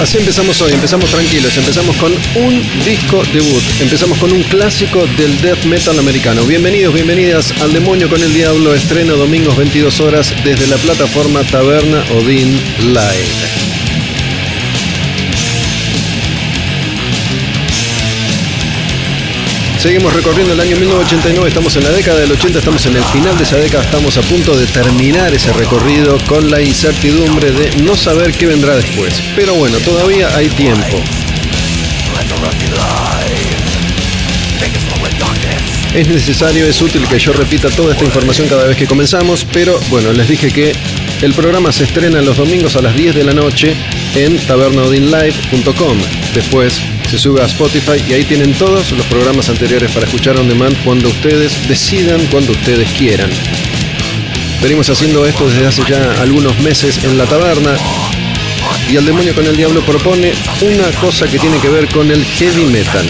Así empezamos hoy, empezamos tranquilos, empezamos con un disco debut, empezamos con un clásico del death metal americano. Bienvenidos, bienvenidas al Demonio con el Diablo, estreno domingos 22 horas desde la plataforma Taberna Odin Live. Seguimos recorriendo el año 1989, estamos en la década del 80, estamos en el final de esa década, estamos a punto de terminar ese recorrido con la incertidumbre de no saber qué vendrá después. Pero bueno, todavía hay tiempo. Es necesario, es útil que yo repita toda esta información cada vez que comenzamos, pero bueno, les dije que el programa se estrena los domingos a las 10 de la noche en tabernaudinlive.com. Después se sube a Spotify y ahí tienen todos los programas anteriores para escuchar on demand cuando ustedes decidan, cuando ustedes quieran. Venimos haciendo esto desde hace ya algunos meses en la taberna y el demonio con el diablo propone una cosa que tiene que ver con el heavy metal.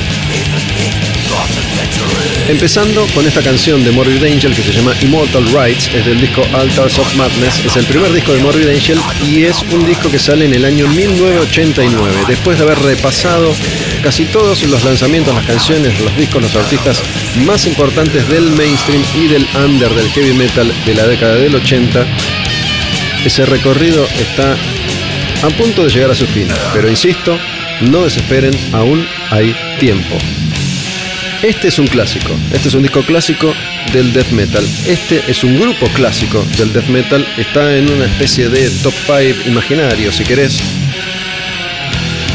Empezando con esta canción de Morbid Angel que se llama Immortal Rights, es del disco Altars of Madness, es el primer disco de Morbid Angel y es un disco que sale en el año 1989, después de haber repasado casi todos los lanzamientos, las canciones, los discos, los artistas más importantes del mainstream y del under del heavy metal de la década del 80. Ese recorrido está a punto de llegar a su fin, pero insisto, no desesperen, aún hay tiempo. Este es un clásico, este es un disco clásico del death metal. Este es un grupo clásico del death metal, está en una especie de top 5 imaginario, si querés.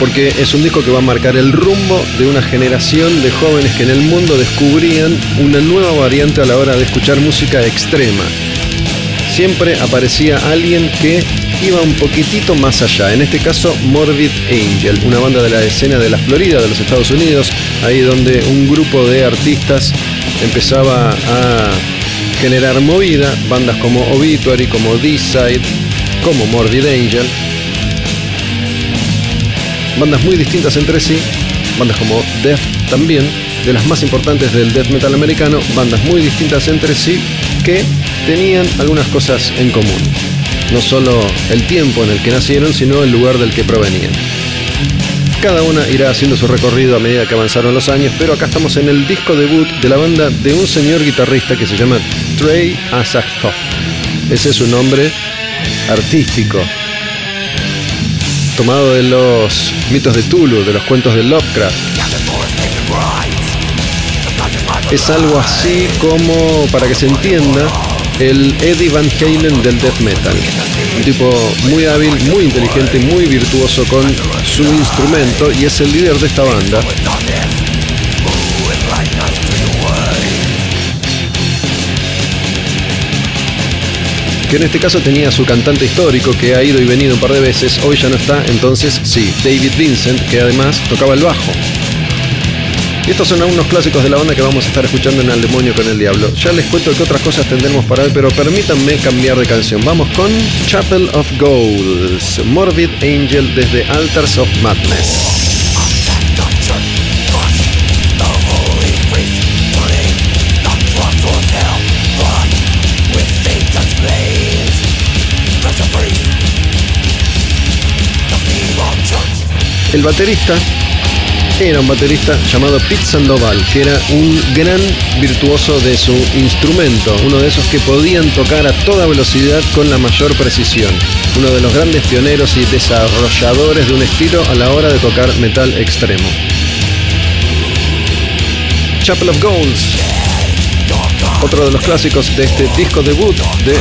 Porque es un disco que va a marcar el rumbo de una generación de jóvenes que en el mundo descubrían una nueva variante a la hora de escuchar música extrema. Siempre aparecía alguien que iba un poquitito más allá. En este caso, Morbid Angel, una banda de la escena de la Florida, de los Estados Unidos, ahí donde un grupo de artistas empezaba a generar movida, bandas como Obituary, como D-Side, como Morbid Angel. Bandas muy distintas entre sí, bandas como Death también, de las más importantes del death metal americano, bandas muy distintas entre sí que tenían algunas cosas en común no solo el tiempo en el que nacieron, sino el lugar del que provenían. Cada una irá haciendo su recorrido a medida que avanzaron los años, pero acá estamos en el disco debut de la banda de un señor guitarrista que se llama Trey Azagthoth. Ese es su nombre artístico, tomado de los mitos de Tulu, de los cuentos de Lovecraft. Es algo así como, para que se entienda, el Eddie Van Halen del death metal. Un tipo muy hábil, muy inteligente, muy virtuoso con su instrumento y es el líder de esta banda. Que en este caso tenía su cantante histórico que ha ido y venido un par de veces, hoy ya no está, entonces sí, David Vincent, que además tocaba el bajo. Estos son algunos clásicos de la banda que vamos a estar escuchando en El Demonio con el Diablo. Ya les cuento qué otras cosas tendremos para hoy, pero permítanme cambiar de canción. Vamos con Chapel of Goals, Morbid Angel desde Altars of Madness. El baterista era un baterista llamado Pete Sandoval, que era un gran virtuoso de su instrumento, uno de esos que podían tocar a toda velocidad con la mayor precisión, uno de los grandes pioneros y desarrolladores de un estilo a la hora de tocar metal extremo. Chapel of Goals, otro de los clásicos de este disco debut de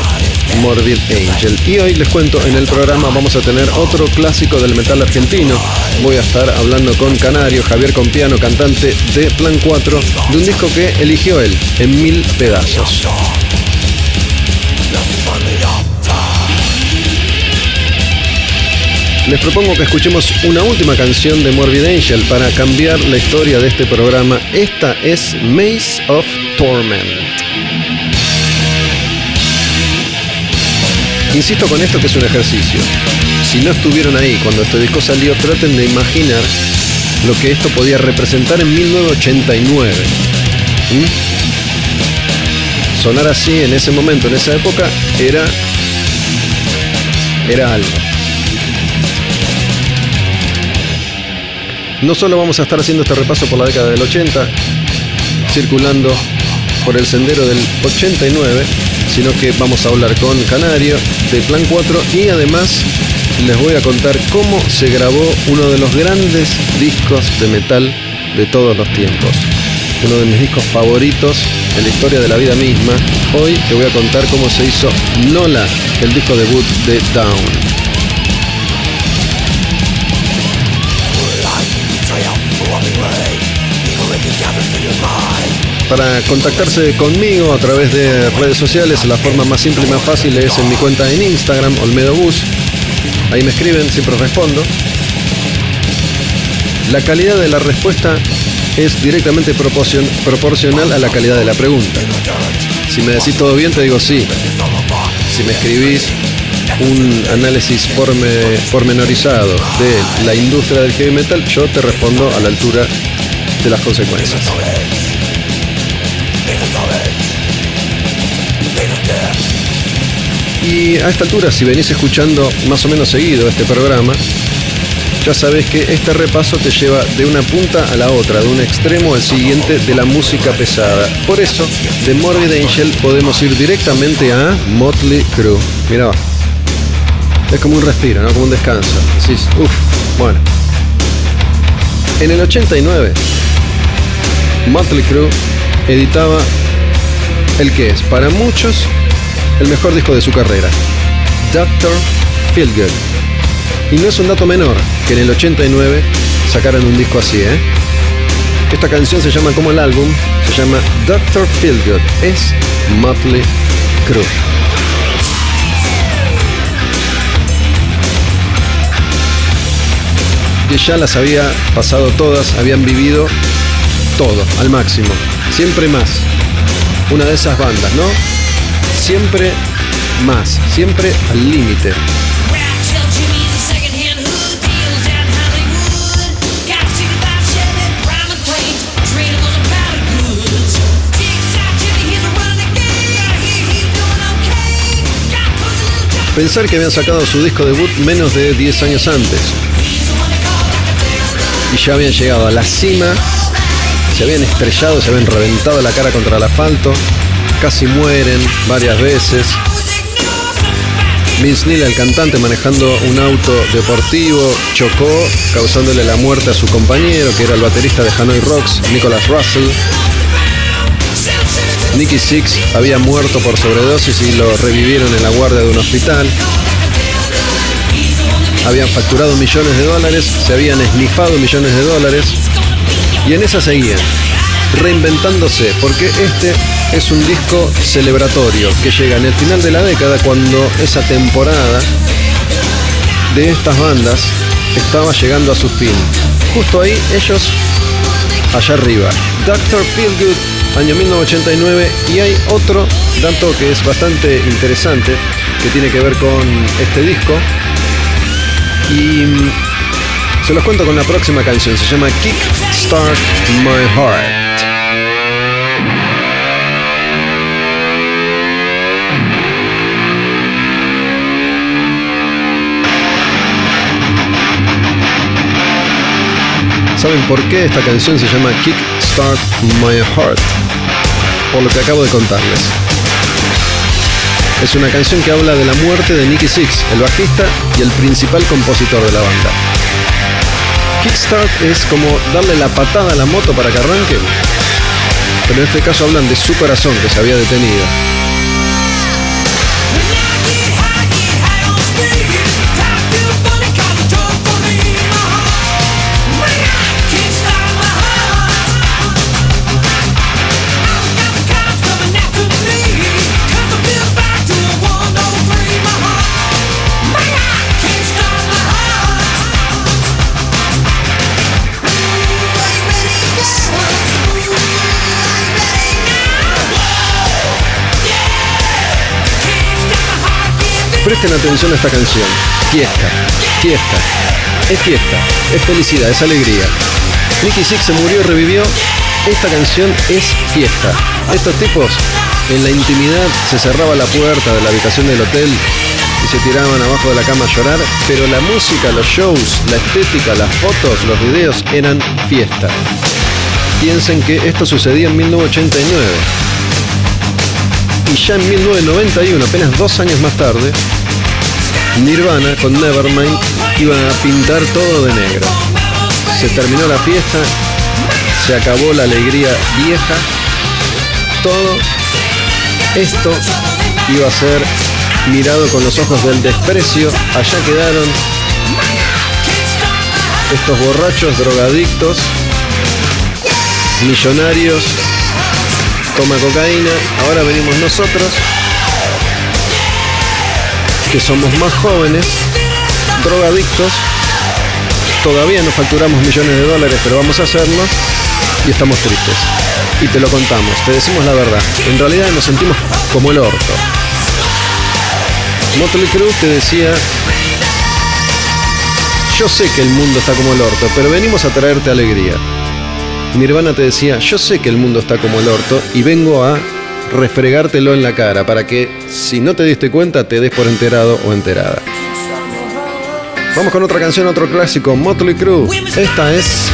Morbid Angel. Y hoy les cuento, en el programa vamos a tener otro clásico del metal argentino. Voy a estar hablando con Canario, Javier Compiano, cantante de Plan 4, de un disco que eligió él, en mil pedazos. Les propongo que escuchemos una última canción de Morbid Angel para cambiar la historia de este programa. Esta es Maze of Torment. Insisto con esto que es un ejercicio. Si no estuvieron ahí cuando este disco salió, traten de imaginar lo que esto podía representar en 1989. ¿Mm? Sonar así en ese momento, en esa época, era, era algo. No solo vamos a estar haciendo este repaso por la década del 80, circulando por el sendero del 89, sino que vamos a hablar con Canario de Plan 4 y además les voy a contar cómo se grabó uno de los grandes discos de metal de todos los tiempos. Uno de mis discos favoritos en la historia de la vida misma. Hoy te voy a contar cómo se hizo Nola, el disco debut de Down. Para contactarse conmigo a través de redes sociales, la forma más simple y más fácil es en mi cuenta en Instagram, Olmedo Bus. Ahí me escriben, siempre respondo. La calidad de la respuesta es directamente proporcional a la calidad de la pregunta. Si me decís todo bien, te digo sí. Si me escribís un análisis pormenorizado de la industria del heavy metal, yo te respondo a la altura de las consecuencias. Y a esta altura, si venís escuchando más o menos seguido este programa, ya sabes que este repaso te lleva de una punta a la otra, de un extremo al siguiente de la música pesada. Por eso, de Morbid Angel podemos ir directamente a Motley Crue. Mira, es como un respiro, ¿no? Como un descanso. Bueno. En el 89, Motley Crue editaba el que es, para muchos, el mejor disco de su carrera, Doctor Feelgood. Y no es un dato menor que en el 89 sacaran un disco así, ¿eh? Esta canción se llama como el álbum, se llama Doctor Feelgood, es Motley Crue. Que ya las había pasado todas, habían vivido todo, al máximo, siempre más. Una de esas bandas, ¿no? Siempre más, siempre al límite. Pensar que habían sacado su disco debut menos de 10 años antes. Y ya habían llegado a la cima, se habían estrellado, se habían reventado la cara contra el asfalto, casi mueren varias veces. Vince Neil, el cantante, manejando un auto deportivo, chocó, causándole la muerte a su compañero, que era el baterista de Hanoi Rocks, Nicholas Russell. Nicky Six había muerto por sobredosis y lo revivieron en la guardia de un hospital. Habían facturado millones de dólares, se habían esnifado millones de dólares y en esa seguían, reinventándose, porque este es un disco celebratorio que llega en el final de la década cuando esa temporada de estas bandas estaba llegando a su fin. Justo ahí ellos, allá arriba. Doctor Feelgood, año 1989, y hay otro dato que es bastante interesante, que tiene que ver con este disco. Y mm, se los cuento con la próxima canción, se llama Kick Start My Heart. ¿Saben por qué esta canción se llama Kick Start My Heart? Por lo que acabo de contarles. Es una canción que habla de la muerte de Nicky Six, el bajista y el principal compositor de la banda. Kickstart es como darle la patada a la moto para que arranque, pero en este caso hablan de su corazón que se había detenido. Presten atención a esta canción. Fiesta, fiesta, es fiesta, es felicidad, es alegría. Nicky Six se murió revivió. Esta canción es fiesta. Estos tipos en la intimidad se cerraba la puerta de la habitación del hotel y se tiraban abajo de la cama a llorar, pero la música, los shows, la estética, las fotos, los videos eran fiesta. Piensen que esto sucedía en 1989 y ya en 1991, apenas dos años más tarde, Nirvana con Nevermind iban a pintar todo de negro. Se terminó la fiesta, se acabó la alegría vieja, todo esto iba a ser mirado con los ojos del desprecio. Allá quedaron estos borrachos drogadictos, millonarios, toma cocaína, ahora venimos nosotros, que somos más jóvenes, drogadictos, todavía no facturamos millones de dólares, pero vamos a hacerlo, y estamos tristes. Y te lo contamos, te decimos la verdad, en realidad nos sentimos como el orto. Motley Crue te decía, yo sé que el mundo está como el orto, pero venimos a traerte alegría. Nirvana te decía, yo sé que el mundo está como el orto y vengo a refregártelo en la cara para que si no te diste cuenta te des por enterado o enterada. Vamos con otra canción, otro clásico, Motley Crue. Esta es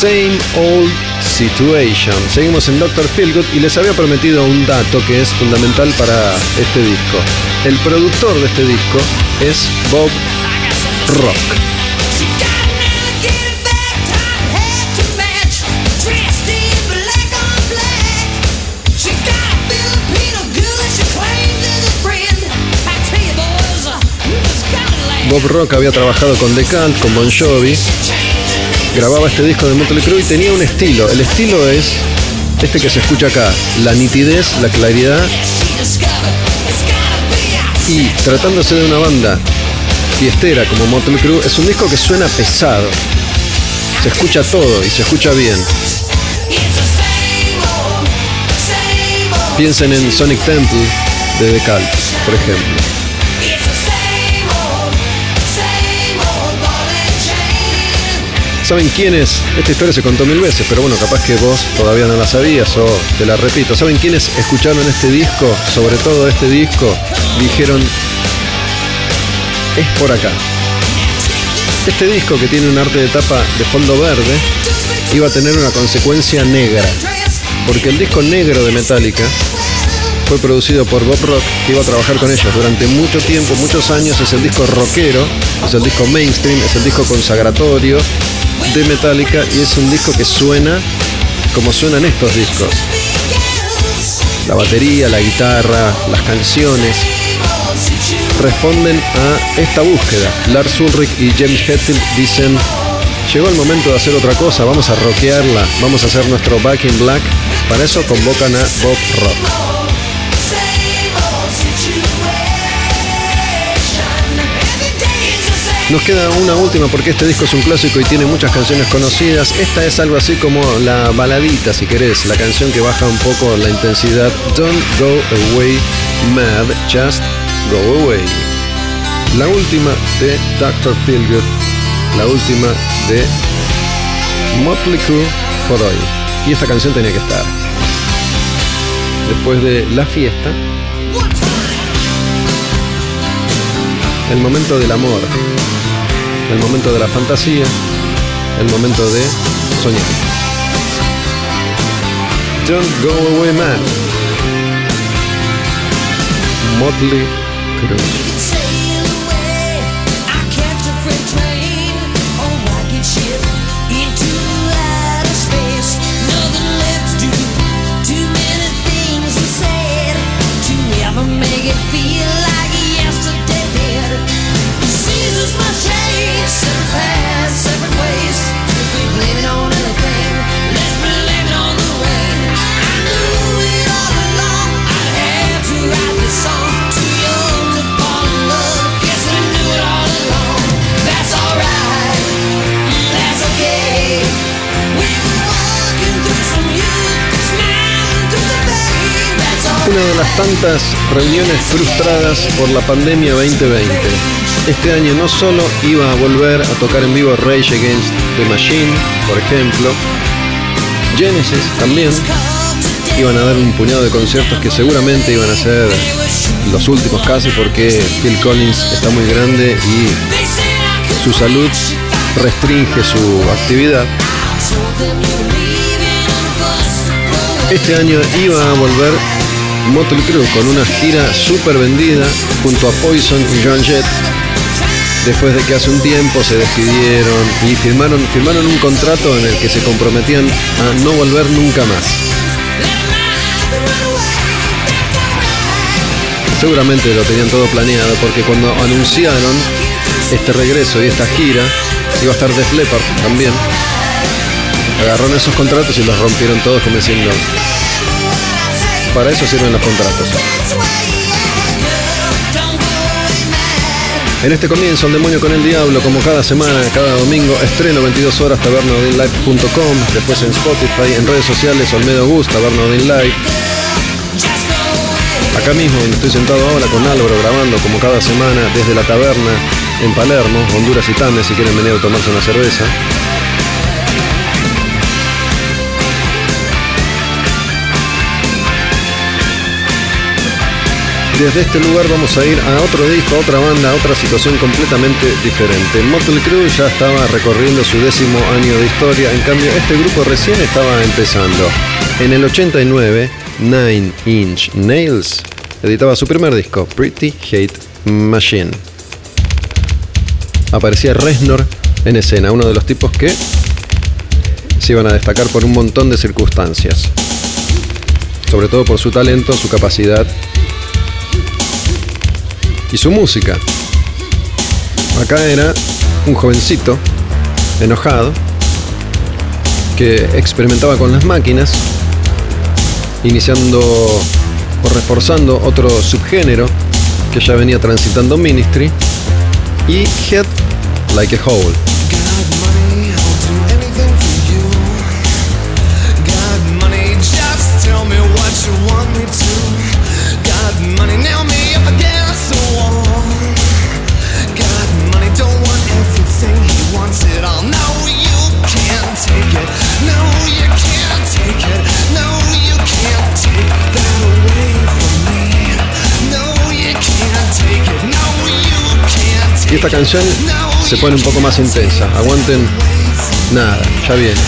Same Old Situation. Seguimos en Doctor Feelgood y les había prometido un dato que es fundamental para este disco. El productor de este disco es Bob Rock. Bob Rock había trabajado con The con Bon Jovi, grababa este disco de Motley Crue y tenía un estilo. El estilo es este que se escucha acá, la nitidez, la claridad. Y tratándose de una banda fiestera como Motley Crue, es un disco que suena pesado. Se escucha todo y se escucha bien. Piensen en Sonic Temple de The por ejemplo. ¿Saben quién es? Esta historia se contó mil veces, pero bueno, capaz que vos todavía no la sabías o te la repito. ¿Saben quiénes escucharon este disco? Sobre todo este disco, dijeron, es por acá. Este disco que tiene un arte de tapa de fondo verde iba a tener una consecuencia negra, porque el disco negro de Metallica fue producido por Bob Rock, que iba a trabajar con ellos durante mucho tiempo, muchos años. Es el disco rockero, es el disco mainstream, es el disco consagratorio, de Metallica y es un disco que suena como suenan estos discos. La batería, la guitarra, las canciones responden a esta búsqueda. Lars Ulrich y James Hetfield dicen, llegó el momento de hacer otra cosa, vamos a rockearla, vamos a hacer nuestro Back in Black. Para eso convocan a Bob Rock. Nos queda una última porque este disco es un clásico y tiene muchas canciones conocidas. Esta es algo así como la baladita, si querés, la canción que baja un poco la intensidad. Don't go away mad, just go away. La última de Dr. Feelgood, la última de Motley Crue por hoy. Y esta canción tenía que estar. Después de la fiesta, el momento del amor, el momento de la fantasía, el momento de soñar. Don't Go Away Man. Motley Crue. Tantas reuniones frustradas por la pandemia 2020. Este año no solo iba a volver a tocar en vivo Rage Against the Machine, por ejemplo, Genesis también, iban a dar un puñado de conciertos que seguramente iban a ser los últimos casi porque Phil Collins está muy grande y su salud restringe su actividad. Este año iba a volver Motley Crue con una gira súper vendida junto a Poison y John Jett. Después de que hace un tiempo se despidieron y firmaron, firmaron un contrato en el que se comprometían a no volver nunca más. Seguramente lo tenían todo planeado porque cuando anunciaron este regreso y esta gira, iba a estar Def Leppard también. Agarraron esos contratos y los rompieron todos como diciendo, para eso sirven los contratos. En este comienzo, El Demonio con el Diablo, como cada semana, cada domingo, estreno 22 horas tabernodinlive.com, después en Spotify, en redes sociales, Olmedo Gus, Tabernodin Acá mismo, donde estoy sentado ahora con Álvaro, grabando como cada semana desde la taberna en Palermo, Honduras y Tames, si quieren venir a tomarse una cerveza. Desde este lugar vamos a ir a otro disco, a otra banda, a otra situación completamente diferente. Motley Crue ya estaba recorriendo su décimo año de historia, en cambio este grupo recién estaba empezando. En el 89, Nine Inch Nails editaba su primer disco, Pretty Hate Machine. Aparecía Reznor en escena, uno de los tipos que se iban a destacar por un montón de circunstancias. Sobre todo por su talento, su capacidad y su música. Acá era un jovencito enojado que experimentaba con las máquinas, iniciando o reforzando otro subgénero que ya venía transitando Ministry y Head Like a Hole. Esta canción se pone un poco más intensa. Aguanten nada, ya viene.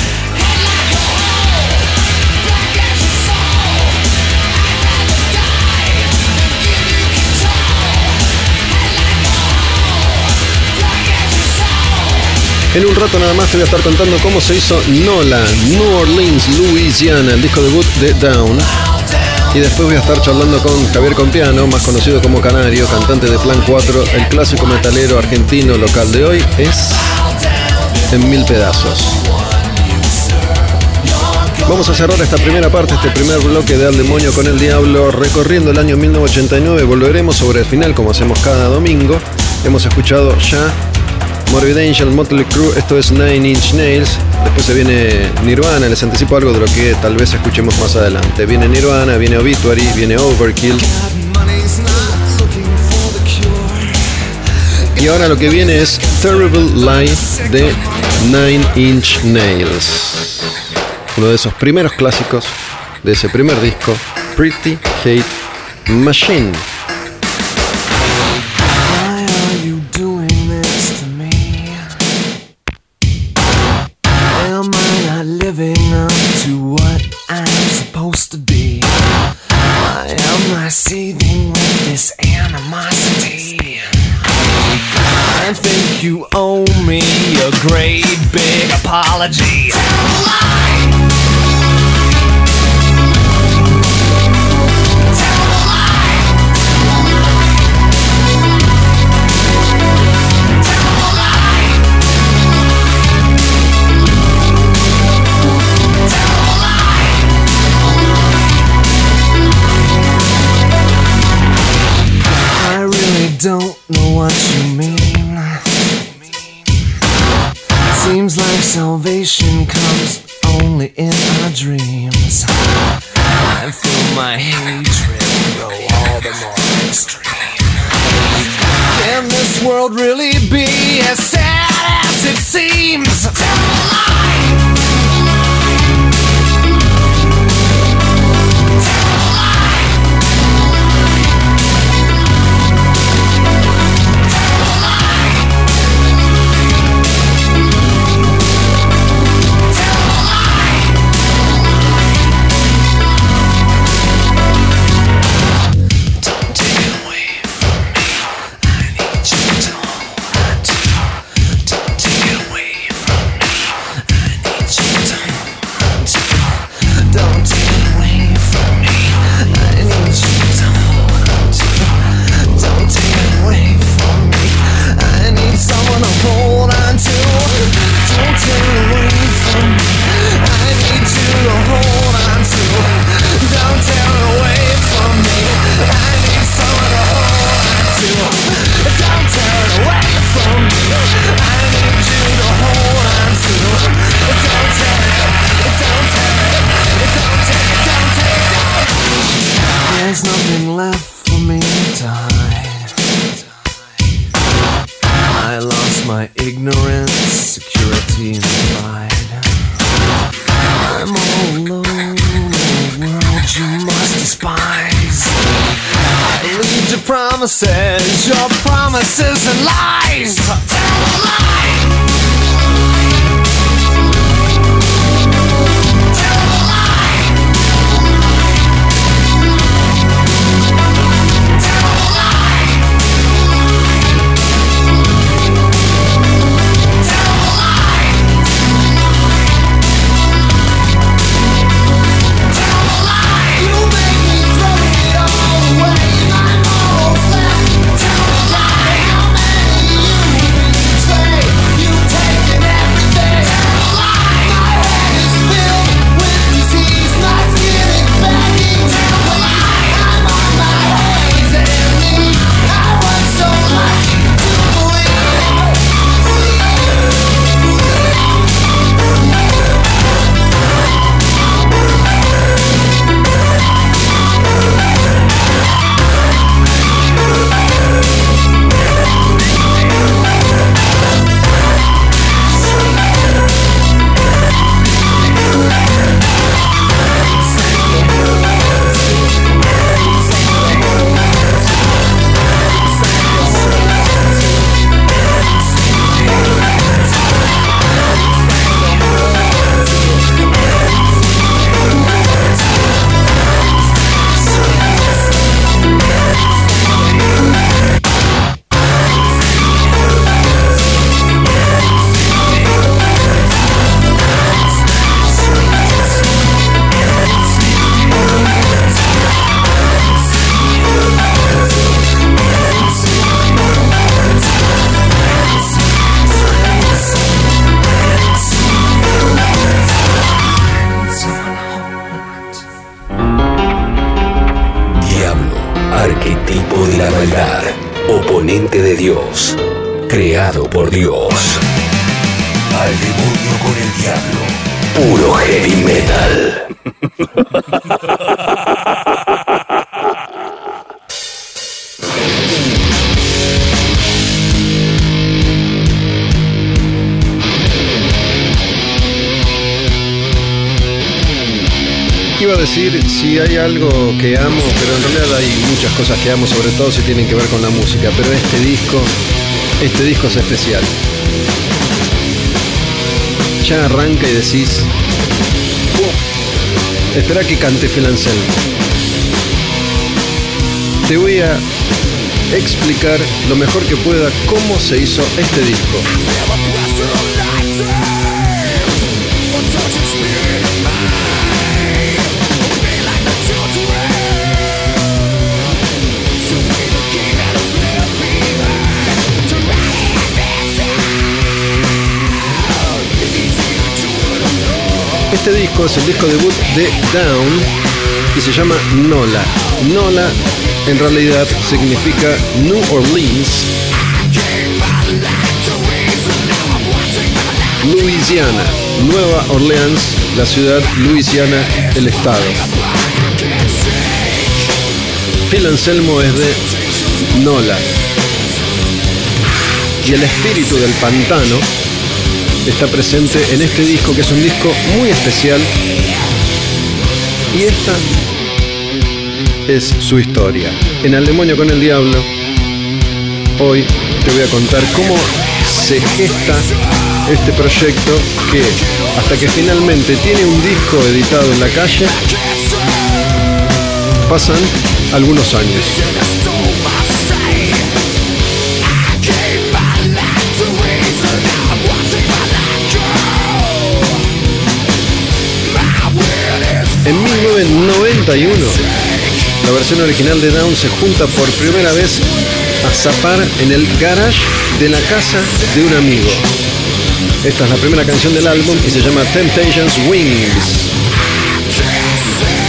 En un rato nada más te voy a estar contando cómo se hizo Nola, New Orleans, Louisiana, el disco debut de Down. Y después voy a estar charlando con Javier Compiano, más conocido como Canario, cantante de Plan 4. El clásico metalero argentino local de hoy es En Mil Pedazos. Vamos a cerrar esta primera parte, este primer bloque de Al Demonio con el Diablo, recorriendo el año 1989. Volveremos sobre el final, como hacemos cada domingo. Hemos escuchado ya Morbid Angel, Motley Crue, esto es Nine Inch Nails. Después se viene Nirvana, les anticipo algo de lo que tal vez escuchemos más adelante. Viene Nirvana, viene Obituary, viene Overkill. Y ahora lo que viene es Terrible Life de Nine Inch Nails. Uno de esos primeros clásicos de ese primer disco, Pretty Hate Machine. que sobre todo si tienen que ver con la música, pero este disco, este disco es especial. Ya arranca y decís, espera que cante Phil Anselmo. Te voy a explicar lo mejor que pueda cómo se hizo este disco. Este disco es el disco debut de Down y se llama Nola. Nola en realidad significa New Orleans, Louisiana, Nueva Orleans, la ciudad Louisiana, el estado. Phil Anselmo es de Nola. Y el espíritu del pantano está presente en este disco, que es un disco muy especial. Y esta es su historia. En Al demonio con el diablo, hoy te voy a contar cómo se gesta este proyecto que hasta que finalmente tiene un disco editado en la calle, pasan algunos años. 1991, la versión original de Down se junta por primera vez a zapar en el garage de la casa de un amigo. Esta es la primera canción del álbum y se llama Temptations Wings.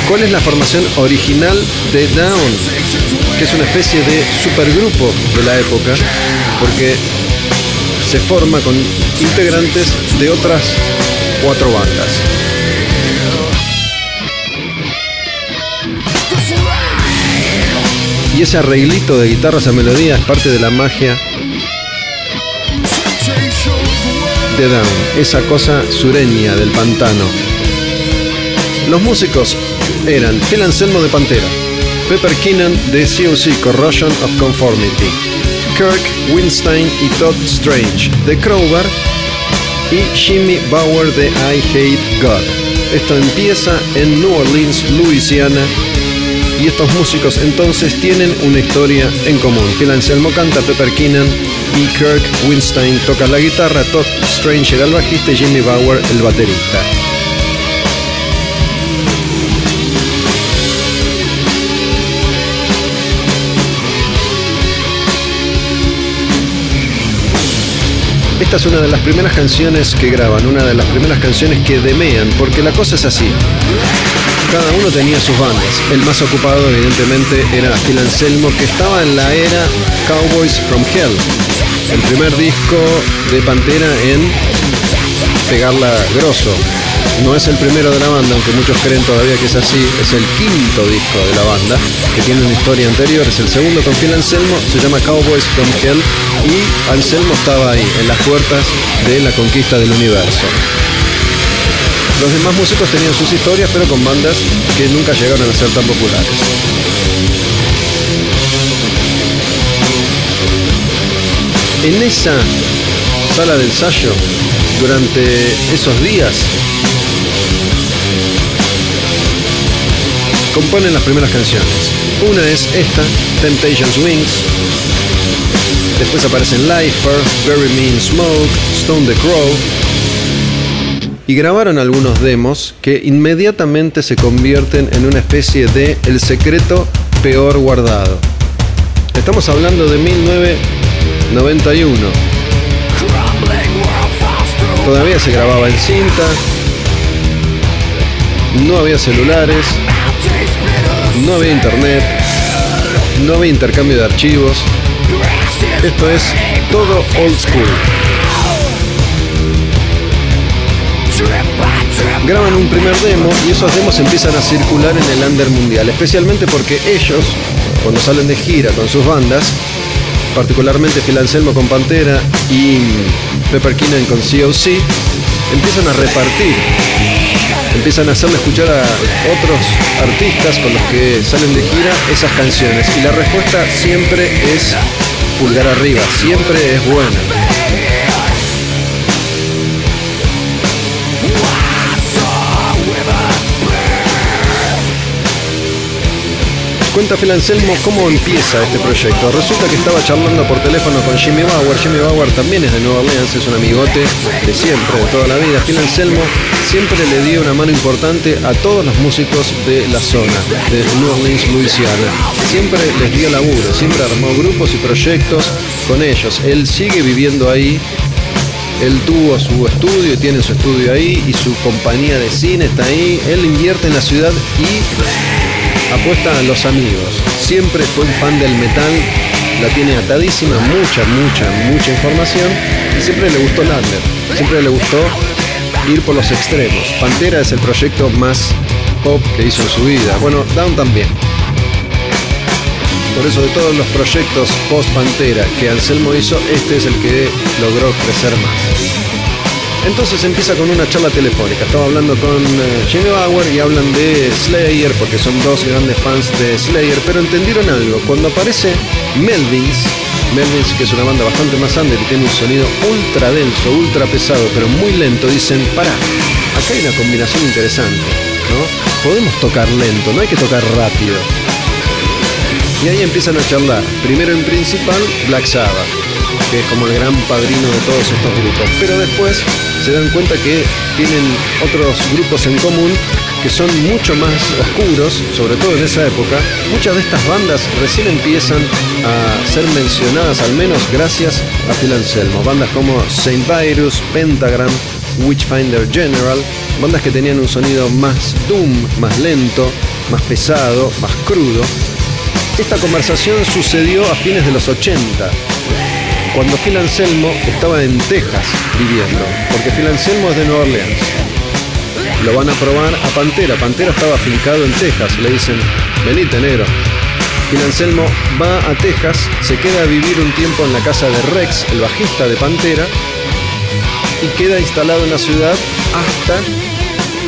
¿Cuál es la formación original de Down? Que es una especie de supergrupo de la época, porque se forma con integrantes de otras cuatro bandas. Y ese arreglito de guitarra, esa melodía, es parte de la magia de Down, esa cosa sureña del pantano. Los músicos eran Phil Anselmo de Pantera, Pepper Keenan de COC Corrosion of Conformity, Kirk Winstein y Todd Strange de Crowbar y Jimmy Bauer de I Hate God. Esto empieza en New Orleans, Louisiana, y estos músicos entonces tienen una historia en común. Phil Anselmo canta, Pepper Keenan y Kirk Winstein toca la guitarra, Todd Strange era el bajista y Jimmy Bauer el baterista. Esta es una de las primeras canciones que graban, una de las primeras canciones que demean, porque la cosa es así. Cada uno tenía sus bandas. El más ocupado, evidentemente, era Phil Anselmo, que estaba en la era Cowboys from Hell. El primer disco de Pantera en pegarla grosso. No es el primero de la banda, aunque muchos creen todavía que es así. Es el quinto disco de la banda, que tiene una historia anterior. Es el segundo con Phil Anselmo, se llama Cowboys from Hell. Y Anselmo estaba ahí, en las puertas de la conquista del universo. Los demás músicos tenían sus historias, pero con bandas que nunca llegaron a ser tan populares. En esa sala de ensayo, durante esos días, componen las primeras canciones. Una es esta, Temptations Wings. Después aparecen Lifer, Very Mean Smoke, Stone the Crow, y grabaron algunos demos que inmediatamente se convierten en una especie de El secreto peor guardado. Estamos hablando de 1991. Todavía se grababa en cinta, no había celulares, no había internet, no había intercambio de archivos. Esto es todo old school. graban un primer demo y esos demos empiezan a circular en el under mundial, especialmente porque ellos, cuando salen de gira con sus bandas, particularmente Phil Anselmo con Pantera y Pepper Keenan con COC, empiezan a repartir, empiezan a hacerle escuchar a otros artistas con los que salen de gira esas canciones. Y la respuesta siempre es pulgar arriba, siempre es buena. Cuenta Phil Anselmo cómo empieza este proyecto. Resulta que estaba charlando por teléfono con Jimmy Bauer. Jimmy Bauer también es de Nueva Orleans, es un amigote de siempre, de toda la vida. Phil Anselmo siempre le dio una mano importante a todos los músicos de la zona, de New Orleans, Louisiana. Siempre les dio laburo, siempre armó grupos y proyectos con ellos. Él sigue viviendo ahí. Él tuvo su estudio tiene su estudio ahí y su compañía de cine está ahí. Él invierte en la ciudad y apuesta a los amigos. Siempre fue un fan del metal, la tiene atadísima, mucha, mucha, mucha información y siempre le gustó Ladler. Siempre le gustó ir por los extremos. Pantera es el proyecto más pop que hizo en su vida. Bueno, Down también. Por eso de todos los proyectos post Pantera que Anselmo hizo, este es el que logró crecer más. Entonces empieza con una charla telefónica. Estaba hablando con eh, Jimmy Bauer y hablan de Slayer, porque son dos grandes fans de Slayer, pero entendieron algo. Cuando aparece Melvins, Melvins, que es una banda bastante más under y tiene un sonido ultra denso, ultra pesado, pero muy lento, dicen, pará, acá hay una combinación interesante, ¿no? Podemos tocar lento, no hay que tocar rápido. Y ahí empiezan a charlar. Primero en principal, Black Sabbath, que es como el gran padrino de todos estos grupos. Pero después se dan cuenta que tienen otros grupos en común que son mucho más oscuros, sobre todo en esa época. Muchas de estas bandas recién empiezan a ser mencionadas, al menos gracias a Phil Anselmo. Bandas como Saint Virus, Pentagram, Witchfinder General, bandas que tenían un sonido más doom, más lento, más pesado, más crudo. Esta conversación sucedió a fines de los 80, cuando Phil Anselmo estaba en Texas viviendo, porque Phil Anselmo es de Nueva Orleans. Lo van a probar a Pantera. Pantera estaba afincado en Texas. Le dicen, venite negro. Phil Anselmo va a Texas, se queda a vivir un tiempo en la casa de Rex, el bajista de Pantera, y queda instalado en la ciudad hasta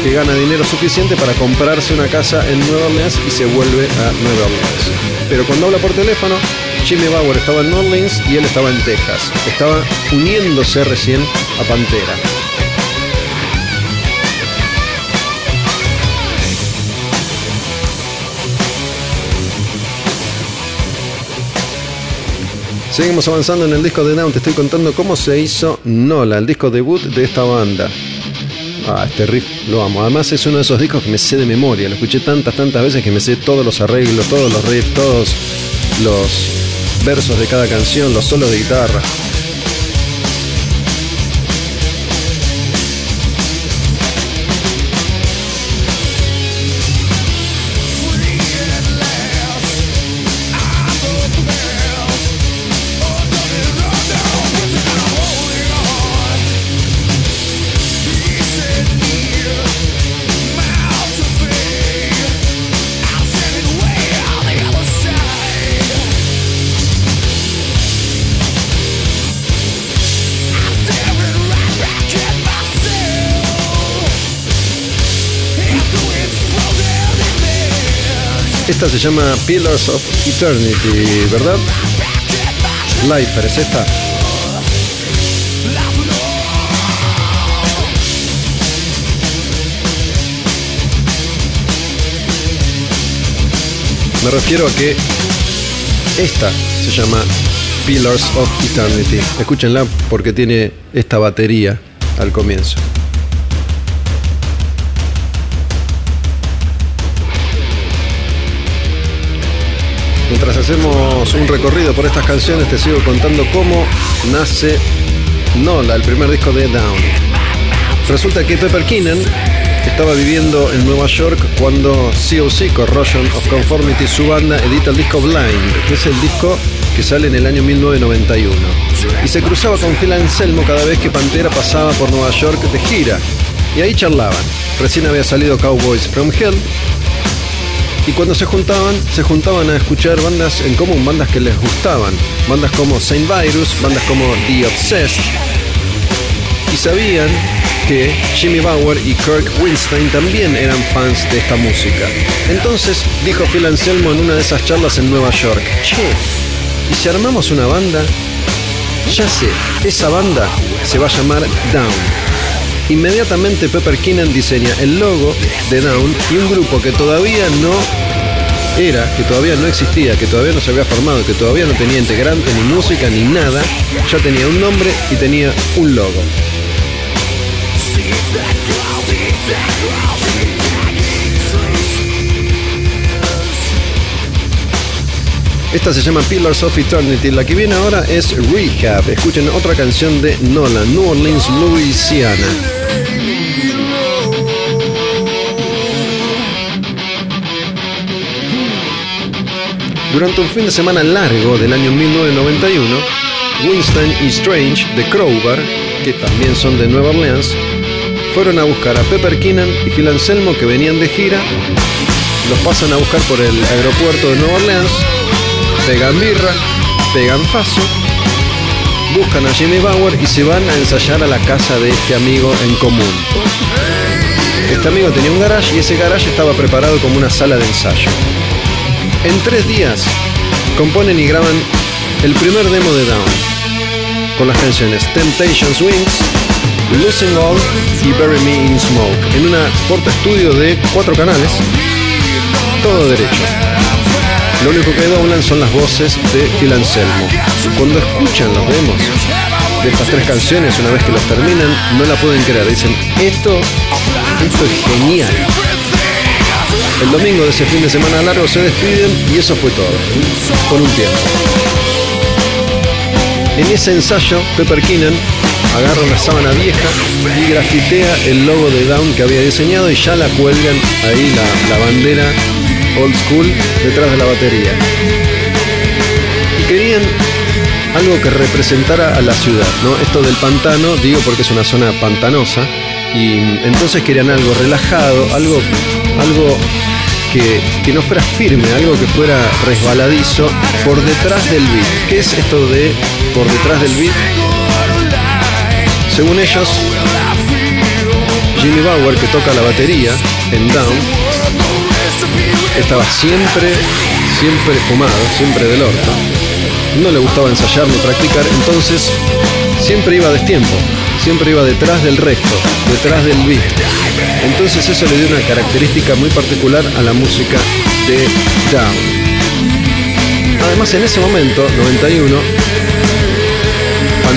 que gana dinero suficiente para comprarse una casa en Nueva Orleans y se vuelve a Nueva Orleans. Pero cuando habla por teléfono, Jimmy Bauer estaba en Orleans y él estaba en Texas. Estaba uniéndose recién a Pantera. Seguimos avanzando en el disco de Down. Te estoy contando cómo se hizo Nola, el disco debut de esta banda. Ah, este riff lo amo. Además es uno de esos discos que me sé de memoria. Lo escuché tantas, tantas veces que me sé todos los arreglos, todos los riffs, todos los versos de cada canción, los solos de guitarra. Esta se llama Pillars of Eternity, ¿verdad? Lifer, ¿es esta? Me refiero a que esta se llama Pillars of Eternity. Escúchenla porque tiene esta batería al comienzo. Mientras hacemos un recorrido por estas canciones, te sigo contando cómo nace Nola, el primer disco de Down. Resulta que Pepper Keenan estaba viviendo en Nueva York cuando COC, Corrosion of Conformity, su banda, edita el disco Blind, que es el disco que sale en el año 1991. Y se cruzaba con Phil Anselmo cada vez que Pantera pasaba por Nueva York de gira. Y ahí charlaban. Recién había salido Cowboys from Hell y cuando se juntaban, se juntaban a escuchar bandas en común, bandas que les gustaban. Bandas como Saint Virus, bandas como The Obsessed. Y sabían que Jimmy Bauer y Kirk Winstein también eran fans de esta música. Entonces dijo Phil Anselmo en una de esas charlas en Nueva York, che, ¿y si armamos una banda? Ya sé, esa banda se va a llamar Down. Inmediatamente Pepper Keenan diseña el logo de Down y un grupo que todavía no era que todavía no existía, que todavía no se había formado, que todavía no tenía integrante, ni música, ni nada. Ya tenía un nombre y tenía un logo. Esta se llama Pillars of Eternity. La que viene ahora es Rehab. Escuchen otra canción de Nolan, New Orleans, Louisiana. Durante un fin de semana largo del año 1991, Winston y Strange de Crowbar, que también son de Nueva Orleans, fueron a buscar a Pepper Keenan y Phil Anselmo que venían de gira. Los pasan a buscar por el aeropuerto de Nueva Orleans, pegan birra, pegan faso, buscan a Jimmy Bauer y se van a ensayar a la casa de este amigo en común. Este amigo tenía un garage y ese garage estaba preparado como una sala de ensayo. En tres días componen y graban el primer demo de Down con las canciones Temptations Wings, Losing All y Bury Me in Smoke en una porta estudio de cuatro canales, todo derecho. Lo único que doblan son las voces de Phil Anselmo. Cuando escuchan los demos de estas tres canciones, una vez que los terminan, no la pueden creer. Dicen, esto, esto es genial. El domingo de ese fin de semana largo se despiden y eso fue todo, por un tiempo. En ese ensayo, Pepper Keenan agarra una sábana vieja y grafitea el logo de Down que había diseñado y ya la cuelgan ahí la, la bandera old school detrás de la batería. Y querían algo que representara a la ciudad, ¿no? Esto del pantano, digo porque es una zona pantanosa, y entonces querían algo relajado, algo, algo que, que no fuera firme, algo que fuera resbaladizo por detrás del beat. ¿Qué es esto de por detrás del beat? Según ellos, Jimmy Bauer, que toca la batería en Down, estaba siempre, siempre fumado, siempre del orto. No le gustaba ensayar ni practicar, entonces siempre iba a destiempo, siempre iba detrás del resto, detrás del beat. Entonces eso le dio una característica muy particular a la música de Down. Además en ese momento, 91,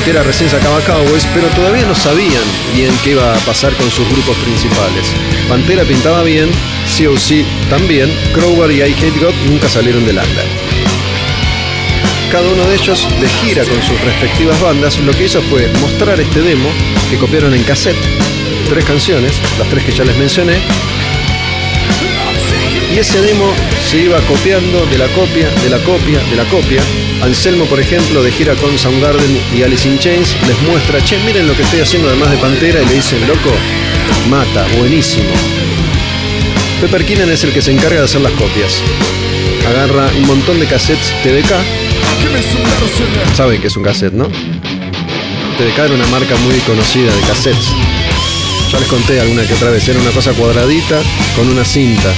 Pantera recién sacaba Cowboys, pero todavía no sabían bien qué iba a pasar con sus grupos principales. Pantera pintaba bien, COC también, Crowbar y I Hate God nunca salieron del under. Cada uno de ellos de gira con sus respectivas bandas, lo que hizo fue mostrar este demo que copiaron en cassette, tres canciones, las tres que ya les mencioné, y ese demo se iba copiando de la copia, de la copia, de la copia. Anselmo, por ejemplo, de gira con Soundgarden y Alice in Chains, les muestra, che, miren lo que estoy haciendo además de Pantera, y le dicen, loco, mata, buenísimo. Pepper Keenan es el que se encarga de hacer las copias. Agarra un montón de cassettes TDK. Saben que es un cassette, ¿no? TDK era una marca muy conocida de cassettes. Ya les conté alguna que otra vez, era una cosa cuadradita con una cinta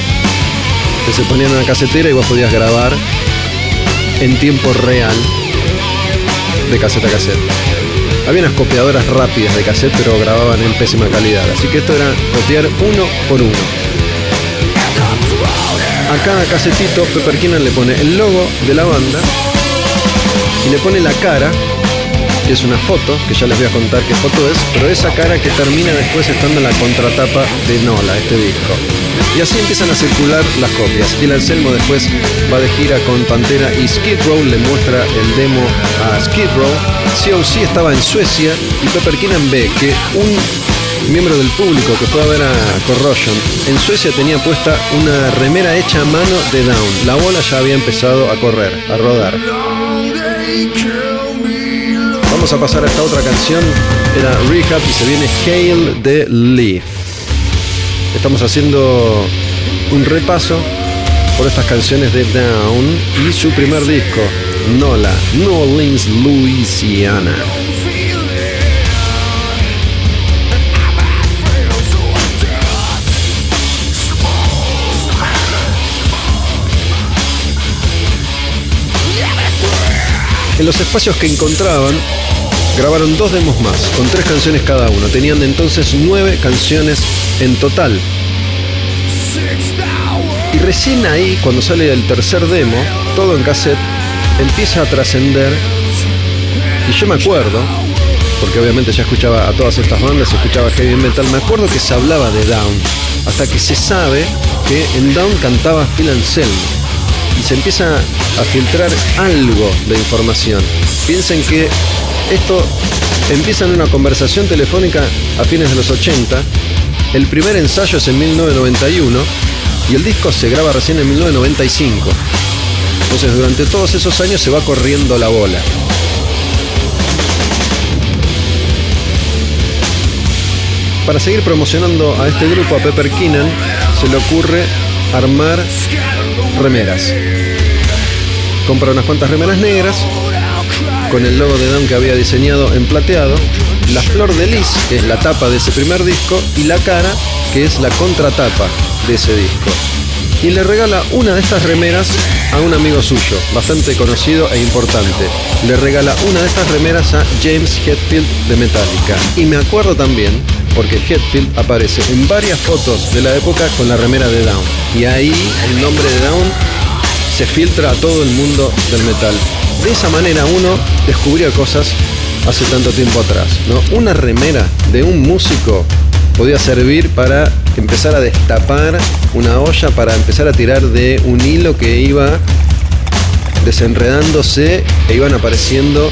que se ponía en una casetera y vos podías grabar en tiempo real de caseta a caseta. Había unas copiadoras rápidas de cassette, pero grababan en pésima calidad. Así que esto era copiar uno por uno. A cada casetito, Pepper Keenan le pone el logo de la banda y le pone la cara, es una foto, que ya les voy a contar qué foto es, pero esa cara que termina después estando en la contratapa de Nola, este disco. Y así empiezan a circular las copias. Phil Anselmo después va de gira con Pantera y Skid Row le muestra el demo a Skid Row. COC estaba en Suecia y Pepper Keenan ve que un miembro del público que fue a ver a Corrosion en Suecia tenía puesta una remera hecha a mano de Down. La bola ya había empezado a correr, a rodar. Vamos a pasar a esta otra canción. Era Rehab y se viene Hail the Leaf. Estamos haciendo un repaso por estas canciones de Down y su primer disco, Nola, New Orleans, Louisiana. En los espacios que encontraban, grabaron dos demos más, con tres canciones cada uno. Tenían entonces nueve canciones en total. Y recién ahí, cuando sale el tercer demo, todo en cassette, empieza a trascender. Y yo me acuerdo, porque obviamente ya escuchaba a todas estas bandas, escuchaba heavy metal, me acuerdo que se hablaba de Down, hasta que se sabe que en Down cantaba Phil Anselmo y se empieza a filtrar algo de información. Piensen que esto empieza en una conversación telefónica a fines de los 80, el primer ensayo es en 1991 y el disco se graba recién en 1995. Entonces durante todos esos años se va corriendo la bola. Para seguir promocionando a este grupo, a Pepper Keenan, se le ocurre armar remeras. Compra unas cuantas remeras negras con el logo de Down que había diseñado en plateado, la flor de lis, que es la tapa de ese primer disco, y la cara, que es la contratapa de ese disco. Y le regala una de estas remeras a un amigo suyo, bastante conocido e importante. Le regala una de estas remeras a James Hetfield de Metallica. Y me acuerdo también porque Hetfield aparece en varias fotos de la época con la remera de Down. Y ahí el nombre de Down se filtra a todo el mundo del metal. De esa manera uno descubrió cosas hace tanto tiempo atrás. ¿no? Una remera de un músico podía servir para empezar a destapar una olla, para empezar a tirar de un hilo que iba desenredándose e iban apareciendo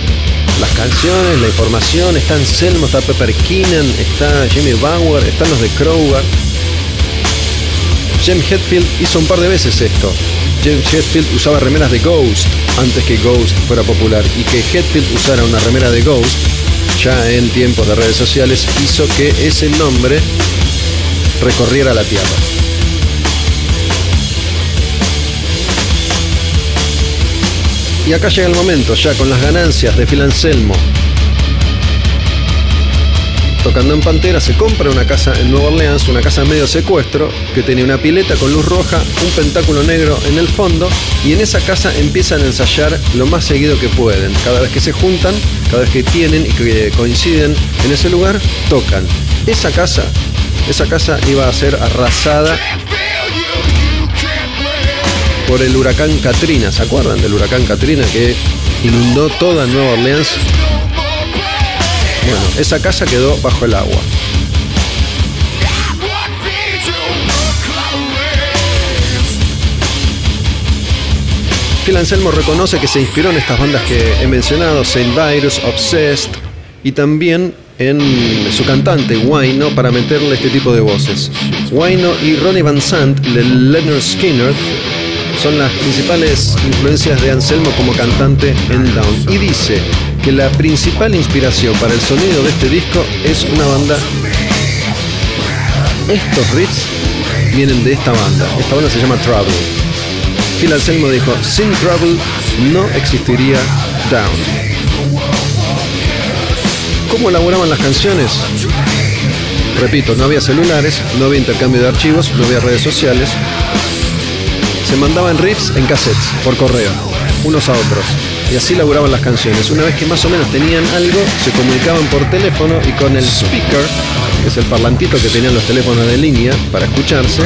las canciones, la información, está Anselmo, está Pepper Keenan, está Jimmy Bauer, están los de Crowbar. James Hetfield hizo un par de veces esto. James Hetfield usaba remeras de Ghost antes que Ghost fuera popular y que Hetfield usara una remera de Ghost ya en tiempos de redes sociales hizo que ese nombre recorriera la tierra. Y acá llega el momento, ya con las ganancias de Phil Anselmo. Tocando en Pantera, se compra una casa en Nueva Orleans, una casa medio secuestro, que tenía una pileta con luz roja, un pentáculo negro en el fondo, y en esa casa empiezan a ensayar lo más seguido que pueden. Cada vez que se juntan, cada vez que tienen y que coinciden en ese lugar, tocan. Esa casa, esa casa iba a ser arrasada por el huracán Katrina. ¿Se acuerdan del huracán Katrina que inundó toda Nueva Orleans? Bueno, esa casa quedó bajo el agua. Phil Anselmo reconoce que se inspiró en estas bandas que he mencionado, Saint Virus, Obsessed, y también en su cantante, Wino, para meterle este tipo de voces. Wino y Ronnie Van Sant, de Leonard Skinner, son las principales influencias de Anselmo como cantante en Down. Y dice que la principal inspiración para el sonido de este disco es una banda. Estos riffs vienen de esta banda. Esta banda se llama Trouble. Phil Anselmo dijo, sin Trouble no existiría Down. ¿Cómo elaboraban las canciones? Repito, no había celulares, no había intercambio de archivos, no había redes sociales, se mandaban riffs en cassettes, por correo, unos a otros. Y así laburaban las canciones. Una vez que más o menos tenían algo, se comunicaban por teléfono y con el speaker, que es el parlantito que tenían los teléfonos de línea para escucharse,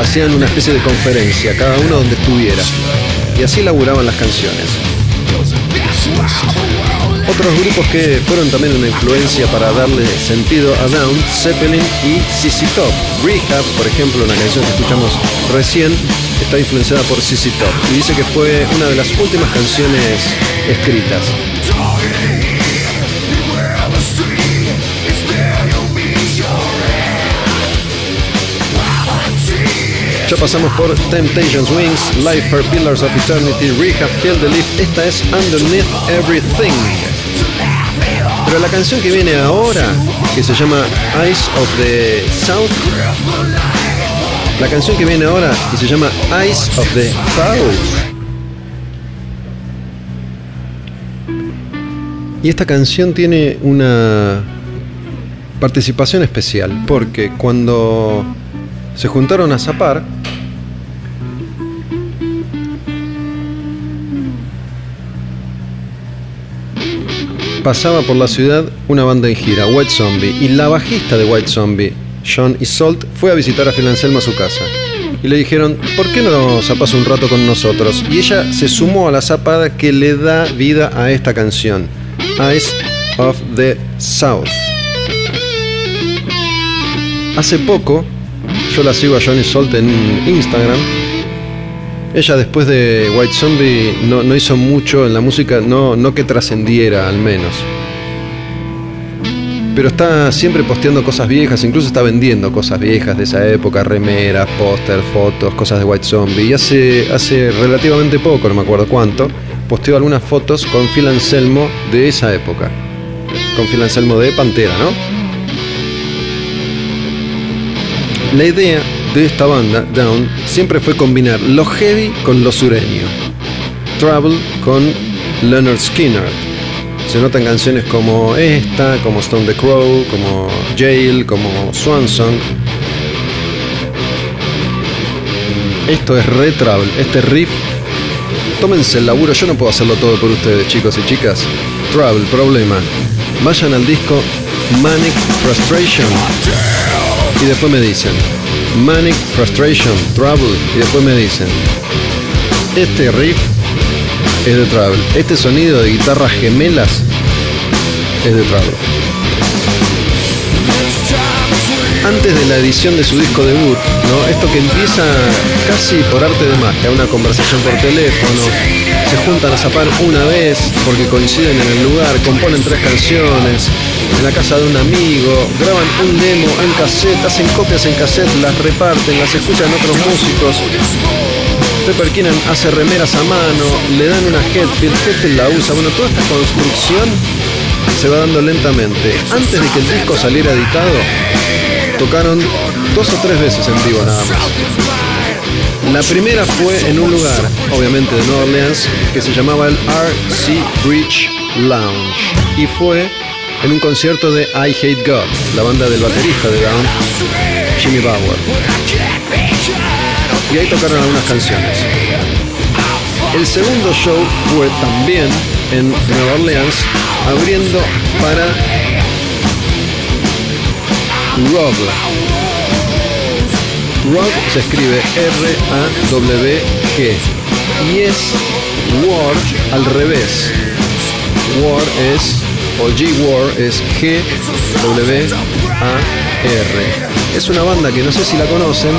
hacían una especie de conferencia, cada uno donde estuviera. Y así laburaban las canciones. Otros grupos que fueron también una influencia para darle sentido a Down, Zeppelin y ZZ Top. Rehab, por ejemplo, una canción que escuchamos recién, está influenciada por ZZ Top y dice que fue una de las últimas canciones escritas. Ya pasamos por Temptations Wings, Life for Pillars of Eternity, Rehab, Kill the Leaf. Esta es Underneath Everything. Pero la canción que viene ahora, que se llama Eyes of the South, la canción que viene ahora, que se llama Eyes of the South. Y esta canción tiene una participación especial, porque cuando se juntaron a zapar, pasaba por la ciudad una banda en gira, White Zombie, y la bajista de White Zombie, Sean Isolt, fue a visitar a Phil Anselmo a su casa. y le dijeron, ¿por qué no zapas un rato con nosotros? Y ella se sumó a la zapada que le da vida a esta canción, Eyes of the South. Hace poco, yo la sigo a Johnny Salt en Instagram. Ella después de White Zombie no, no hizo mucho en la música, no, no que trascendiera al menos. Pero está siempre posteando cosas viejas, incluso está vendiendo cosas viejas de esa época, remeras, póster, fotos, cosas de White Zombie. Y hace, hace relativamente poco, no me acuerdo cuánto, posteó algunas fotos con Phil Anselmo de esa época. Con Phil Anselmo de Pantera, ¿no? La idea de esta banda, Down, siempre fue combinar lo heavy con lo sureño. Trouble con Leonard Skinner. Se notan canciones como esta, como Stone the Crow, como Jail, como Swan Song. Esto es re Trouble, este riff. Tómense el laburo, yo no puedo hacerlo todo por ustedes, chicos y chicas. Trouble, problema. Vayan al disco Manic Frustration y después me dicen Manic Frustration, Trouble y después me dicen este riff es de Trouble, este sonido de guitarras gemelas es de Trouble. Antes de la edición de su disco debut, ¿no? esto que empieza casi por arte de magia, una conversación por teléfono, se juntan a zapar una vez porque coinciden en el lugar, componen tres canciones, en la casa de un amigo, graban un demo en cassette, hacen copias en cassette, las reparten, las escuchan otros músicos. Pepper Keenan hace remeras a mano, le dan una headfield, headfield la usa. Bueno, toda esta construcción se va dando lentamente. Antes de que el disco saliera editado, tocaron dos o tres veces en vivo nada más. La primera fue en un lugar, obviamente de Nueva Orleans, que se llamaba el RC Bridge Lounge. Y fue en un concierto de I Hate God, la banda del baterista de Down, Jimmy Bauer. Y ahí tocaron algunas canciones. El segundo show fue también en Nueva Orleans, abriendo para Rob. Rob se escribe R-A-W-G y es War al revés. War es, o G-War es G-W-A-R. Es una banda que no sé si la conocen,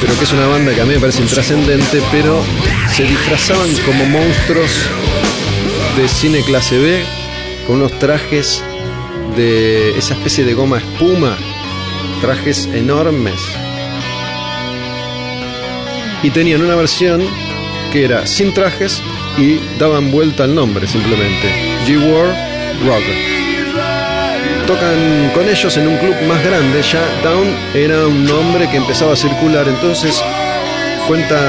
pero que es una banda que a mí me parece intrascendente, pero se disfrazaban como monstruos de cine clase B, con unos trajes de esa especie de goma espuma, trajes enormes. Y tenían una versión que era sin trajes y daban vuelta al nombre simplemente. G-War Rock. Tocan con ellos en un club más grande, ya Down era un nombre que empezaba a circular, entonces cuentan,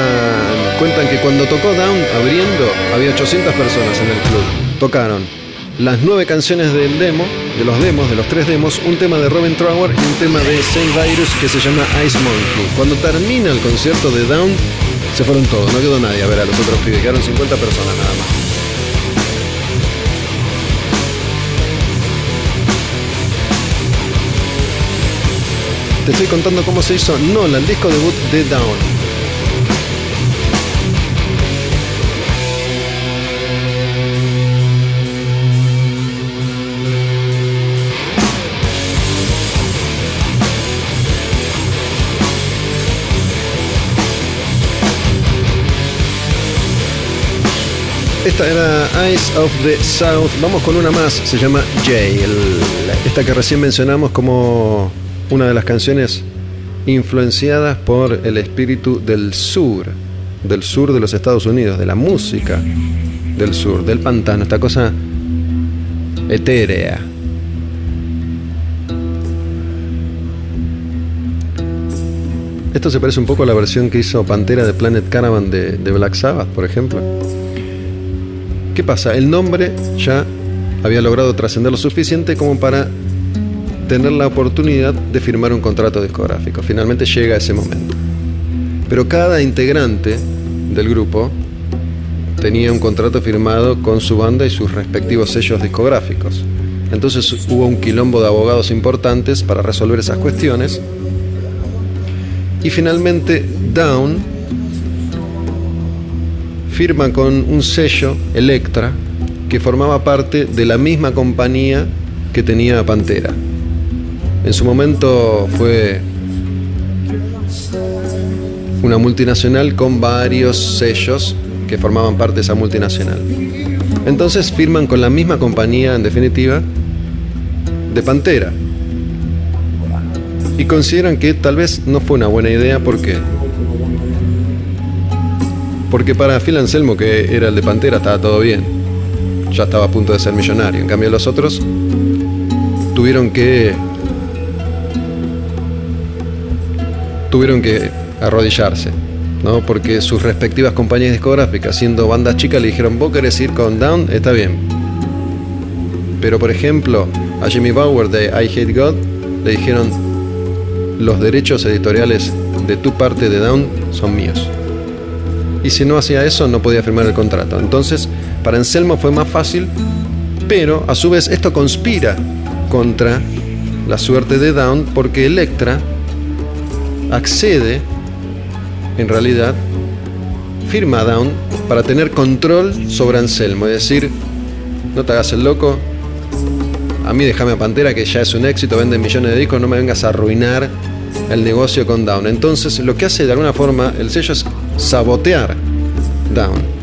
cuentan que cuando tocó Down abriendo había 800 personas en el club. Tocaron las nueve canciones del demo, de los demos, de los tres demos, un tema de Robin Trower y un tema de Saint Virus que se llama Ice Monkey. Cuando termina el concierto de Down, se fueron todos, no quedó nadie a ver a los otros pibes, quedaron 50 personas nada más. Te estoy contando cómo se hizo Nola, el disco debut de Down. Esta era Eyes of the South. Vamos con una más, se llama Jail. Esta que recién mencionamos como una de las canciones influenciadas por el espíritu del sur, del sur de los Estados Unidos, de la música del sur, del pantano, esta cosa etérea. Esto se parece un poco a la versión que hizo Pantera de Planet Caravan de, de Black Sabbath, por ejemplo. ¿Qué pasa? El nombre ya había logrado trascender lo suficiente como para tener la oportunidad de firmar un contrato discográfico. Finalmente llega ese momento. Pero cada integrante del grupo tenía un contrato firmado con su banda y sus respectivos sellos discográficos. Entonces hubo un quilombo de abogados importantes para resolver esas cuestiones. Y finalmente Down firma con un sello, Electra, que formaba parte de la misma compañía que tenía Pantera. En su momento fue una multinacional con varios sellos que formaban parte de esa multinacional. Entonces firman con la misma compañía, en definitiva, de Pantera. Y consideran que tal vez no fue una buena idea porque porque para Phil Anselmo, que era el de Pantera, estaba todo bien. Ya estaba a punto de ser millonario. En cambio los otros tuvieron que tuvieron que arrodillarse, ¿no? Porque sus respectivas compañías discográficas, siendo bandas chicas, le dijeron, vos querés ir con Down, está bien. Pero por ejemplo, a Jimmy Bauer de I Hate God le dijeron, los derechos editoriales de tu parte de Down son míos. Y si no hacía eso, no podía firmar el contrato. Entonces, para Anselmo fue más fácil, pero a su vez esto conspira contra la suerte de Down porque Electra accede, en realidad, firma Down para tener control sobre Anselmo. Es decir, no te hagas el loco, a mí déjame a Pantera que ya es un éxito, vende millones de discos, no me vengas a arruinar el negocio con Down. Entonces lo que hace de alguna forma el sello es sabotear Down.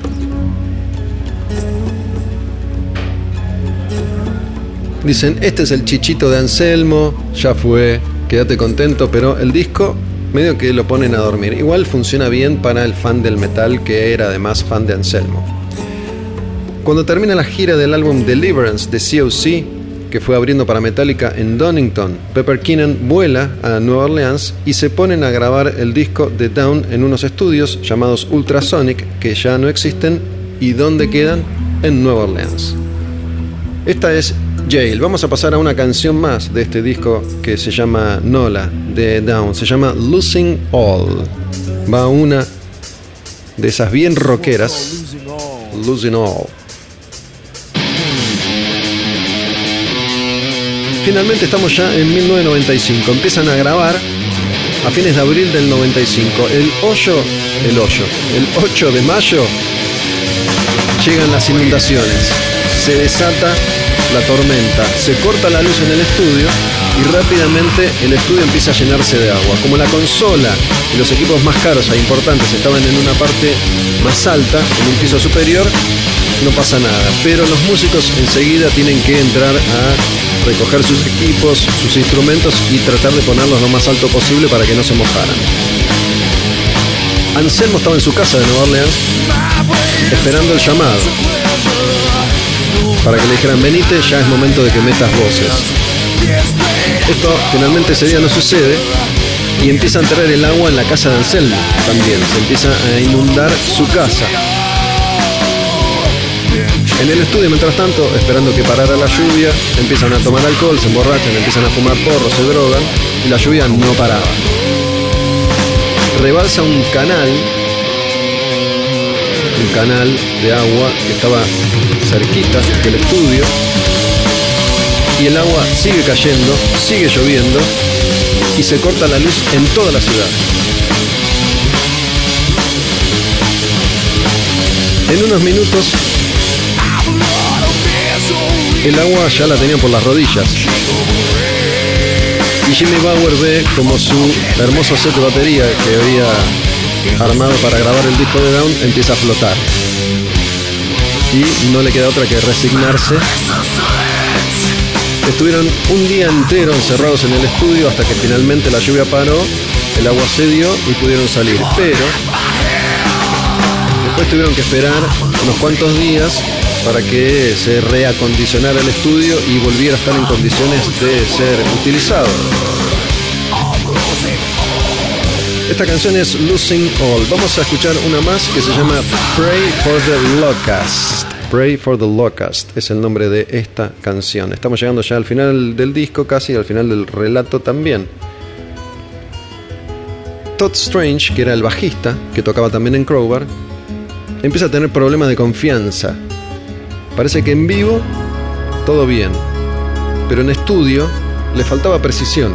Dicen, este es el chichito de Anselmo, ya fue, quédate contento, pero el disco medio que lo ponen a dormir. Igual funciona bien para el fan del metal que era además fan de Anselmo. Cuando termina la gira del álbum Deliverance de COC, que fue abriendo para Metallica en Donington, Pepper Keenan vuela a Nueva Orleans y se ponen a grabar el disco de Down en unos estudios llamados Ultrasonic, que ya no existen, y donde quedan en Nueva Orleans. Esta es Jail. Vamos a pasar a una canción más de este disco que se llama Nola de Down. Se llama Losing All. Va una de esas bien rockeras. Losing All. Finalmente estamos ya en 1995. Empiezan a grabar a fines de abril del 95. El 8, el 8, el 8 de mayo llegan las inundaciones. Se desata la tormenta, se corta la luz en el estudio y rápidamente el estudio empieza a llenarse de agua. Como la consola y los equipos más caros e importantes estaban en una parte más alta, en un piso superior, no pasa nada. Pero los músicos enseguida tienen que entrar a recoger sus equipos, sus instrumentos y tratar de ponerlos lo más alto posible para que no se mojaran. Anselmo estaba en su casa de Nueva Orleans esperando el llamado para que le dijeran venite, ya es momento de que metas voces. Esto finalmente ese día no sucede y empieza a entrar el agua en la casa de Anselmo también, se empieza a inundar su casa. En el estudio, mientras tanto, esperando que parara la lluvia, empiezan a tomar alcohol, se emborrachan, empiezan a fumar porros, se drogan y la lluvia no paraba. Rebalsa un canal un canal de agua que estaba cerquita del estudio y el agua sigue cayendo, sigue lloviendo y se corta la luz en toda la ciudad. En unos minutos el agua ya la tenían por las rodillas. Y Jimmy Bauer ve como su hermoso set de batería que había armado para grabar el disco de Down, empieza a flotar. Y no le queda otra que resignarse. Estuvieron un día entero encerrados en el estudio hasta que finalmente la lluvia paró, el agua cedió y pudieron salir. Pero después tuvieron que esperar unos cuantos días para que se reacondicionara el estudio y volviera a estar en condiciones de ser utilizado. Esta canción es Losing All. Vamos a escuchar una más que se llama Pray for the Locust. Pray for the Locust es el nombre de esta canción. Estamos llegando ya al final del disco, casi al final del relato también. Todd Strange, que era el bajista, que tocaba también en Crowbar, empieza a tener problemas de confianza. Parece que en vivo todo bien, pero en estudio le faltaba precisión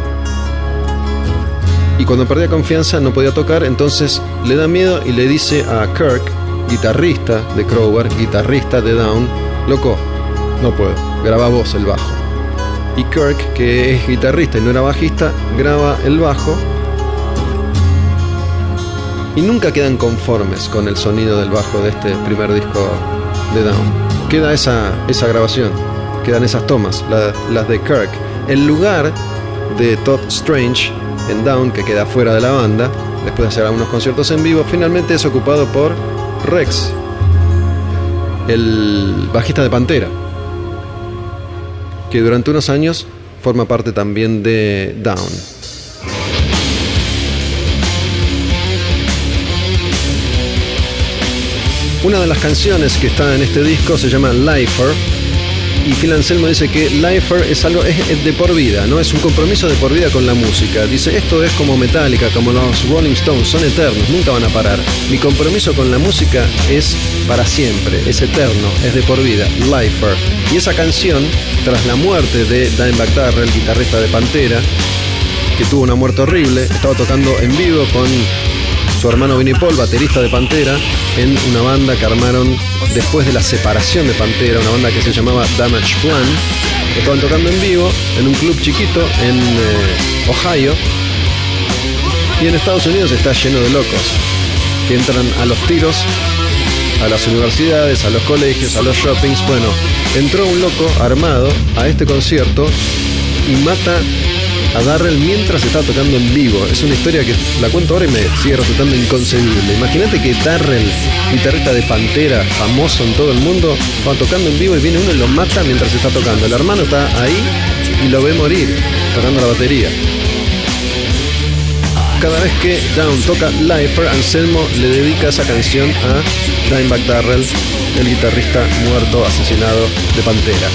Y cuando perdía confianza no podía tocar, entonces le da miedo y le dice a Kirk, guitarrista de Crowbar, guitarrista de Down, loco, no puedo, graba vos el bajo. Y Kirk, que es guitarrista y no era bajista, graba el bajo y nunca quedan conformes con el sonido del bajo de este primer disco de Down. Queda esa, esa grabación, quedan esas tomas, la- las de Kirk. El lugar de Todd Strange en Down, que queda fuera de la banda, después de hacer algunos conciertos en vivo, finalmente es ocupado por Rex, el bajista de Pantera, que durante unos años forma parte también de Down. Una de las canciones que está en este disco se llama Lifer. Y Phil Anselmo dice que Lifer es algo es de por vida, no es un compromiso de por vida con la música. Dice, esto es como Metallica, como los Rolling Stones, son eternos, nunca van a parar. Mi compromiso con la música es para siempre, es eterno, es de por vida, Lifer. Y esa canción, tras la muerte de Dimebag Darrell, guitarrista de Pantera, que tuvo una muerte horrible, estaba tocando en vivo con su hermano Vinnie Paul, baterista de Pantera, en una banda que armaron después de la separación de Pantera, una banda que se llamaba Damage Plan. Estaban tocando en vivo en un club chiquito en eh, Ohio. Y en Estados Unidos está lleno de locos que entran a los tiros, a las universidades, a los colegios, a los shoppings. Bueno, entró un loco armado a este concierto y mata a Darrell mientras está tocando en vivo. Es una historia que la cuento ahora y me sigue resultando inconcebible. Imagínate que Darrell, guitarrista de Pantera, famoso en todo el mundo, va tocando en vivo y viene uno y lo mata mientras está tocando. El hermano está ahí y lo ve morir tocando la batería. Cada vez que Down toca Lifer, Anselmo le dedica esa canción a Dimebag Darrell, el guitarrista muerto, asesinado de Pantera.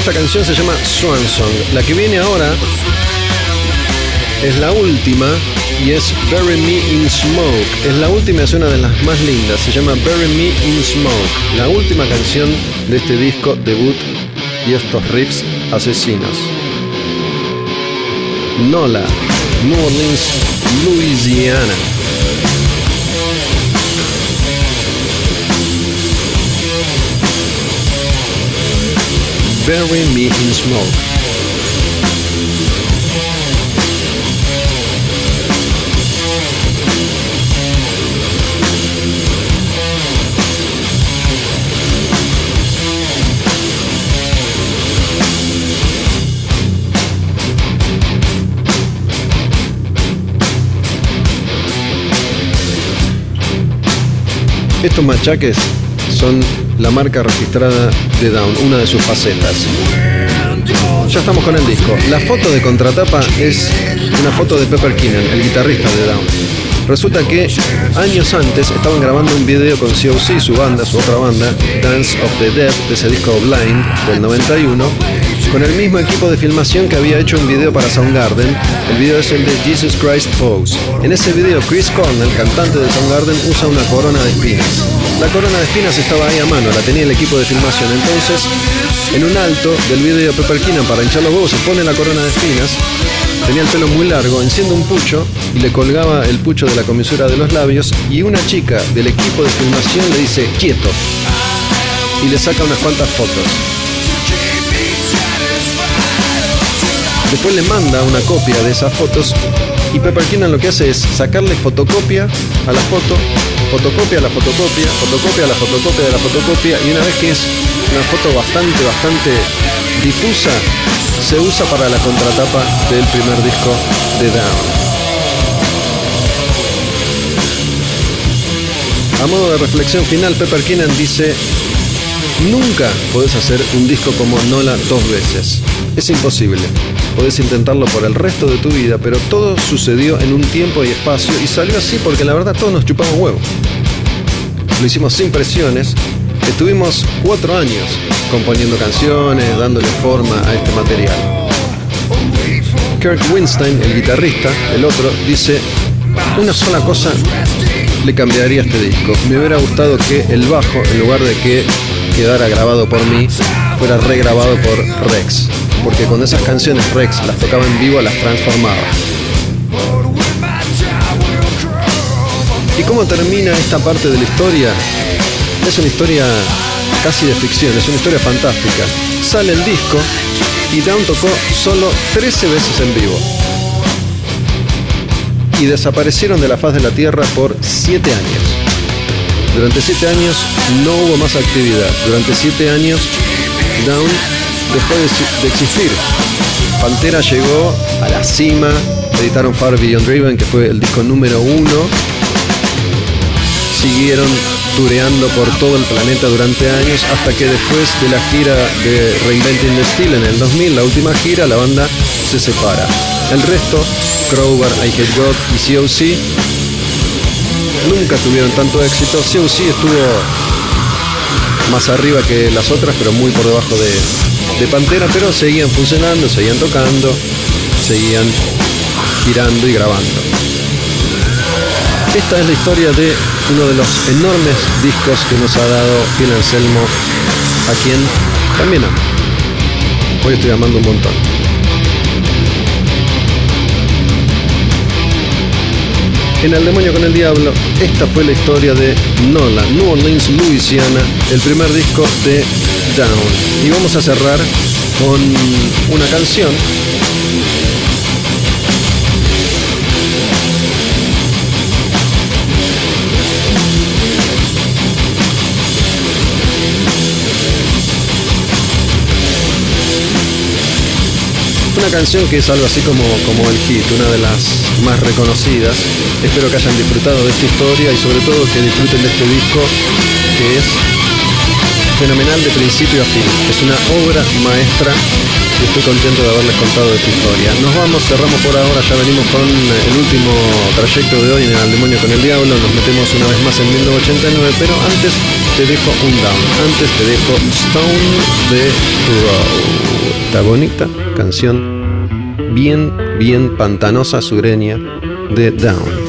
Esta canción se llama Swan Song. La que viene ahora es la última y es Bury Me in Smoke. Es la última, es una de las más lindas. Se llama Bury Me in Smoke. La última canción de este disco debut y estos riffs asesinos. Nola, New Orleans, Louisiana. Bury Me in Smoke. Estos machaques son la marca registrada de Down, una de sus facetas. Ya estamos con el disco. La foto de contratapa es una foto de Pepper Keenan, el guitarrista de Down. Resulta que años antes estaban grabando un video con COC, su banda, su otra banda, Dance of the Dead, de ese disco Blind del 91, con el mismo equipo de filmación que había hecho un video para Soundgarden. El video es el de Jesus Christ Pose. En ese video, Chris Cornell, cantante de Soundgarden, usa una corona de espinas. La corona de espinas estaba ahí a mano, la tenía el equipo de filmación. Entonces, en un alto del video Pepper Keenan para hinchar los huevos, se pone la corona de espinas. Tenía el pelo muy largo, enciende un pucho y le colgaba el pucho de la comisura de los labios y una chica del equipo de filmación le dice quieto y le saca unas cuantas fotos. Después le manda una copia de esas fotos y Pepper Keenan lo que hace es sacarle fotocopia a la foto, fotocopia la fotocopia, fotocopia la fotocopia de la fotocopia y una vez que es una foto bastante, bastante difusa, se usa para la contratapa del primer disco de Down. A modo de reflexión final, Pepper Keenan dice, nunca podés hacer un disco como Nola dos veces. Es imposible. Podés intentarlo por el resto de tu vida, pero todo sucedió en un tiempo y espacio y salió así porque la verdad todos nos chupamos huevo. Lo hicimos sin presiones. Estuvimos cuatro años componiendo canciones, dándole forma a este material. Kirk Winstein, el guitarrista, el otro, dice, una sola cosa le cambiaría este disco. Me hubiera gustado que el bajo, en lugar de que quedara grabado por mí, fuera regrabado por Rex. Porque cuando esas canciones Rex las tocaba en vivo, las transformaba. ¿Y cómo termina esta parte de la historia? Es una historia casi de ficción, es una historia fantástica. Sale el disco y Down tocó solo 13 veces en vivo. Y desaparecieron de la faz de la Tierra por 7 años. Durante 7 años no hubo más actividad. Durante 7 años Down dejó de, existir. Pantera llegó a la cima, editaron Far Beyond Raven, que fue el disco número uno. Siguieron tureando por todo el planeta durante años hasta que después de la gira de Reinventing the Steel en el 2000, la última gira, la banda se separa. El resto, Crowbar, I Hate God y COC, nunca tuvieron tanto éxito. COC estuvo más arriba que las otras, pero muy por debajo de, de Pantera, pero seguían funcionando, seguían tocando, seguían girando y grabando. Esta es la historia de uno de los enormes discos que nos ha dado Phil Anselmo, a quien también amo. Hoy estoy amando un montón. En El Demonio con el Diablo, esta fue la historia de Nola, New Orleans, Louisiana, el primer disco de Down. Y vamos a cerrar con una canción Una canción que es algo así como, como el hit, una de las más reconocidas. Espero que hayan disfrutado de esta historia y sobre todo que disfruten de este disco que es fenomenal de principio a fin. Es una obra maestra y estoy contento de haberles contado esta historia. Nos vamos, cerramos por ahora, ya venimos con el último trayecto de hoy en El Demonio con el Diablo, nos metemos una vez más en 1989, pero antes te dejo un down, antes te dejo Stone the Road. Esta bonita canción, bien, bien pantanosa, sureña, de Down.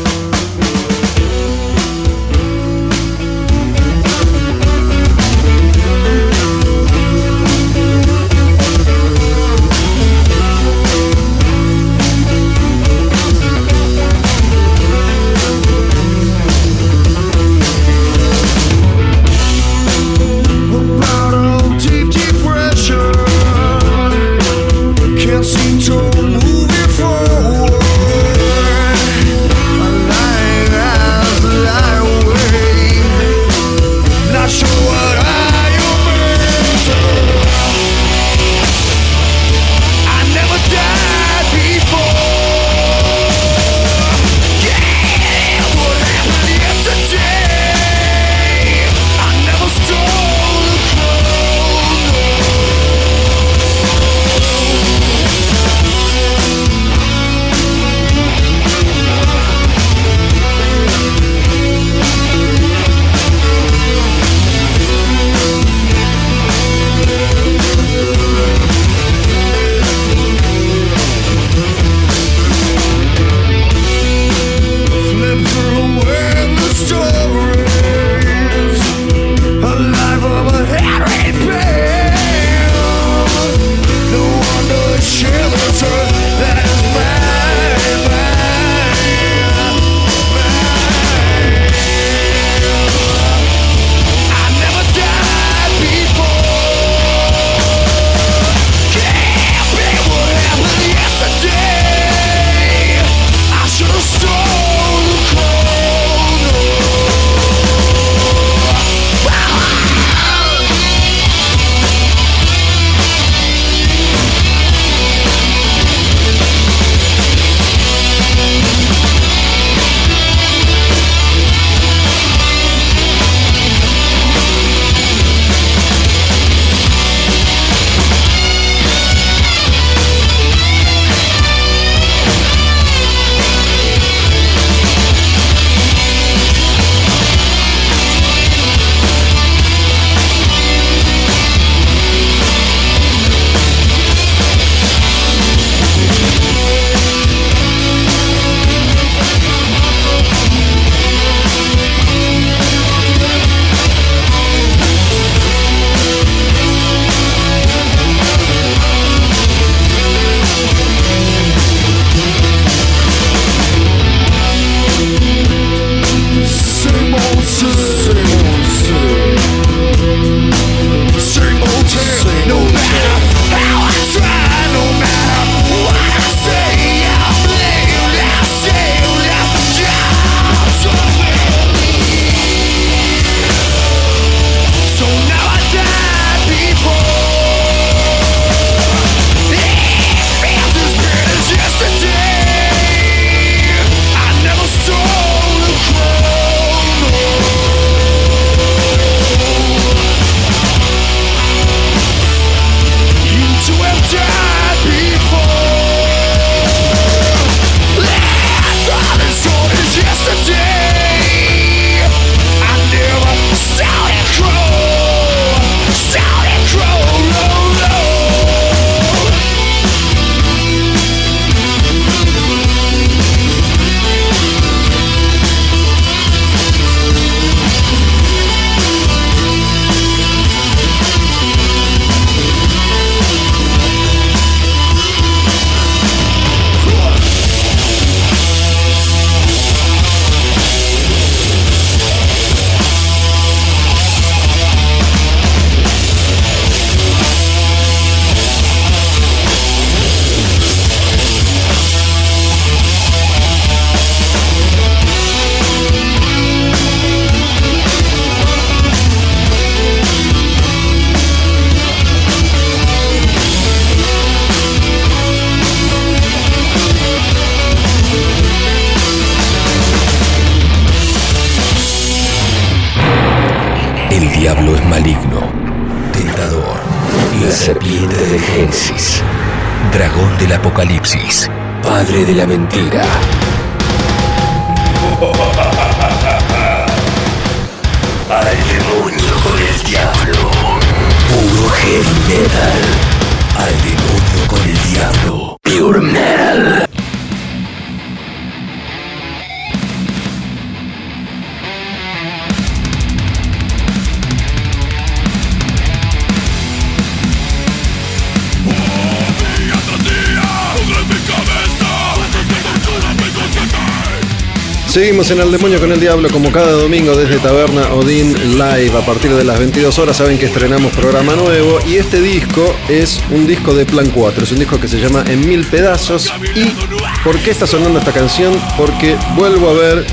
En El Demonio con el Diablo como cada domingo desde Taberna Odín Live. A partir de las 22 horas saben que estrenamos programa nuevo y este disco es un disco de Plan 4. Es un disco que se llama En Mil Pedazos. ¿Y por qué está sonando esta canción? Porque vuelvo a ver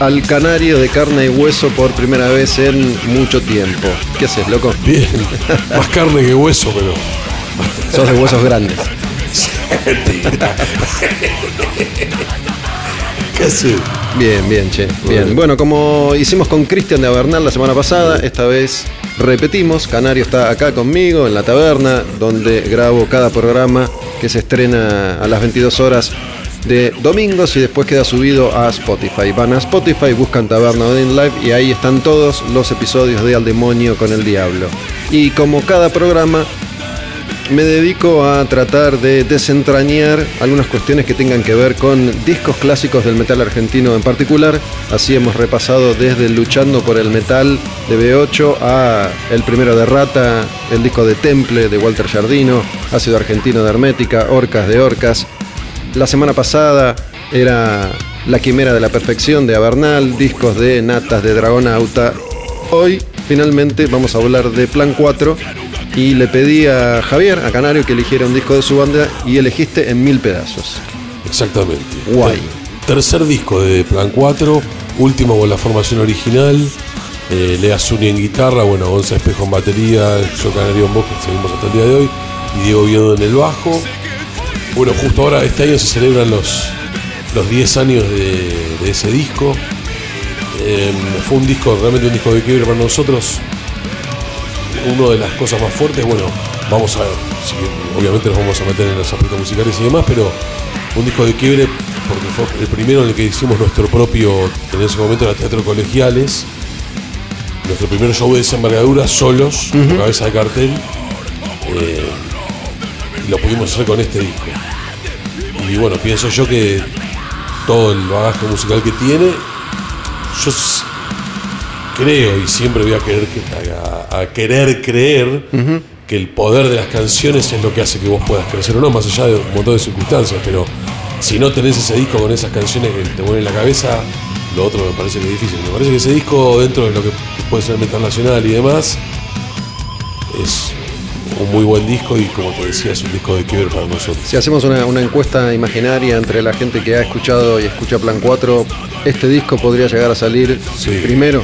al canario de carne y hueso por primera vez en mucho tiempo. ¿Qué haces, loco? Bien, más carne que hueso, pero. Sos de huesos grandes. Bien, bien, che. Bien. Bueno, como hicimos con Cristian de Avernal la semana pasada, esta vez repetimos. Canario está acá conmigo en la taberna, donde grabo cada programa que se estrena a las 22 horas de domingos y después queda subido a Spotify. Van a Spotify, buscan Taberna Odin Live y ahí están todos los episodios de Al Demonio con el Diablo. Y como cada programa, me dedico a tratar de desentrañar algunas cuestiones que tengan que ver con discos clásicos del metal argentino en particular. Así hemos repasado desde Luchando por el Metal de B8 a el primero de Rata, el disco de Temple de Walter Jardino, Ácido Argentino de Hermética, Orcas de Orcas. La semana pasada era La Quimera de la Perfección de Avernal, discos de Natas de Dragonauta. Hoy finalmente vamos a hablar de Plan 4 y le pedí a Javier, a Canario, que eligiera un disco de su banda y elegiste en mil pedazos. Exactamente. Guay. Ter- Tercer disco de Plan 4, último con la formación original. Eh, Lea Zuni en guitarra, bueno, Gonza Espejo en batería, yo Canario en voz, que seguimos hasta el día de hoy, y Diego Viedo en el bajo. Bueno, justo ahora, este año se celebran los, los 10 años de, de ese disco. Eh, fue un disco, realmente un disco de quiebre para nosotros. Una de las cosas más fuertes, bueno, vamos a ver, sí, obviamente nos vamos a meter en los aspectos musicales y demás, pero un disco de quiebre porque fue el primero en el que hicimos nuestro propio, en ese momento era Teatro Colegiales, nuestro primer show de esa envergadura, solos, con cabeza de cartel, eh, y lo pudimos hacer con este disco. Y bueno, pienso yo que todo el bagaje musical que tiene, yo creo y siempre voy a querer, que- a, a querer creer que el poder de las canciones es lo que hace que vos puedas crecer o no, más allá de un montón de circunstancias, pero si no tenés ese disco con esas canciones que te mueven la cabeza, lo otro me parece que es difícil. Me parece que ese disco, dentro de lo que puede ser metal nacional y demás, es un muy buen disco y como te decía, es un disco de quiebre para nosotros. Si hacemos una, una encuesta imaginaria entre la gente que ha escuchado y escucha Plan 4, este disco podría llegar a salir Sí. primero.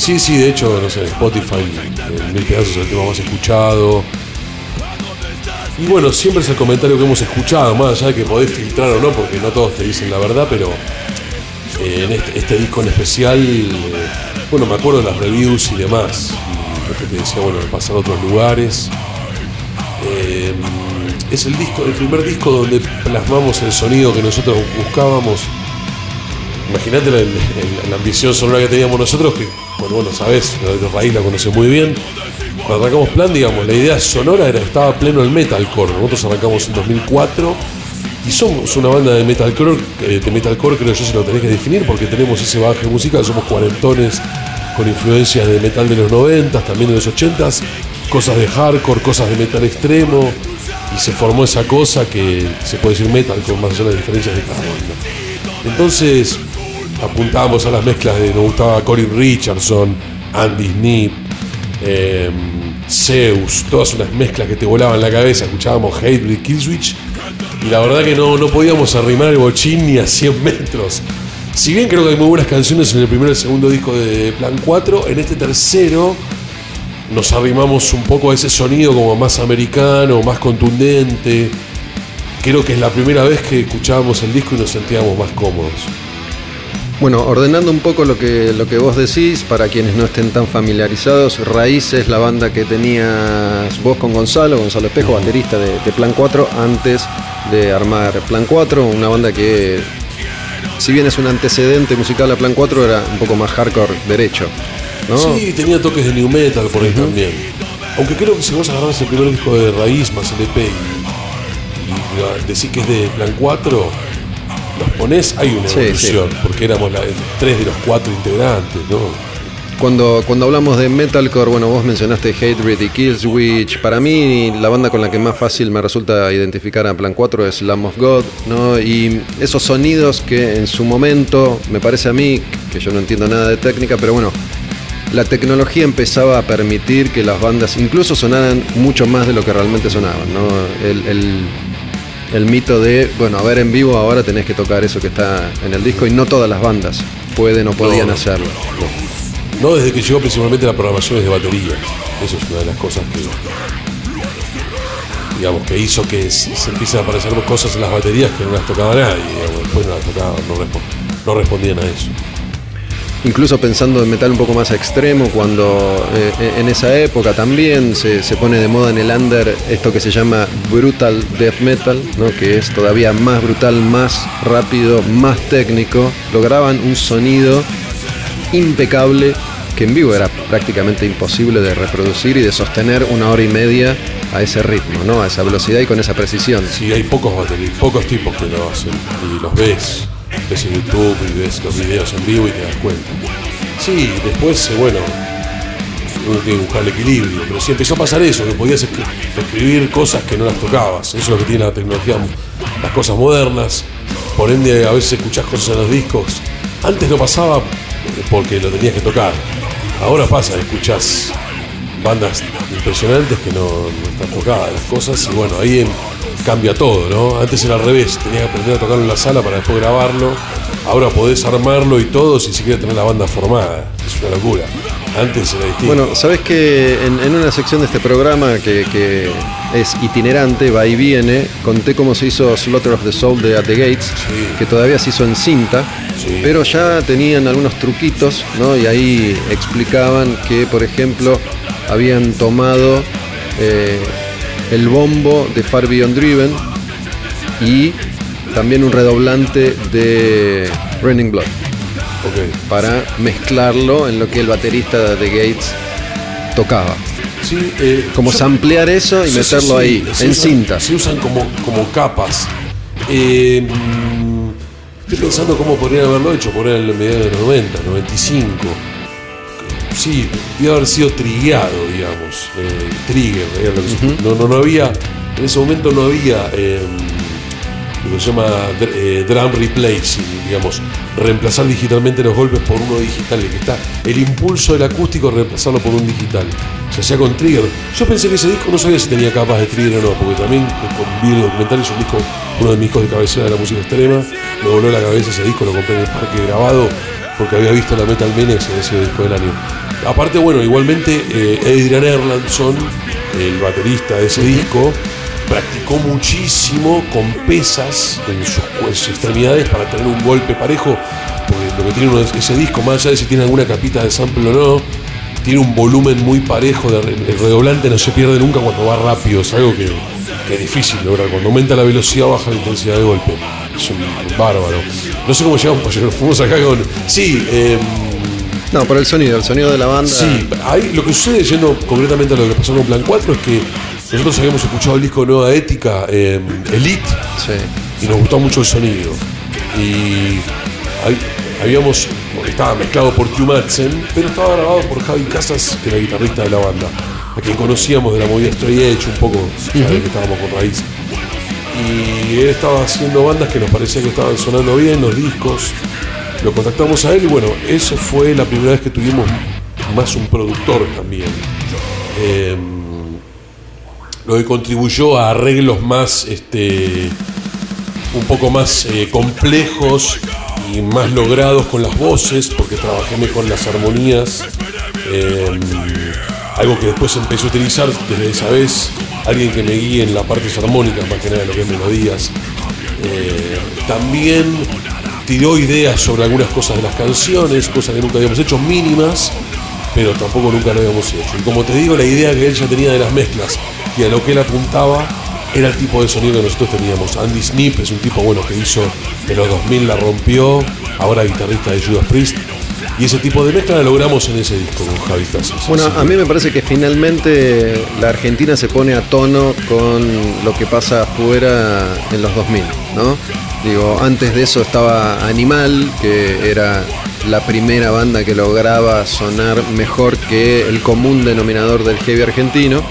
Sí, sí, de hecho, no sé, Spotify, en mil pedazos el tema más escuchado. Y bueno, siempre es el comentario que hemos escuchado, más allá de que podés filtrar o no, porque no todos te dicen la verdad, pero eh, en este, este disco en especial, eh, bueno, me acuerdo de las reviews y demás. Y te decía, bueno, pasar a otros lugares. Eh, es el disco, el primer disco donde plasmamos el sonido que nosotros buscábamos. Imagínate la, la ambición sonora que teníamos nosotros, que, bueno, bueno, sabes, de raíz la conoce muy bien. Cuando arrancamos plan, digamos, la idea sonora era estaba pleno el metalcore. Nosotros arrancamos en 2004 y somos una banda de metalcore, eh, de metalcore creo yo se lo tenés que definir porque tenemos ese bagaje musical, somos cuarentones con influencias de metal de los 90, también de los 80s, cosas de hardcore, cosas de metal extremo y se formó esa cosa que se puede decir metalcore más allá de las diferencias de cada banda. Entonces apuntábamos a las mezclas de nos gustaba Corin Richardson, Andy Snip, eh, Zeus, todas unas mezclas que te volaban la cabeza, escuchábamos Hatebreed, Killswitch y la verdad que no, no podíamos arrimar el bochín ni a 100 metros. Si bien creo que hay muy buenas canciones en el primer y el segundo disco de Plan 4, en este tercero nos arrimamos un poco a ese sonido como más americano, más contundente. Creo que es la primera vez que escuchábamos el disco y nos sentíamos más cómodos. Bueno, ordenando un poco lo que, lo que vos decís, para quienes no estén tan familiarizados, Raíz es la banda que tenías vos con Gonzalo, Gonzalo Espejo, baterista de, de Plan 4, antes de armar Plan 4, una banda que, si bien es un antecedente musical a Plan 4, era un poco más hardcore derecho. ¿no? Sí, tenía toques de new metal por ahí también. Aunque creo que si vos agarrás el primer disco de Raíz más el EP y, y decís que es de Plan 4, los ponés, hay una Sí, evolución, porque éramos la- tres de los cuatro integrantes, ¿no? Cuando, cuando hablamos de metalcore, bueno, vos mencionaste Hatebreed y Killswitch. Para mí, la banda con la que más fácil me resulta identificar a Plan 4 es Lamb of God, ¿no? Y esos sonidos que en su momento, me parece a mí, que yo no entiendo nada de técnica, pero bueno, la tecnología empezaba a permitir que las bandas incluso sonaran mucho más de lo que realmente sonaban, ¿no? El, el- el mito de, bueno, a ver en vivo ahora tenés que tocar eso que está en el disco y no todas las bandas pueden o podían no, hacerlo. No desde que llegó principalmente la programación de baterías. Eso es una de las cosas que. Digamos, que hizo que se, empiecen a aparecer cosas en las baterías que no las tocaba nadie. digamos. Después no las respo- no respondían a eso. Incluso pensando en metal un poco más extremo, cuando eh, en esa época también se, se pone de moda en el under esto que se llama brutal death metal, ¿no? que es todavía más brutal, más rápido, más técnico. Lograban un sonido impecable que en vivo era prácticamente imposible de reproducir y de sostener una hora y media a ese ritmo, ¿no? a esa velocidad y con esa precisión. Sí, hay pocos baterías, pocos tipos que lo hacen. Y los ves. Ves en YouTube y ves los videos en vivo y te das cuenta. Sí, después, eh, bueno, uno tiene que buscar el equilibrio. Pero sí empezó a pasar eso, que podías escri- escribir cosas que no las tocabas. Eso es lo que tiene la tecnología, las cosas modernas. Por ende, a veces escuchás cosas en los discos. Antes no pasaba porque lo tenías que tocar. Ahora pasa, escuchás bandas impresionantes que no, no están tocadas las cosas y bueno, ahí en- cambia todo, ¿no? Antes era al revés, tenías que aprender a tocarlo en la sala para después grabarlo. Ahora podés armarlo y todo sin siquiera tener la banda formada. Es una locura. Antes era distinto. Bueno, sabes que en, en una sección de este programa que, que es itinerante, va y viene, conté cómo se hizo Slaughter of the Soul de At the Gates, Sí. que todavía se hizo en cinta, Sí. pero ya tenían algunos truquitos, ¿no? Y ahí explicaban que, por ejemplo, habían tomado eh, el bombo de Far Beyond Driven y también un redoblante de Raining Blood para mezclarlo en lo que el baterista de Gates tocaba. Sí, eh, Como samplear eso y Sí, meterlo sí, ahí, en usan- cinta. Se usan como, como capas. Eh, mm, estoy pensando cómo podrían haberlo hecho, por en mediados de los 90, 95. Sí, debió haber sido trigueado, digamos. eh, trigger, era lo que se- no, no, no había, en ese momento no había eh, lo que se llama eh, drum replacing, digamos, reemplazar digitalmente los golpes por uno digital, el que está, el impulso del acústico reemplazarlo por un digital. Se hacía con trigger. Yo pensé que ese disco no sabía si tenía capas de trigger o no, porque también con vi el documental es un disco, uno de mis discos de cabecera de la música extrema, me voló la cabeza ese disco, lo compré en el parque grabado porque había visto la Metal Menex en ese disco del año. Aparte, bueno, igualmente eh, Adrian Erlandson, el baterista de ese disco, practicó muchísimo con pesas en sus, en sus extremidades para tener un golpe parejo, porque lo que tiene uno es- ese disco, más allá de si tiene alguna capita de sample o no, tiene un volumen muy parejo, de, el redoblante no se pierde nunca cuando va rápido, es algo que, que es difícil lograr, cuando aumenta la velocidad baja la intensidad de golpe, es un bárbaro. No sé cómo llegamos, porque fuimos acá con... Sí, eh, No, por el sonido, el sonido de la banda. Sí, ahí lo que sucede, yendo concretamente a lo que pasó con Plan 4, es que nosotros habíamos escuchado el disco Nueva Ética, eh, Elite, Sí. y nos gustó mucho el sonido. Y ahí habíamos, estaba mezclado por Q Madsen, pero estaba grabado por Javi Casas, que era el guitarrista de la banda, a quien conocíamos de la movida Stray Edge un poco, ya que estábamos con Raíz. Y él estaba haciendo bandas que nos parecía que estaban sonando bien, los discos. Lo contactamos a él y bueno, eso fue la primera vez que tuvimos más un productor también. Eh, lo que contribuyó a arreglos más, este, un poco más eh, complejos y más logrados con las voces, porque trabajé mejor las armonías. Eh, algo que después empecé a utilizar desde esa vez, alguien que me guíe en las partes armónicas, más que nada lo que es melodías. Eh, también tiró ideas sobre algunas cosas de las canciones, cosas que nunca habíamos hecho, mínimas, pero tampoco nunca lo habíamos hecho. Y como te digo, la idea que él ya tenía de las mezclas y a lo que él apuntaba era el tipo de sonido que nosotros teníamos. Andy Snip es un tipo bueno que hizo en los 2000 la rompió, ahora guitarrista de Judas Priest. Y ese tipo de mezcla la logramos en ese disco con Javi Casas. Bueno, a mí me parece que finalmente la Argentina se pone a tono con lo que pasa afuera en los 2000, ¿no? Digo, antes de eso estaba Animal, que era la primera banda que lograba sonar mejor que el común denominador del heavy argentino,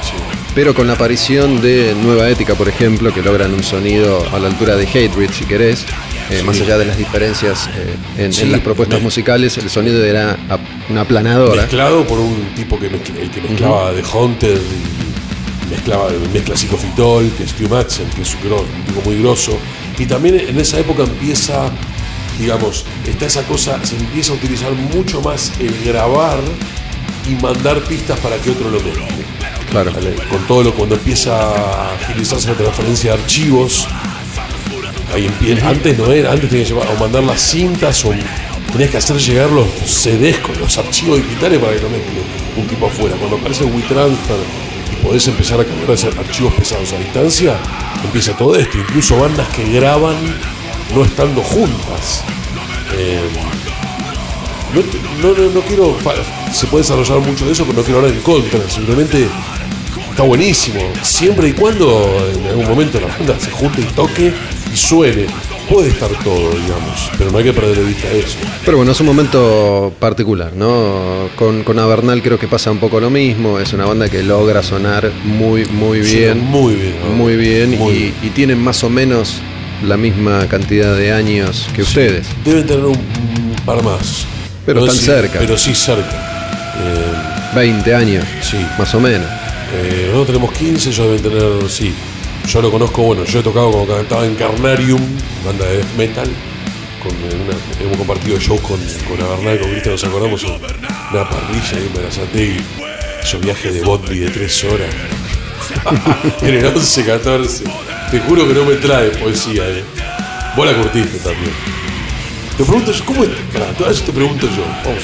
pero con la aparición de Nueva Ética, por ejemplo, que logran un sonido a la altura de Hatebreed, si querés, eh, más allá de las diferencias eh, en, Sí, en las propuestas me- musicales, el sonido era una aplanadora. Mezclado por un tipo que, mezcla- el que mezclaba de Hunter y mezclaba mezcla psicofitol, que es Stu Madsen, que es un, un tipo muy grosso. Y también en esa época empieza, digamos, está esa cosa, se empieza a utilizar mucho más el grabar y mandar pistas para que otro lo mezcle. Claro. ¿Vale? Con todo lo cuando empieza a utilizarse la transferencia de archivos. Ahí empie- antes no era, antes tenías que llevar, o mandar las cintas o tenías que hacer llegar los CDs con los archivos digitales para que lo mezcle un tipo afuera. Cuando aparece WeTransfer podés empezar a cargar esos archivos pesados a distancia, empieza todo esto. Incluso bandas que graban no estando juntas. Eh, no, no, no, quiero. Se puede desarrollar mucho de eso, pero no quiero hablar en contra. Simplemente está buenísimo. Siempre y cuando en algún momento la banda se junte y toque y suene. Puede estar todo, digamos, pero no hay que perder de vista eso. Pero bueno, es un momento particular, ¿no? Con, con Avernal creo que pasa un poco lo mismo. Es una banda que logra sonar muy, muy bien. muy bien, ¿no? Muy bien. Muy y, bien. y tienen más o menos la misma cantidad de años que ustedes. Deben tener un, un par más. Pero No están sí, cerca. Pero sí cerca. Eh, 20 años, Sí. más o menos. Eh, nosotros tenemos 15, ellos deben tener, sí. Yo lo conozco, bueno, yo he tocado como cantaba en Carnarium, banda de death metal. Con una- hemos compartido shows con, con Avernal, con Cristian, nos acordamos, una parrilla ahí en Berazategui. Esos viajes de Bondi de 3 horas. en el 11, 14. Te juro que no me trae poesía, eh. Vos la curtiste también. Te pregunto yo, ¿cómo estás? Pará, todo eso te pregunto yo. Vamos.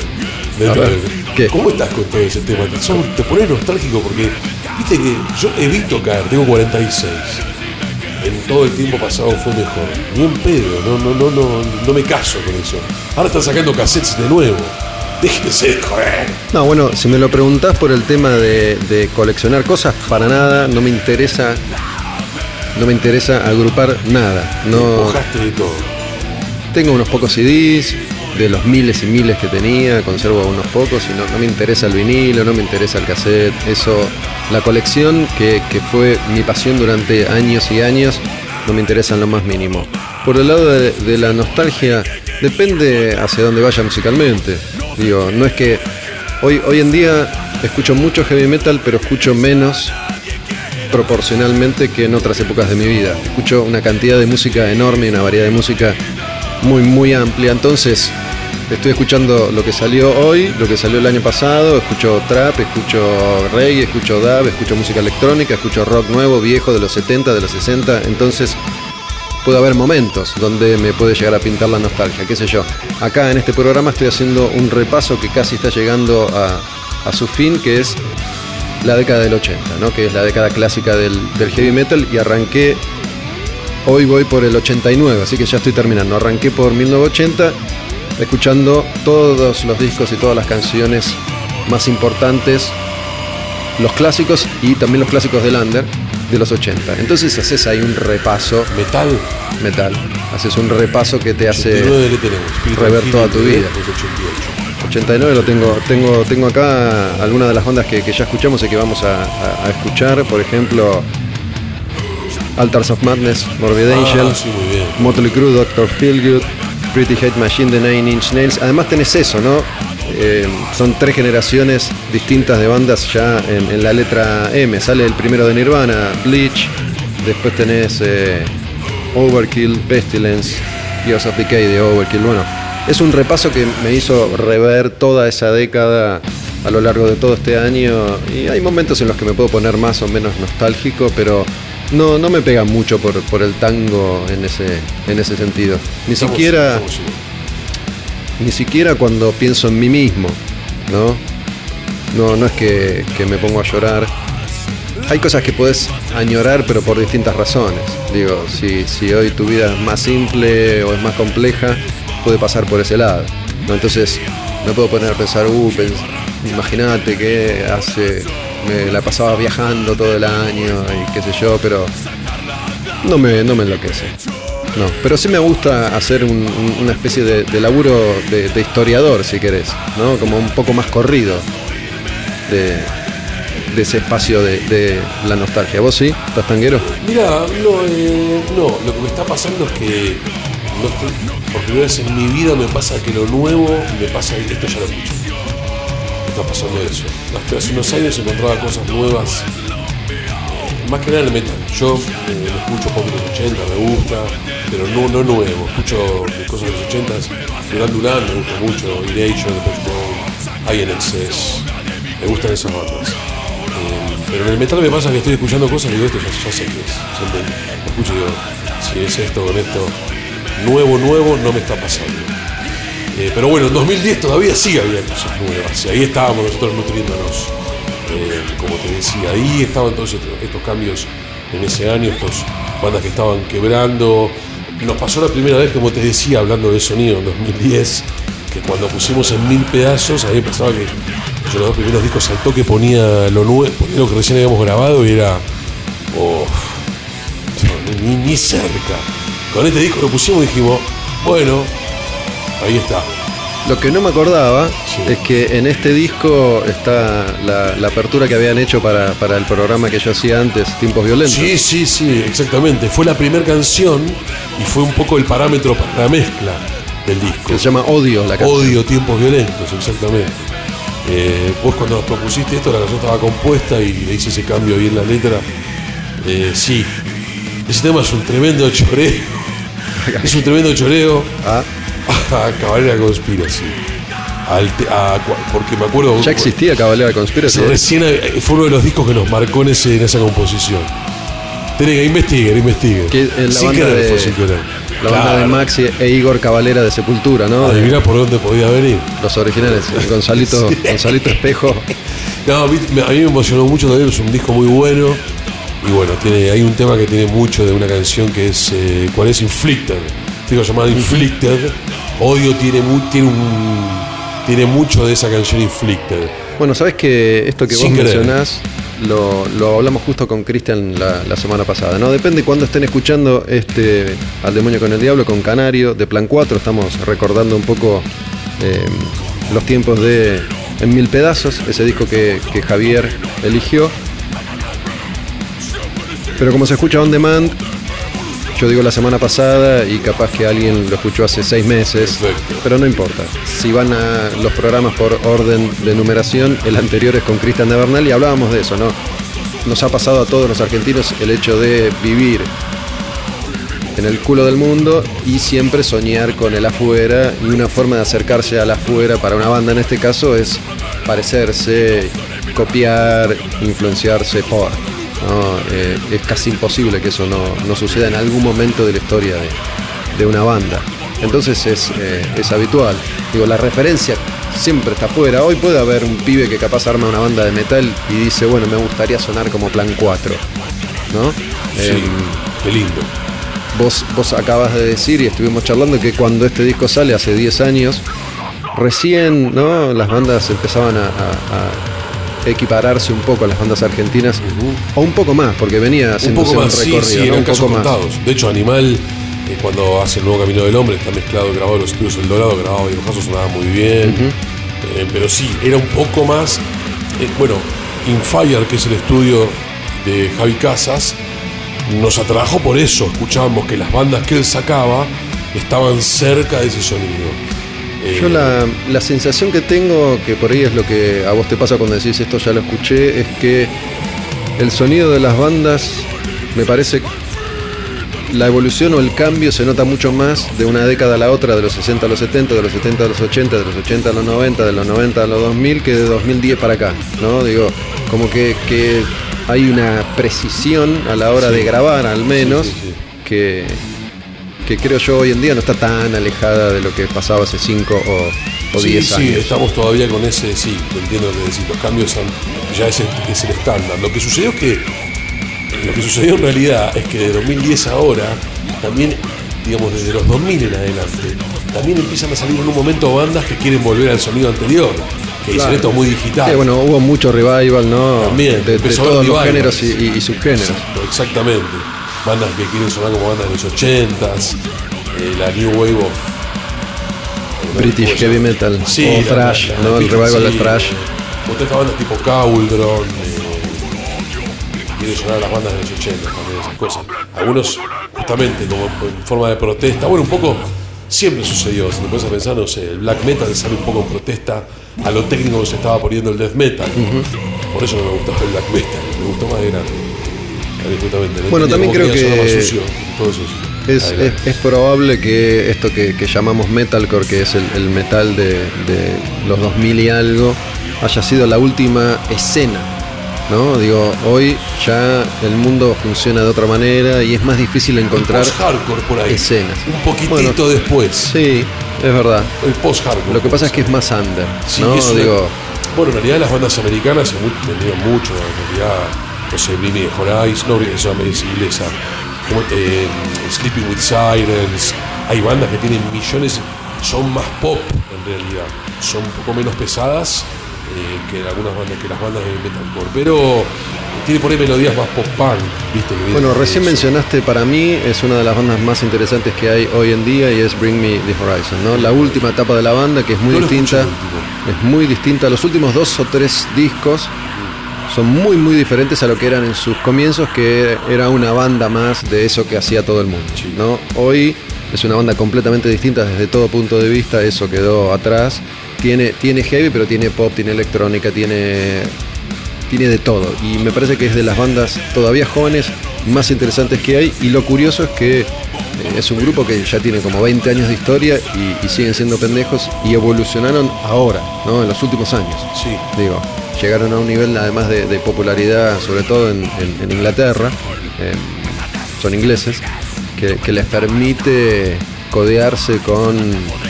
Ver, ¿qué? ¿Cómo estás con todo ese tema? ¿Te, sos- te pones nostálgico? Porque, viste que yo evito caer, tengo 46. En todo el tiempo pasado fue mejor. Ni en pedo, no, no, no, no, no me caso con eso. Ahora están sacando cassettes de nuevo. Déjense de joder. No, bueno, si me lo preguntás por el tema de, de coleccionar cosas, para nada, no me interesa. No me interesa agrupar nada. No, de todo. Tengo unos pocos CDs, de los miles y miles que tenía, conservo unos pocos y no, me interesa el vinilo, no me interesa el cassette. Eso, la colección, que, que fue mi pasión durante años y años, no me interesa en lo más mínimo. Por el lado de, de la nostalgia, depende hacia dónde vaya musicalmente. Digo, no es que hoy, hoy en día escucho mucho heavy metal, pero escucho menos proporcionalmente que en otras épocas de mi vida. Escucho una cantidad de música enorme una variedad de música muy, muy amplia. Entonces, estoy escuchando lo que salió hoy, lo que salió el año pasado, escucho trap, escucho reggae, escucho dub, escucho música electrónica, escucho rock nuevo, viejo, de los 70, de los 60. Entonces, puede haber momentos donde me puede llegar a pintar la nostalgia, qué sé yo. Acá en este programa estoy haciendo un repaso que casi está llegando a, su fin, que es la década del 80, ¿no? que es la década clásica del heavy metal, y arranqué, hoy voy por el 89, así que ya estoy terminando, arranqué por 1980, escuchando todos los discos y todas las canciones más importantes, los clásicos y también los clásicos del under de los 80. Entonces haces ahí un repaso Metal. metal, haces un repaso que te hace... 89 le tenemos. Spirit rever toda tu vida. Pues 88. 89 lo tengo, tengo, tengo acá algunas de las bandas que, que ya escuchamos y que vamos a, a- a escuchar, por ejemplo, Altars of Madness, Morbid Angel, Ah, sí, bien. Motley Crue, Doctor Feelgood, Pretty Hate Machine, The Nine Inch Nails. Además tenés eso, ¿no? Eh, son tres generaciones distintas de bandas ya en, en la letra M. Sale el primero de Nirvana, Bleach, después tenés eh, Overkill, Pestilence, Years of Decay de Overkill. Bueno, es un repaso que me hizo rever toda esa década a lo largo de todo este año y hay momentos en los que me puedo poner más o menos nostálgico, pero no, no me pega mucho por, por el tango en ese, en ese sentido. Ni Estamos- siquiera, estamos ni siquiera cuando pienso en mí mismo, ¿no? No, no es que, que me pongo a llorar. Hay cosas que puedes añorar, pero por distintas razones. Digo, si, si hoy tu vida es más simple o es más compleja, puede pasar por ese lado. ¿no? Entonces, no puedo poner a pensar, uh, pens- imagínate que hace. La pasaba viajando todo el año y qué sé yo, pero no me, no me enloquece. No, pero sí me gusta hacer un- un- una especie de, laburo de, historiador, si querés, ¿no? Como un poco más corrido de, ese espacio de, la nostalgia. ¿Vos sí? ¿Estás tanguero? Mira, no, eh, no, lo que me está pasando es que no estoy- por primera vez en mi vida me pasa que lo nuevo me pasa esto ya lo escucho. Está pasando eso. Hasta hace unos años encontraba cosas nuevas, más que nada el metal. Yo eh, escucho pop de los 80, me gusta, pero no, no nuevo. Escucho cosas de los 80, Duran Duran me gusta mucho, Erasure, Depeche Mode, INXS, me gustan esas bandas. Eh, pero en el metal me pasa que estoy escuchando cosas y digo, esto ya, ya sé qué es. Lo escucho y digo, si es esto con esto, nuevo, nuevo, no me está pasando. Eh, pero bueno, en 2010 todavía sí había cosas nuevas. Y ahí estábamos nosotros nutriéndonos. Eh, como te decía, ahí estaban todos estos, cambios en ese año, estas bandas que estaban quebrando. Nos pasó la primera vez, como te decía, hablando de sonido en 2010, que cuando pusimos en mil pedazos, a mí me pasaba que yo los dos primeros discos al toque ponía lo nuevo, ponía lo que recién habíamos grabado y era. Oh, ni, ni cerca. Con este disco lo pusimos y dijimos, bueno, ahí está. Lo que no me acordaba Sí. es que en este disco está la, la apertura que habían hecho para, para el programa que yo hacía antes, Tiempos Violentos. Sí, sí, sí, exactamente. Fue la primera canción y fue un poco el parámetro para la mezcla del disco. Que se llama Odio, la canción. Odio tiempos violentos, exactamente. Eh, vos cuando nos propusiste esto, la canción estaba compuesta y le hice ese cambio ahí en la letra. Eh, sí, ese tema es un tremendo choreo. Es un tremendo choreo Ah, a Cabalera Conspiracy. Al te- a cua- porque me acuerdo. ya existía Cabalera Conspiracy. Recién eh, fue uno de los discos que nos marcó en, ese, en esa composición. Tienen que investiguen, investiguen. Que es la Sin banda querer de- fue sin querer. La banda de. Maxi e Igor Cavalera de Sepultura, ¿no? Adivina por dónde podía venir. los originales. Gonzalito, Gonzalito Espejo. No, a mí me emocionó mucho también, es un disco muy bueno. Y bueno, tiene, hay un tema que tiene mucho de una canción que es, eh, ¿cuál es? Inflicted. Digo llamada Inflicted. Odio tiene, mu- tiene, un, tiene mucho de esa canción Inflicted. Bueno, sabes que esto que vos mencionás lo, lo hablamos justo con Cristian la, la semana pasada, ¿no? Depende cuándo estén escuchando este Al Demonio con el Diablo con Canario de Plan 4. Estamos recordando un poco eh, los tiempos de En Mil Pedazos, ese disco que, que Javier eligió. Pero como se escucha on demand, yo digo la semana pasada y capaz que alguien lo escuchó hace seis meses, Perfecto. pero no importa. Si van a los programas por orden de numeración, el anterior es con Cristian de Bernal y hablábamos de eso, ¿no? Nos ha pasado a todos los argentinos el hecho de vivir en el culo del mundo y siempre soñar con el afuera y una forma de acercarse al afuera para una banda en este caso es parecerse, copiar, influenciarse por. ¿No? Eh, es casi imposible que eso no, no suceda en algún momento de la historia de, de una banda. Entonces es, eh, es habitual. Digo, la referencia siempre está afuera. Hoy puede haber un pibe que capaz arma una banda de metal y dice, bueno, me gustaría sonar como Plan 4. ¿No? Sí, Em, qué lindo. Vos, vos acabas de decir y estuvimos charlando que cuando este disco sale hace 10 años, recién ¿no? las bandas empezaban a, a- a equipararse un poco a las bandas argentinas, o un poco más, porque venía Un haciéndose poco un, más, sí, recorrido, sí, ¿no? eran un poco más. contados. De hecho, Animal, eh, cuando hace el nuevo Camino del Hombre, está mezclado, grabado en los estudios El Dorado, grabado y casos sonaba muy bien. Eh, pero sí, era un poco más. eh, bueno, Infire, que es el estudio de Javi Casas, nos atrajo por eso. Escuchábamos que las bandas que él sacaba estaban cerca de ese sonido. Eh, Yo la, la sensación que tengo, que por ahí es lo que a vos te pasa cuando decís esto ya lo escuché, es que el sonido de las bandas me parece la evolución o el cambio se nota mucho más de una década a la otra, de los 60 a los 70, de los 70 a los 80, de los 80 a los 90, de los 90 a los 2000, que de 2010 para acá, ¿no? Digo, como que, que hay una precisión a la hora de grabar al menos Sí, sí, sí. Que, que creo yo hoy en día no está tan alejada de lo que pasaba hace 5 o, o Sí, 10 sí, años. estamos todavía con ese, sí, entiendo lo que decís, los cambios ya es el, es el estándar. Lo que sucedió es que, lo que sucedió en realidad es que de 2010 a ahora, también, digamos, desde los 2000 en adelante, también empiezan a salir en un momento bandas que quieren volver al sonido anterior, que dicen Claro. esto es muy digital. Sí, bueno, hubo mucho revival, ¿no? También, de, todos los géneros y, y- y subgéneros. Exacto, Exactamente. Bandas que quieren sonar como bandas de los 80s, eh, la New Wave of. British ¿cómo se heavy metal, Sí, o thrash, la- la ¿no? El British, revival sí, thrash. Estas bandas tipo Cauldron, eh, quieren sonar a las bandas de los 80 también, esas cosas. Algunos, justamente, como en forma de protesta. Bueno, un poco. Siempre sucedió, si te pones a pensar, no sé, el black metal sale un poco en protesta a lo técnico que se estaba poniendo el death metal. Por eso no me gustaba el black metal, me gustó más de grande. Bueno, también creo que más sucio. Es, es- es probable que esto que, que llamamos metalcore, que es el, el metal de, de los 2000 y algo, haya sido la última escena. ¿no? Digo, hoy ya el mundo funciona de otra manera y es más difícil encontrar post-hardcore por ahí. escenas. Un poquitito Bueno, después. Sí, es verdad. El post-hardcore. Lo que pasa es que es más under, Sí, ¿no? Digo, Bueno, en realidad las bandas americanas se vendieron mucho. En realidad, Bring Me the Horizon, no, es inglesa. Eh, Sleeping with Sirens. Hay bandas que tienen millones, son más pop en realidad. Son un poco menos pesadas eh, que algunas bandas, que las bandas de metalcore. Pero tiene por ahí melodías más pop-punk, ¿viste? Que vienen Bueno, recién eso. mencionaste para mí es una de las bandas más interesantes que hay hoy en día y es Bring Me the Horizon, ¿no? La última etapa de la banda que es muy No distinta, es muy distinta. Los últimos dos o tres discos son muy muy diferentes a lo que eran en sus comienzos, que era una banda más de eso que hacía todo el mundo, ¿no? Hoy es una banda completamente distinta desde todo punto de vista, eso quedó atrás. Tiene, tiene heavy, pero tiene pop, tiene electrónica, tiene tiene de todo y me parece que es de las bandas todavía jóvenes más interesantes que hay y lo curioso es que eh, es un grupo que ya tiene como 20 años de historia y, y siguen siendo pendejos y evolucionaron ahora, ¿no? En los últimos años. Sí. Digo, llegaron a un nivel además de, de popularidad, sobre todo en, en- en Inglaterra, eh, son ingleses, que, que les permite codearse con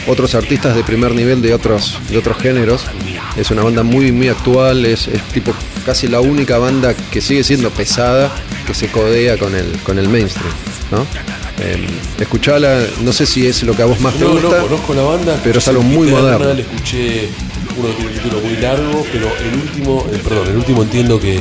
otros artistas de primer nivel de otros, de otros géneros. Es una banda muy, muy actual, es, es tipo casi la única banda que sigue siendo pesada, que se codea con el, con el mainstream, ¿no? Eh, escuchala, no sé si es lo que a vos más te No, no, gusta. conozco la banda. pero es algo muy moderno. Escuché uno tiene un título muy largo, pero el último, eh, perdón, el último entiendo que,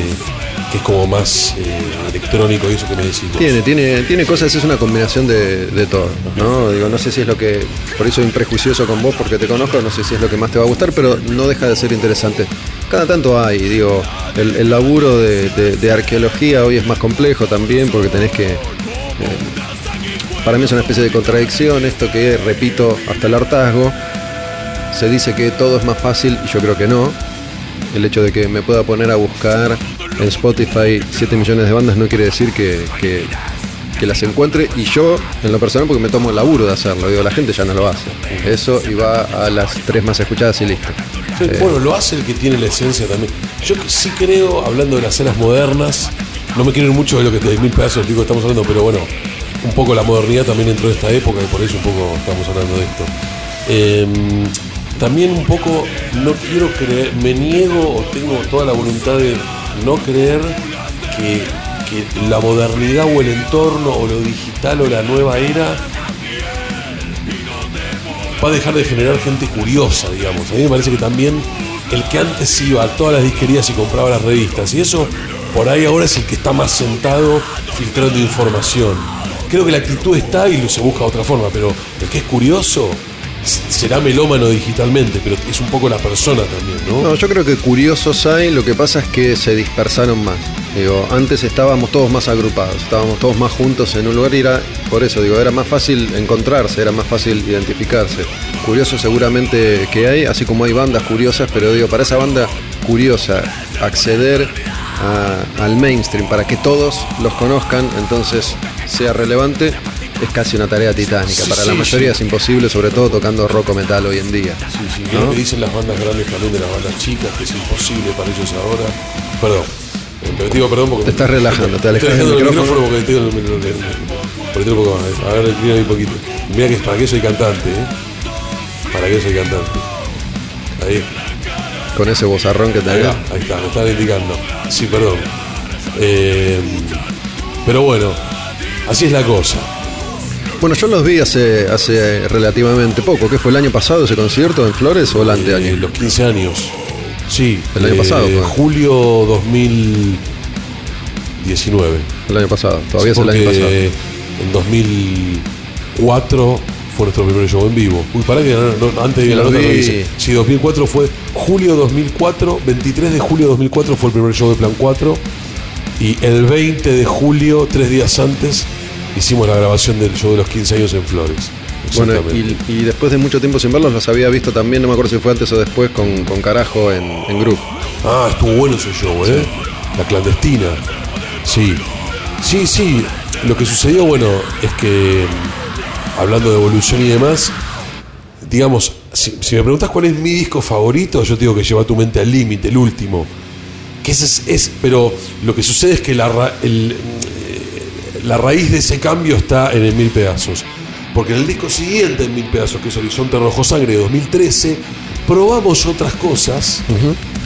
que es como más eh, electrónico y eso que me decís. vos. Tiene, tiene, tiene cosas, es una combinación de, de todo, ¿no? Digo, no sé si es lo que, por eso soy un prejuicioso con vos porque te conozco, no sé si es lo que más te va a gustar, pero no deja de ser interesante. Cada tanto hay, digo, el, el laburo de, de- de arqueología hoy es más complejo también porque tenés que... eh, para mí es una especie de contradicción esto que, repito, hasta el hartazgo, se dice que todo es más fácil y yo creo que no. El hecho de que me pueda poner a buscar en Spotify 7 millones de bandas no quiere decir que, que- que las encuentre y yo en lo personal porque me tomo el laburo de hacerlo. Digo, la gente ya no lo hace. Eso y va a las tres más escuchadas y listo. Sí, Eh, Bueno, lo hace el que tiene la esencia también. Yo sí creo, hablando de las escenas modernas, no me quiero ir mucho de lo que de mil pedazos de pico estamos hablando, pero bueno, un poco la modernidad también entró en esta época y por eso un poco estamos hablando de esto. Eh, también un poco no quiero creer, me niego o tengo toda la voluntad de no creer que, la modernidad o el entorno o lo digital o la nueva era va a dejar de generar gente curiosa, digamos. A mí me parece que también el que antes iba a todas las disquerías y compraba las revistas, y eso por ahí ahora es el que está más sentado filtrando información. Creo que la actitud está y se busca otra forma, pero el que es curioso será melómano digitalmente, pero es un poco la persona también, ¿no? No, yo creo que curiosos hay, lo que pasa es que se dispersaron más. Digo, antes estábamos todos más agrupados, estábamos todos más juntos en un lugar y era, por eso digo, era más fácil encontrarse, era más fácil identificarse. Curiosos seguramente que hay, así como hay bandas curiosas, pero digo, para esa banda curiosa, acceder al mainstream, para que todos los conozcan, entonces sea relevante, es casi una tarea titánica. Sí, para la mayoría sí. es imposible, sobre todo tocando rock o metal hoy en día. Sí, sí, es lo que dicen las bandas grandes también de las bandas chicas, que es imposible para ellos ahora. Perdón. Te digo perdón porque. Te estás relajando, te alejas del alejando micrófono. porque tengo el micrófono. Por un poco más. A ver, inclina un poquito. Mira que para qué soy cantante, ¿eh? Para qué soy cantante. Ahí. Con ese bozarrón que tenés. va, ahí está, me están indicando. Sí, perdón. Eh, pero bueno, así es la cosa. Bueno, yo los vi hace, hace relativamente poco. ¿Qué fue el año pasado ese concierto en Flores o el Eh, anteaño? los 15 años. Sí. El año eh, pasado, fue. Julio 2019. El año pasado, todavía es el año pasado. En 2004 fue nuestro primer show en vivo. Uy, pará que no- no, antes de la Lo nota no vi. dice. Sí, 2004 fue julio 2004, 23 de julio 2004 fue el primer show de Plan 4. Y el 20 de julio, tres días antes, hicimos la grabación del show de los 15 años en Flores. Bueno, y, y después de mucho tiempo sin verlos, los había visto también, no me acuerdo si fue antes o después, con, con Carajo en, en Group. Ah, estuvo bueno ese show, ¿eh? La clandestina. Sí. Sí, sí. Lo que sucedió, bueno, es que mm, hablando de evolución y demás, digamos, si, si me preguntas cuál es mi disco favorito, yo te digo que lleva tu mente al límite, el último. Que ese es, es- pero lo que sucede es que la, el, la raíz de ese cambio está en el Mil Pedazos. Porque en el disco siguiente, en Mil Pedazos, que es Horizonte Rojo Sangre de 2013, probamos otras cosas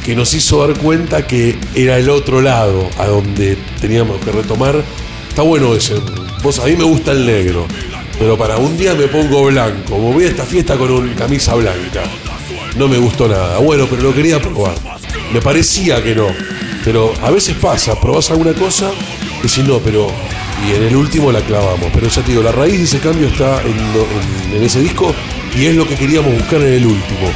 que nos hizo dar cuenta que era el otro lado a donde teníamos que retomar. Está bueno ese. Vos, a mí me gusta el negro, pero para un día me pongo blanco. Me voy a esta fiesta con una camisa blanca. No me gustó nada. Bueno, pero lo quería probar. Me parecía que no. Pero a veces pasa, probás alguna cosa y si no, pero. Y en el último la clavamos. Pero ya te digo, la raíz de ese cambio está en, lo- en- en ese disco y es lo que queríamos buscar en el último.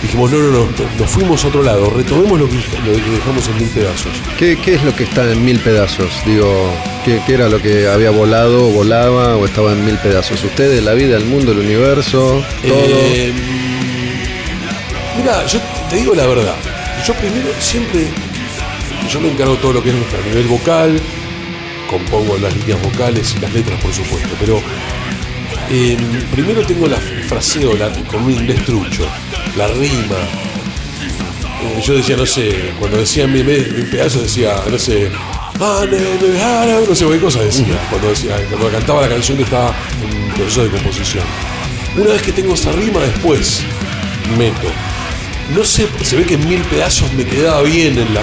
Dijimos, no, no, no, nos fuimos a otro lado, retomemos lo que, lo que dejamos en mil pedazos. ¿Qué, qué es lo que está en mil pedazos? Digo, ¿qué, qué era lo que había volado, volaba o estaba en mil pedazos? ¿Ustedes, la vida, el mundo, el universo, todo? Eh, mira, yo te digo la verdad. Yo primero siempre, yo me encargo todo lo que es nuestro nivel vocal, compongo las líneas vocales y las letras, por supuesto, pero eh, primero tengo la fraseo la- con un inglés trucho, la rima. Eh, yo decía, no sé, cuando decía mi, mi pedazo decía, no sé, "Ah, ah, no", no sé qué cosa decía, cuando decía, cuando cantaba la canción que estaba en proceso de composición. Una vez que tengo esa rima, después meto. No sé, se ve que en mil pedazos me quedaba bien en la.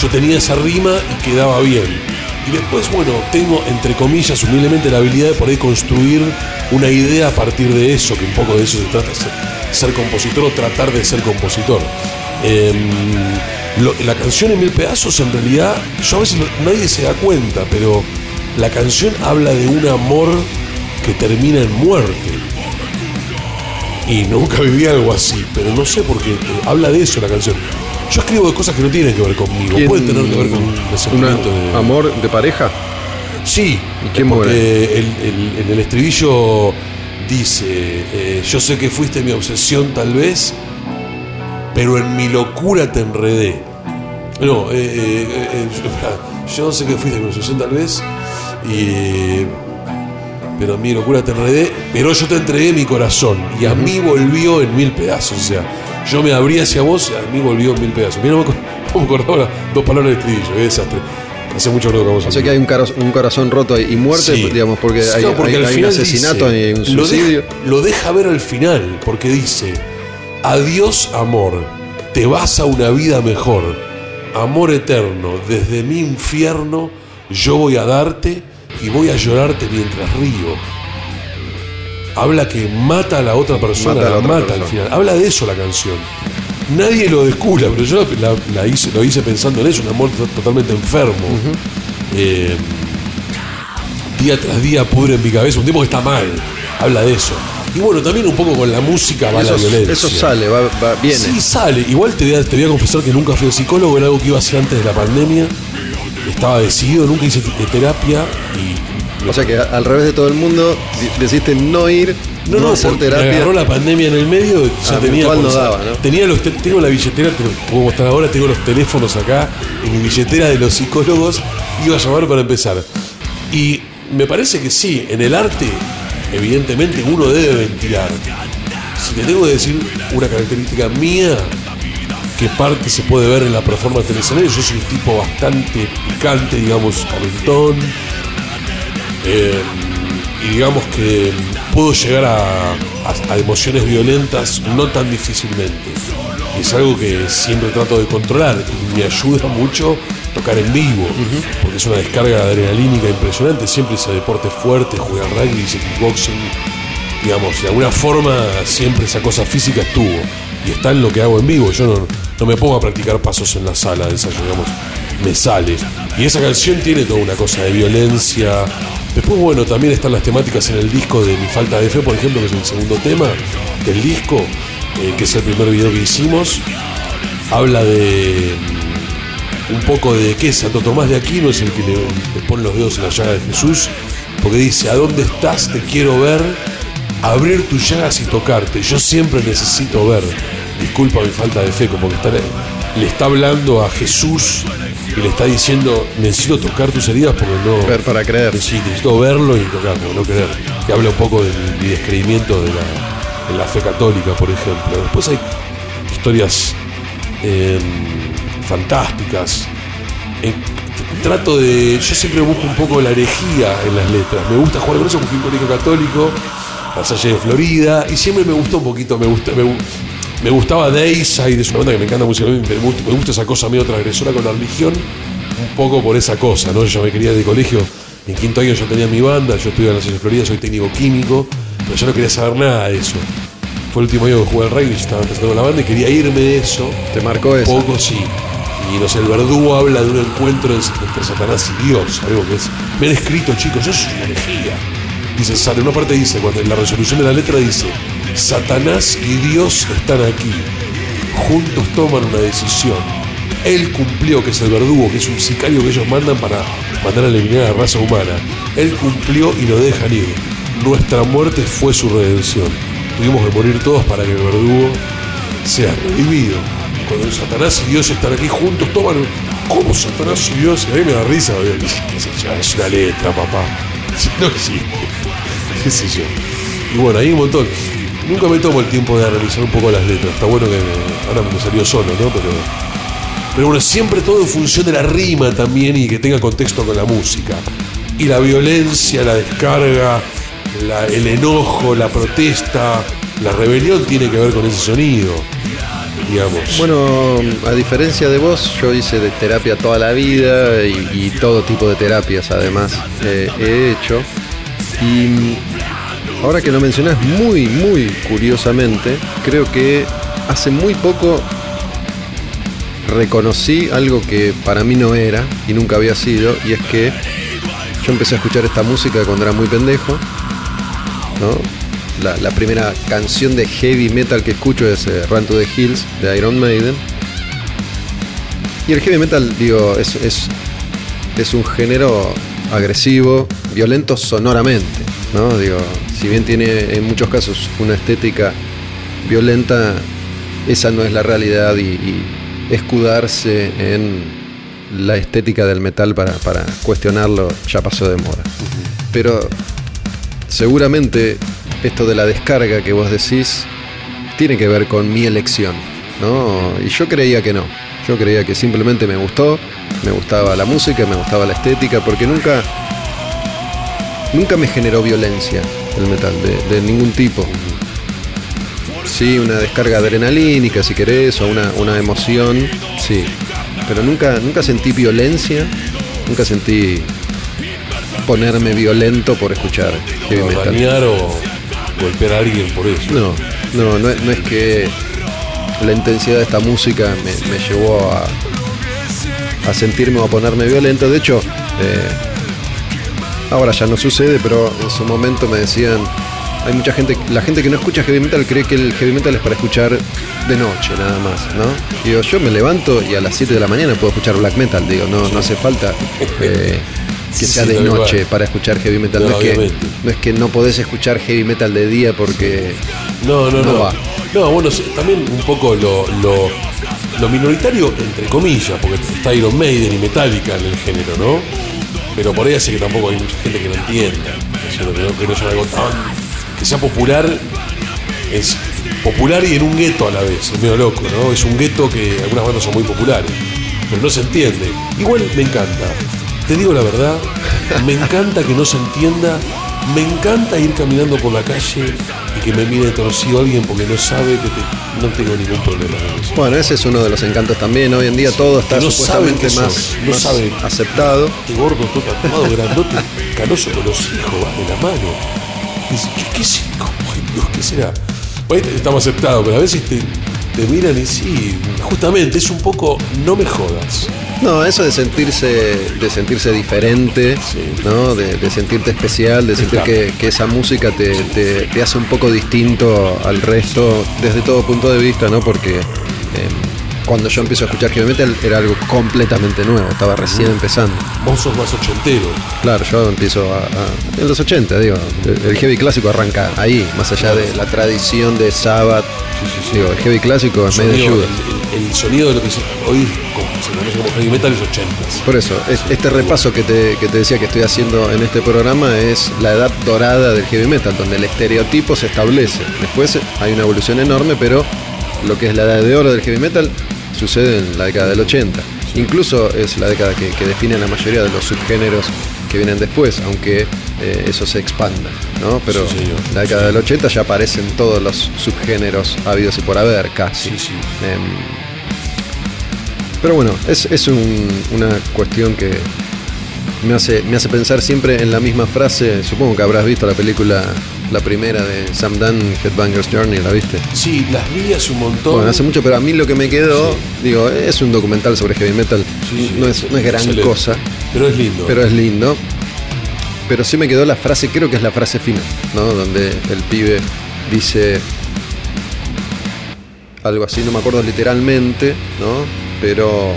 Yo tenía esa rima y quedaba bien. Y después, bueno, tengo, entre comillas, humildemente la habilidad de poder construir una idea a partir de eso, que un poco de eso se trata, ser, compositor o tratar de ser compositor. Em, la canción en mil pedazos, en realidad, yo a veces nadie se da cuenta, pero la canción habla de un amor que termina en muerte. Y nunca viví algo así, pero no sé por qué. eh, habla de eso la canción. Yo escribo de cosas que no tienen que ver conmigo. ¿Quién- Pueden tener que ver con un de. amor de pareja? Sí. ¿Y quién porque el- el- en el estribillo dice: eh, Yo sé que fuiste mi obsesión, tal vez, pero en mi locura te enredé. No, eh, eh, eh, yo, yo sé que fuiste mi obsesión, tal vez, y. Pero en mi locura te enredé, pero yo te entregué mi corazón y a mí volvió en mil pedazos. O sea, yo me abrí hacia vos y a mí volvió mil pedazos. Mira, no me acordaba dos palabras de estribillo, qué desastre. Hace mucho que no tocamos O sea que hay un, caro- un corazón roto y muerte, Sí. digamos, porque Sí, hay, no, porque hay- al hay un asesinato dice- y un lo suicidio. deja- Lo deja, ver al final, porque dice: Adiós, amor, te vas a una vida mejor. Amor eterno, desde mi infierno yo voy a darte y voy a llorarte mientras río. Habla que mata a la otra persona, Mata la la otra mata persona. al final. Habla de eso la canción. Nadie lo descubre, pero yo la, la hice, lo hice pensando en eso, un amor to- totalmente enfermo. Eh, día tras día pudre en mi cabeza, un tipo que está mal, habla de eso. Y bueno, también un poco con la música va Eso, la violencia. eso sale, va, va- viene. Sí, sale. Igual te voy, a, te voy a confesar que nunca fui psicólogo, era algo que iba a hacer antes de la pandemia. Estaba decidido, nunca hice terapia y. O sea que al revés de todo el mundo, di- decidiste no ir, no, No, no, hacer me terapia. agarró la pandemia en el medio, ya Ah, tenía no daba, ¿no? tenía los te- tengo la billetera, puedo mostrar ahora, tengo los teléfonos acá en mi billetera de los psicólogos, iba a llamar para empezar. Y me parece que sí, en el arte, evidentemente uno debe ventilar. Si te tengo que decir una característica mía, qué parte se puede ver en la performance del escenario. Yo soy un tipo bastante picante, digamos, calentón. Eh, y digamos que puedo llegar a, a- a emociones violentas no tan difícilmente. Y es algo que siempre trato de controlar y me ayuda mucho tocar en vivo, porque es una descarga adrenalínica impresionante. Siempre hice deporte fuerte, jugué al rugby, hice kickboxing. Digamos, de alguna forma siempre esa cosa física estuvo y está en lo que hago en vivo. Yo no, no me pongo a practicar pasos en la sala de ensayo, digamos, me sale. Y esa canción tiene toda una cosa de violencia. Después, bueno, también están las temáticas en el disco de Mi Falta de Fe, por ejemplo, que es el segundo tema del disco, eh, que es el primer video que hicimos. Habla de mm, un poco de que Santo Tomás de Aquino es el que le, le pone los dedos en la llaga de Jesús, porque dice, ¿a dónde estás? Te quiero ver, abrir tus llagas y tocarte. Yo siempre necesito ver. Disculpa mi falta de fe, como que está, le está hablando a Jesús y le está diciendo, necesito tocar tus heridas porque no... Ver para creer. Sí, necesito verlo y tocarlo, no creer. Que habla un poco del mi descreimiento de la, de la fe católica, por ejemplo. Después hay historias eh, fantásticas. Eh, trato de. Yo siempre busco un poco la herejía en las letras. Me gusta jugar con eso porque fui un colegio católico, la Salle de Florida, y siempre me gustó un poquito. Me, gusta, me, me gustaba Dayside, es una banda que me encanta musicalmente, pero me gusta, me gusta esa cosa medio transgresora con la religión, un poco por esa cosa, ¿no? Yo me quería de colegio. En quinto año yo tenía mi banda, yo estudié en la de Florida, soy técnico químico, pero yo no quería saber nada de eso. Fue el último año que jugué al rugby, yo estaba empezando la banda y quería irme de eso. Te marcó eso. Poco sí. Y no sé, el verdugo habla de un encuentro entre Satanás y Dios, algo que es. Me han escrito, chicos, eso es una herejía. Dice, en una parte dice, cuando en la resolución de la letra dice, Satanás y Dios están aquí. Juntos toman una decisión. Él cumplió, que es el verdugo, que es un sicario que ellos mandan para mandar a eliminar a la raza humana. Él cumplió y lo dejan ir. Nuestra muerte fue su redención. Tuvimos que morir todos para que el verdugo sea revivido. Cuando Satanás y Dios están aquí juntos, toman. ¿Cómo Satanás y Dios? A mí me da risa. Es una letra, papá. No existe. ¿Qué sé yo? Y bueno, hay un montón. Nunca me tomo el tiempo de analizar un poco las letras. Está bueno que ahora me salió solo, ¿no? Pero, pero bueno, siempre todo en función de la rima también y que tenga contexto con la música. Y la violencia, la descarga, el enojo, la protesta, la rebelión tiene que ver con ese sonido, digamos. Bueno, a diferencia de vos, yo hice de terapia toda la vida y, y todo tipo de terapias además eh, he hecho. Y ahora que lo mencionás muy, muy curiosamente, creo que hace muy poco reconocí algo que para mí no era y nunca había sido, y es que yo empecé a escuchar esta música cuando era muy pendejo, ¿no? La, la primera canción de heavy metal que escucho es eh, Run to the Hills de Iron Maiden. Y el heavy metal, digo, es, es, es un género agresivo, violento sonoramente, ¿no? Digo, si bien tiene en muchos casos una estética violenta, esa no es la realidad y, y escudarse en la estética del metal para, para cuestionarlo ya pasó de moda. Pero seguramente esto de la descarga que vos decís tiene que ver con mi elección, ¿no? Y yo creía que no. Yo creía que simplemente me gustó, me gustaba la música, me gustaba la estética, porque nunca, nunca me generó violencia el metal, de, de ningún tipo. Sí, una descarga adrenalínica, si querés, o una, una emoción, sí. Pero nunca, nunca sentí violencia, nunca sentí ponerme violento por escuchar heavy o metal. dañar o golpear a alguien por eso. No, no, no, es- no es que la intensidad de esta música me, me llevó a, a sentirme o a ponerme violento. De hecho, eh, ahora ya no sucede, pero en su momento me decían, hay mucha gente, la gente que no escucha heavy metal cree que el heavy metal es para escuchar de noche nada más, ¿no? Digo, yo me levanto y a las 7 de la mañana puedo escuchar black metal, digo, no, no hace falta eh, que sea de noche para escuchar heavy metal. No, No, es que, no es que no podés escuchar heavy metal de día porque No, no, No no. va. No, bueno, también un poco lo, lo, lo minoritario, entre comillas, porque está Iron Maiden y Metallica en el género, ¿no? Pero por hace que tampoco hay mucha gente que lo entienda. Decir, que no, que no sea que sea popular. Es, popular y en un gueto a la vez, es medio loco, ¿no? Es un gueto que algunas bandas son muy populares, pero no se entiende. Igual me encanta, te digo la verdad, me encanta que no se entienda, me encanta ir caminando por la calle y que me mire torcido alguien porque no sabe que te- no tengo ningún problema con eso. Bueno, ese es uno de los encantos también. Hoy en día todo está no supuestamente saben que más, no más saben. aceptado. Este gordo, todo tatuado, grandote, canoso con los hijos, de la mano. Dice, ¿qué, qué es? ¿qué será? Pues estamos aceptados, pero a veces te, te miran y sí, justamente es un poco, no me jodas. No, eso de sentirse, de sentirse diferente, ¿no? De, de sentirte especial, de sentir que, que esa música te, te- te hace un poco distinto al resto desde todo punto de vista, ¿no? Porque eh, cuando yo empiezo a escuchar heavy metal era algo completamente nuevo, estaba recién empezando. Vos sos más ochentero. Claro, yo empiezo a, a- en los 80, digo, el, el heavy clásico arranca ahí, más allá de la tradición de Sabbath, digo, el heavy clásico es medio Sonido- el, el sonido de lo que se, hoy como se conoce como heavy metal es 80. Por eso, es- este repaso que te, que te decía que estoy haciendo en este programa es la edad dorada del heavy metal, donde el estereotipo se establece. Después hay una evolución enorme, pero lo que es la edad de oro del heavy metal sucede en la década del 80. Incluso es la década que, que define la mayoría de los subgéneros que vienen después, aunque eh, eso se expanda, ¿no? Pero Sí, señor. la década del 80 ya aparecen todos los subgéneros habidos y por haber, casi. Sí. Em, pero bueno, es, es un- una cuestión que me hace, me hace pensar siempre en la misma frase. Supongo que habrás visto la película, la primera de Sam Dunn, Headbangers Journey, ¿la viste? Sí, las vi hace un montón. Bueno, hace mucho, pero a mí lo que me quedó, digo, es un documental sobre heavy metal. Sí, sí. No, es, no es gran Excelente. cosa, Pero es lindo. pero es lindo. Pero sí me quedó la frase, creo que es la frase final, ¿no? Donde el pibe dice algo así, no me acuerdo literalmente, ¿no? Pero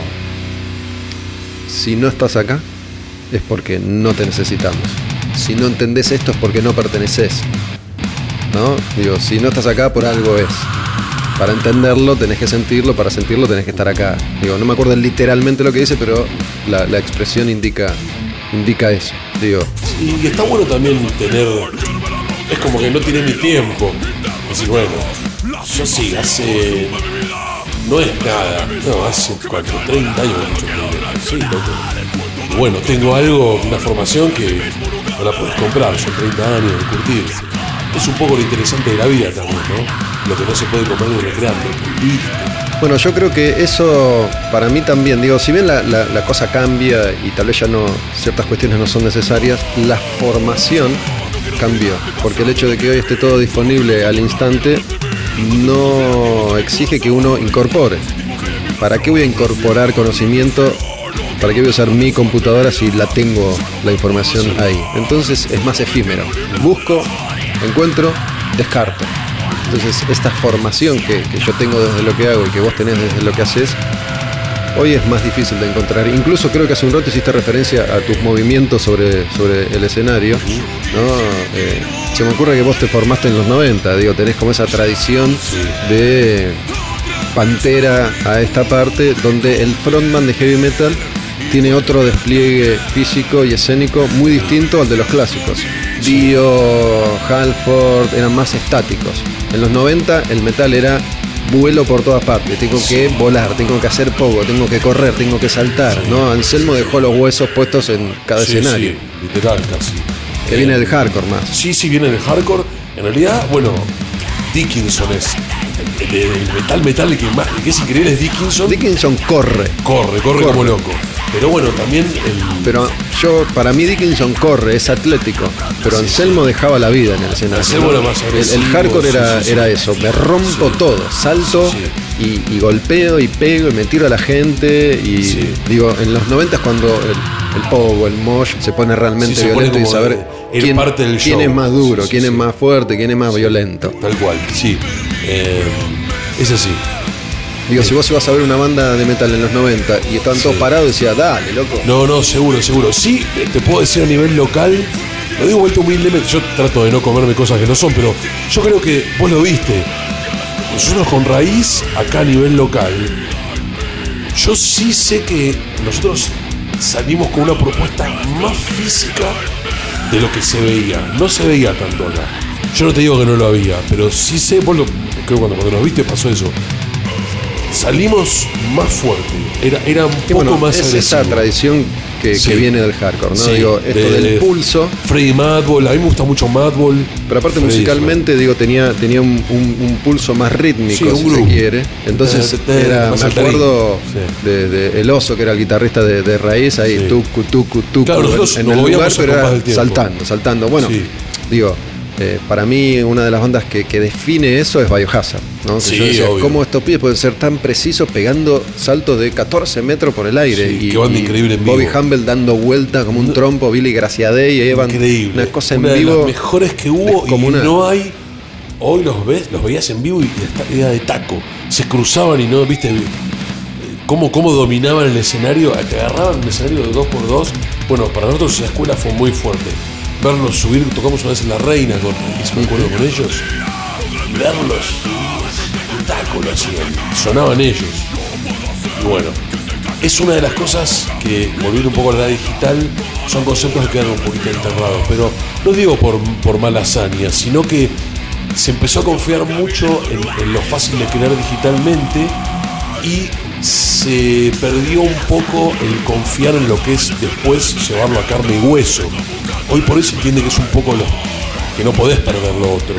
si no estás acá es porque no te necesitamos. Si no entendés esto es porque no perteneces. ¿No? Digo, si no estás acá por algo es. Para entenderlo tenés que sentirlo, para sentirlo tenés que estar acá. Digo, no me acuerdo literalmente lo que dice, pero la, expresión indica, indica eso. Digo, Y está bueno también tener. Es como que no tiene mi tiempo. Decir, bueno, yo sí, hace. No es nada. No, hace cuatro, 30 años Sí, loco. Bueno, tengo algo, una formación que no la puedes comprar. Son 30 años de curtirse. Es un poco lo interesante de la vida también, ¿no? Lo que no se puede comer de recreando. Bueno, yo creo que eso para mí también, digo, si bien la- la cosa cambia y tal vez ya no, ciertas cuestiones no son necesarias, la formación cambió. Porque el hecho de que hoy esté todo disponible al instante no exige que uno incorpore. ¿Para qué voy a incorporar conocimiento? ¿Para qué voy a usar mi computadora si la tengo la información ahí? Entonces es más efímero. Busco, encuentro, descarto. Entonces, esta formación que, yo tengo desde lo que hago y que vos tenés desde lo que haces, hoy es más difícil de encontrar. Incluso creo que hace un rato hiciste referencia a tus movimientos sobre, sobre el escenario. ¿no? Eh, se me ocurre que vos te formaste en los 90, digo, tenés como esa tradición de pantera a esta parte, donde el frontman de heavy metal tiene otro despliegue físico y escénico muy distinto al de los clásicos. Dio, Halford eran más estáticos. En los 90 el metal era vuelo por todas partes, tengo que volar, tengo que hacer poco, tengo que correr, tengo que saltar, ¿no? Anselmo dejó los huesos puestos en cada Sí, escenario, sí, literal casi. que Eh, viene del hardcore más. Sí, sí, viene del hardcore. En realidad, bueno, Dickinson es. El, el- el metal metal el que más el que es increíble es Dickinson. Dickinson corre, corre, corre, como loco. Pero bueno, también el. pero yo, para mí Dickinson corre, es atlético, pero Anselmo dejaba la vida en el escenario. Anselmo era más El- el, agresivo, hardcore era, era eso, me rompo todo, salto Y, y golpeo y pego y me tiro a la gente y digo, en los 90 es cuando el, el pogo, el mosh se pone realmente pone violento y saber el quién, parte del quién show. es más duro, quién es más fuerte, quién es más violento. Tal cual, sí. Eh, es así. Digo, si vos ibas a ver una banda de metal en los 90 y estaban todos parados, decía, dale, loco. No, no, seguro, seguro. Sí, te puedo decir a nivel local, lo digo vuelto humildemente, yo trato de no comerme cosas que no son, pero yo creo que vos lo viste. Nosotros con raíz, acá a nivel local, yo sí sé que nosotros salimos con una propuesta más física de lo que se veía. No se veía tanto acá. Yo no te digo que no lo había, pero sí sé, vos lo, creo que cuando, cuando nos viste pasó eso. Salimos más fuerte, era, era un poco bueno, más es agresivo. esa tradición que, Sí. que viene del hardcore, ¿no? Sí, Digo, esto de- del de- pulso. Freddy Madball, a mí me gusta mucho Madball. Pero aparte Freddy musicalmente, digo, tenía, tenía un, un- un pulso más rítmico, Sí, si se quiere. Entonces, era, me acuerdo de, de El Oso, que era el guitarrista de, de Raíz, ahí tucu, tucu, tucu, Claro, en, el lugar, pero era saltando, saltando. Bueno, digo, eh, para mí una de las bandas que, que define eso es Biohazard, ¿no? Que Sí, yo decía, obvio. ¿cómo estos pibes pueden ser tan precisos pegando saltos de 14 metros por el aire? Sí, y qué banda y increíble en Bobby vivo. Humble dando vuelta como un trompo, Billy Graciadey, y ahí van Increíble. una cosa en Una de vivo. las mejores que hubo y no hay. Hoy los ves, los veías en vivo y era de taco. Se cruzaban y no, viste, cómo, cómo dominaban el escenario, te agarraban el escenario de 2x2. Bueno, para nosotros esa escuela fue muy fuerte. Verlos subir, tocamos una vez en La Reina con, y me acuerdo con ellos, verlos, un taco lo hacían, sonaban ellos. Y bueno, es una de las cosas que, volviendo un poco a la edad digital, son conceptos que quedan un poquito enterrados. Pero no digo por, por mala hazaña, sino que se empezó a confiar mucho en, en lo fácil de crear digitalmente y se perdió un poco el confiar en lo que es después llevarlo a carne y hueso. Hoy por hoy se entiende que es un poco lo que no podés perder lo otro.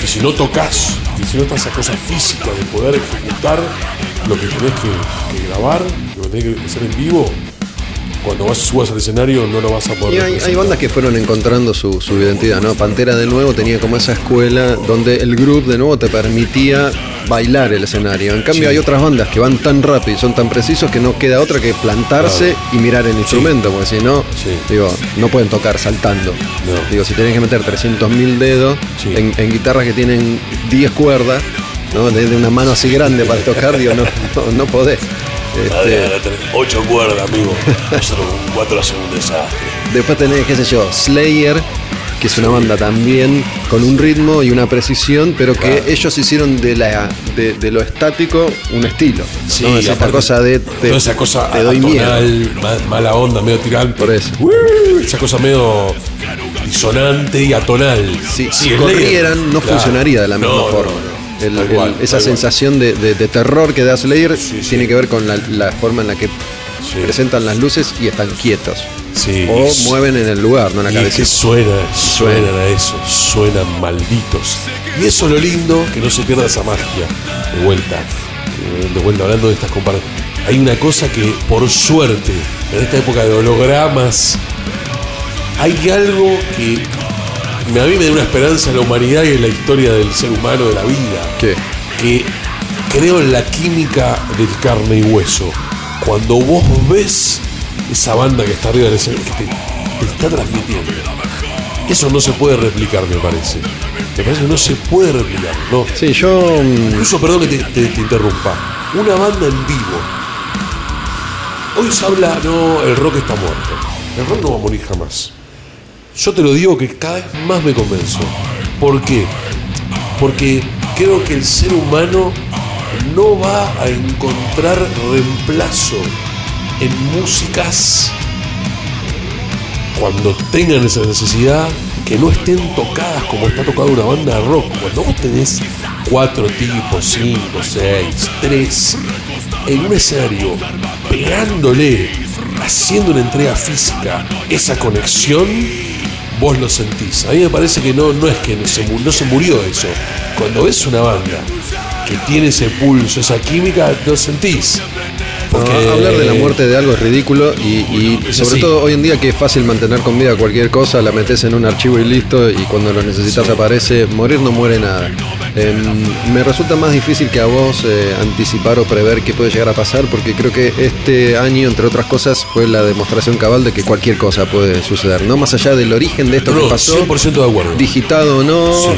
Que si no tocas, que si no estás esa cosa física de poder ejecutar lo que tenés que, que grabar, lo que tenés que hacer en vivo, cuando vas subas al escenario no lo vas a poder Y hay, bandas que fueron encontrando su, su identidad, ¿no? Pantera de nuevo tenía como esa escuela donde el groove de nuevo te permitía bailar el escenario. En cambio Sí. hay otras bandas que van tan rápido y son tan precisos que no queda otra que plantarse y mirar el instrumento, porque si no, Sí. digo, no pueden tocar saltando. No. Digo, si tenés que meter 300.000 dedos Sí. en, en guitarras que tienen 10 cuerdas, ¿no? De, de una mano así grande para tocar, digo, no, no, no podés. Este, Ocho cuerdas, amigo. Hacer un cuatro hace un desastre. Después tenés, qué sé yo, Slayer, que es una banda también con un ritmo y una precisión, pero que Claro. ellos hicieron de la de, de lo estático un estilo. Sí, ¿no? Es esta aparte, cosa de te, esa cosa te doy miedo. atonal, ma- mala onda, medio tirante. Por eso. Esa cosa medio disonante y atonal. Si, si Slayer, corrieran, no claro. funcionaría de la misma no, forma. No. El- Tal el- cual, esa sensación de, de- de terror que da Slayer Sí, sí. tiene que ver con la, la forma en la que Sí. presentan las luces y están quietos. Sí, O mueven en el lugar, no en la Y es que cabecita. suena, Suena. suenan a eso, suenan malditos. Y eso es lo lindo, que no se pierda esa magia. De vuelta, eh, de vuelta hablando de estas comparaciones. Hay una cosa que, por suerte, en esta época de hologramas, hay algo que me- a mí me da una esperanza en la humanidad y en la historia del ser humano, de la vida. ¿Qué? Que creo en la química del carne y hueso. Cuando vos ves esa banda que está arriba del escenario, que te, te está transmitiendo. Eso no se puede replicar, me parece. Me parece que no se puede replicar. No. Sí, yo. mm, Incluso, perdón que te, te- te interrumpa. Una banda en vivo. Hoy se habla, no, el rock está muerto. El rock no va a morir jamás. Yo te lo digo que cada vez más me convenzo. ¿Por qué? Porque creo que el ser humano no va a encontrar reemplazo en músicas cuando tengan esa necesidad que no estén tocadas como está tocada una banda de rock. Cuando vos tenés cuatro tipos, cinco, seis, tres, en un escenario, pegándole, haciendo una entrega física, esa conexión, vos lo sentís. A mí me parece que no, no es que no se, no se murió eso. Cuando ves una banda que tiene ese pulso, esa química, lo sentís. Porque No, hablar de la muerte de algo es ridículo y, sobre todo hoy en día que es fácil mantener con vida cualquier cosa, la metes en un archivo y listo y cuando lo necesitas aparece, morir no muere nada. Em, me resulta más difícil que a vos eh, anticipar o prever qué puede llegar a pasar porque creo que este año, entre otras cosas, fue la demostración cabal de que cualquier cosa puede suceder, no más allá del origen de esto No, que pasó, 100% de acuerdo. digitado o no, Sí.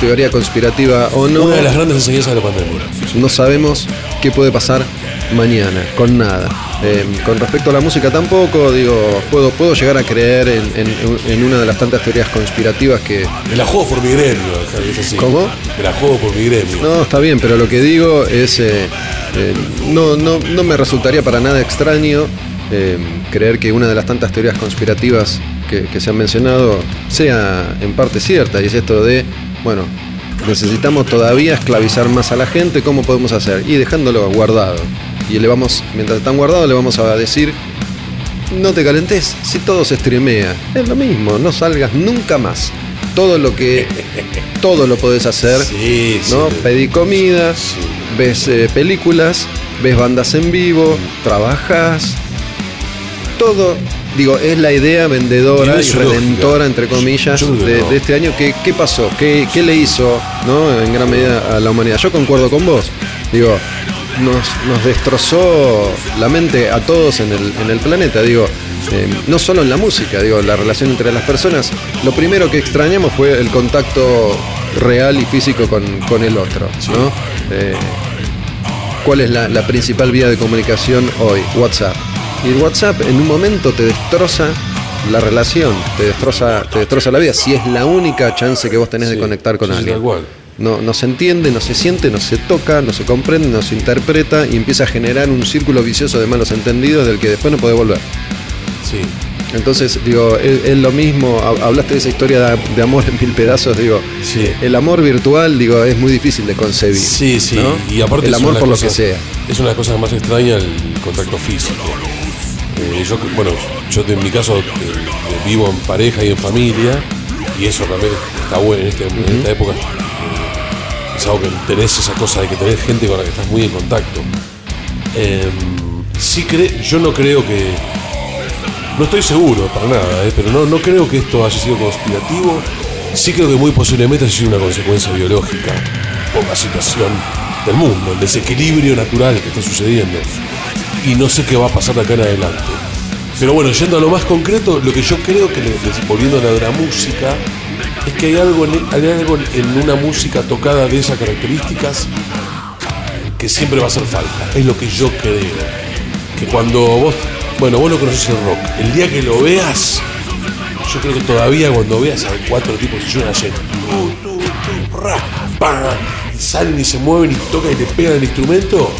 teoría conspirativa o no. Una de las grandes enseñanzas de la pandemia. No sabemos qué puede pasar mañana, con nada. Eh, con respecto a la música tampoco, digo, puedo, puedo llegar a creer en, en- en una de las tantas teorías conspirativas que... Me la juego por mi gremio, es así. ¿Cómo? Me la juego por mi gremio. No, está bien, pero lo que digo es... eh, eh, no, no, no me resultaría para nada extraño eh, creer que una de las tantas teorías conspirativas que, que se han mencionado sea en parte cierta, y es esto de, bueno, necesitamos todavía esclavizar más a la gente, ¿cómo podemos hacer? Y dejándolo guardado. Y le vamos, mientras están guardados, le vamos a decir, no te calentes, si todo se streamea, es lo mismo, no salgas nunca más. Todo lo que, todo lo podés hacer, Sí, sí. ¿no? Pedí comida, Sí. ves eh, películas, ves bandas en vivo, trabajas, todo, digo, es la idea vendedora y redentora, lógica. entre comillas, Yo de, no. de este año. ¿Qué, qué pasó? ¿Qué, qué le hizo, no? En gran medida a la humanidad. Yo concuerdo con vos. Digo, nos, nos destrozó la mente a todos en el, en el planeta. Digo, eh, no solo en la música, digo, la relación entre las personas. Lo primero que extrañamos fue el contacto real y físico con, con el otro, ¿no? Eh, ¿Cuál es la, la principal vía de comunicación hoy? WhatsApp. Y el WhatsApp en un momento te destroza la relación, te destroza, te destroza la vida, si es la única chance que vos tenés de conectar con sí, alguien. cual. No, no se entiende, no se siente, no se toca, no se comprende, no se interpreta y empieza a generar un círculo vicioso de malos entendidos del que después no puede volver. Sí. Entonces, digo, es, es lo mismo, hab- hablaste de esa historia de, de amor en mil pedazos, digo, Sí. el amor virtual, digo, es muy difícil de concebir. Sí, sí. ¿no? Y aparte el amor por lo que sea. Es una de las cosas más extrañas el contacto físico. Eh, yo, bueno, yo en mi caso eh, vivo en pareja y en familia, y eso también está bueno en, este- en esta época. Algo que tenés esa cosa de que tenés gente con la que estás muy en contacto. Eh, sí cre- yo no creo que. No estoy seguro para nada, eh, pero no, no creo que esto haya sido conspirativo. Sí creo que muy posiblemente haya sido una consecuencia biológica por la situación del mundo, el desequilibrio natural que está sucediendo. Y no sé qué va a pasar de acá en adelante. Pero bueno, yendo a lo más concreto, lo que yo creo que, volviendo a la de música, es que hay algo, en, hay algo en una música tocada de esas características que siempre va a hacer falta. Es lo que yo creo. Que cuando vos, bueno, vos no conoces el rock, el día que lo veas, yo creo que todavía cuando veas a cuatro tipos que suenan y salen y se mueven y tocan y te pegan el instrumento,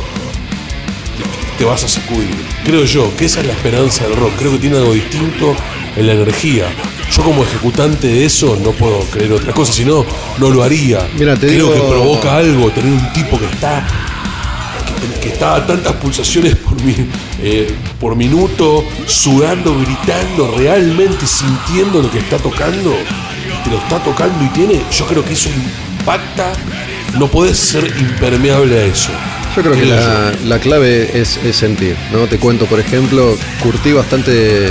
te vas a sacudir. Creo yo que esa es la esperanza del rock. Creo que tiene algo distinto en la energía. Yo como ejecutante de eso no puedo creer otra cosa, si no, no lo haría. Mira, te Creo digo- que provoca algo tener un tipo que está que, que está a tantas pulsaciones por, mi- eh, por minuto, sudando, gritando, realmente sintiendo lo que está tocando, te lo está tocando y tiene, yo creo que eso impacta, no puedes ser impermeable a eso. Yo creo que la, la clave es, es sentir, ¿no? Te cuento, por ejemplo, curtí bastante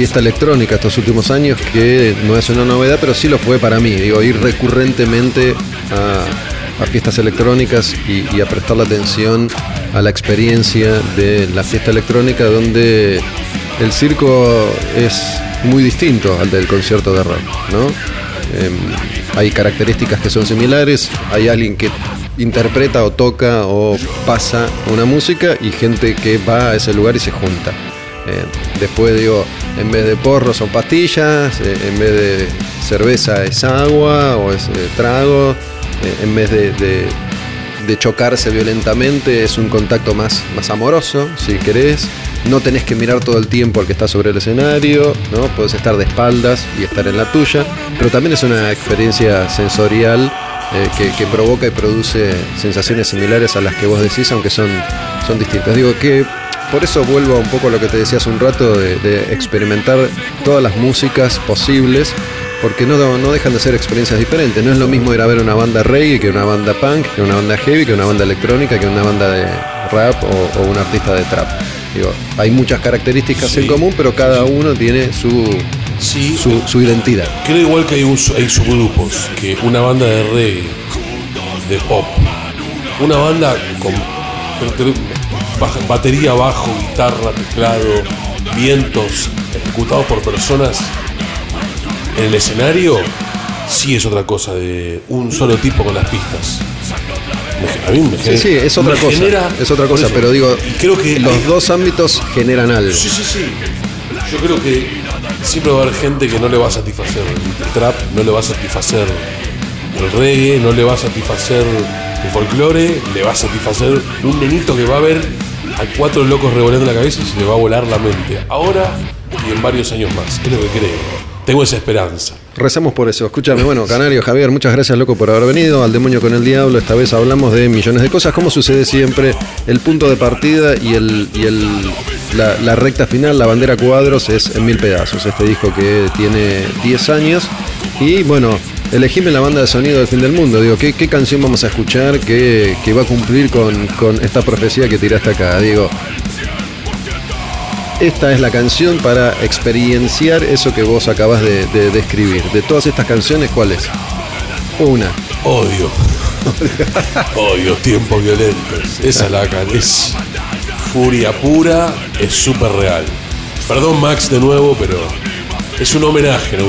fiesta electrónica estos últimos años, que no es una novedad, pero sí lo fue para mí. Digo, ir recurrentemente a, fiestas electrónicas y, a prestarle atención a la experiencia de la fiesta electrónica, donde el circo es muy distinto al del concierto de rock, ¿no? Em, hay características que son similares, hay alguien que interpreta o toca o pasa una música y gente que va a ese lugar y se junta. Eh, después digo, en vez de porro son pastillas, eh, en vez de cerveza es agua o es eh, trago, en vez de, de- chocarse violentamente es un contacto más, más amoroso, si querés. No tenés que mirar todo el tiempo al que está sobre el escenario, ¿no? Podés estar de espaldas y estar en la tuya, pero también es una experiencia sensorial que, que provoca y produce sensaciones similares a las que vos decís, aunque son, son distintas. Digo que por eso vuelvo un poco a lo que te decía hace un rato de, de experimentar todas las músicas posibles, porque no, no dejan de ser experiencias diferentes. No es lo mismo ir a ver una banda reggae que una banda punk, que una banda heavy, que una banda electrónica, que una banda de rap o, o un artista de trap. Digo, hay muchas características Sí. en común, pero cada uno tiene su, Sí, su, su identidad. Creo igual que hay, un- hay subgrupos, que una banda de reggae, de pop, una banda con batería, bajo, guitarra, teclado, vientos, ejecutados por personas en el escenario, sí es otra cosa de un solo tipo con las pistas. A mí me genera- sí, es otra cosa. genera- es otra cosa, pero digo, creo que los hay- dos ámbitos generan algo. Sí, sí, sí. Yo creo que siempre va a haber gente que no le va a satisfacer el trap, no le va a satisfacer el reggae, no le va a satisfacer el folclore, le va a satisfacer un nenito que va a ver a cuatro locos revolviendo la cabeza y se le va a volar la mente. Ahora, y en varios años más. Es lo que creo. Tengo esa esperanza. Rezamos por eso. Escúchame, bueno, Canario, Javier, muchas gracias, loco, por haber venido. Al demonio con el diablo. Esta vez hablamos de millones de cosas. Como sucede siempre, el punto de partida y, el, y el, la, recta final, la bandera cuadros, es en mil pedazos. Este disco que tiene 10 años. Y bueno, elegime la banda de sonido del fin del mundo. Digo, ¿qué, qué canción vamos a escuchar que, que va a cumplir con, con esta profecía que tiraste acá? Digo, esta es la canción para experienciar eso que vos acabas de, de describir. De todas estas canciones, ¿cuál es? Una. Odio. Odio tiempos violentos. Esa es la can- es furia pura, es súper real. Perdón Max de nuevo, pero es un homenaje, ¿no?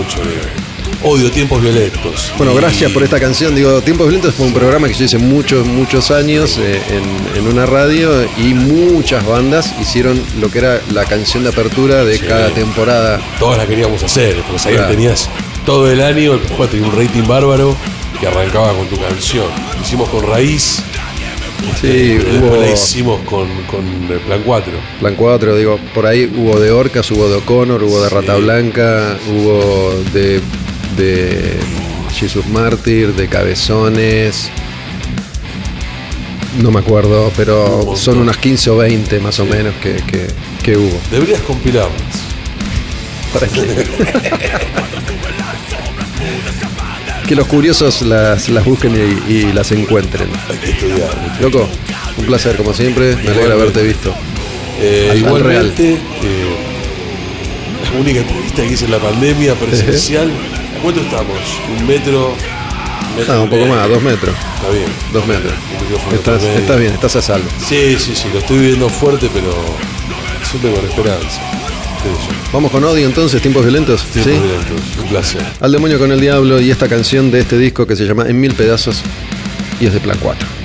Odio tiempos violentos. Bueno, gracias por esta canción. Digo, Tiempos Violentos fue un programa que yo hice muchos, muchos años eh, en, en una radio y muchas bandas hicieron lo que era la canción de apertura de Sí. cada temporada. Todas la queríamos hacer, porque sabías Claro. tenías todo el año, el tenía un rating bárbaro que arrancaba con tu canción. Lo hicimos con Raíz, Sí, después hubo la hicimos con, con el Plan 4. Plan 4, digo, por ahí hubo de Orcas, hubo de O'Connor, hubo de Rata. Blanca, hubo de, de Jesus Mártir, de Cabezones. No me acuerdo, pero son unas 15 o 20 más o menos que, que- que hubo. Deberías compilarlas. ¿Para qué? que los curiosos las, las busquen y, y las encuentren. Hay que estudiar. Loco, un placer como siempre, me alegra haberte visto. Eh, Al- al igualmente, eh, la única entrevista que hice en la pandemia presencial. ¿A cuánto estamos? ¿Un metro? metro un poco más, dos metros. Está bien. Dos metros. Estás, bien, estás a salvo. Sí, sí, sí, lo estoy viviendo fuerte, pero siempre con esperanza. Vamos con odio entonces, tiempos violentos. Tiempos ¿Sí? violentos, un placer. Al demonio con el diablo y esta canción de este disco que se llama En mil pedazos y es de Plan 4.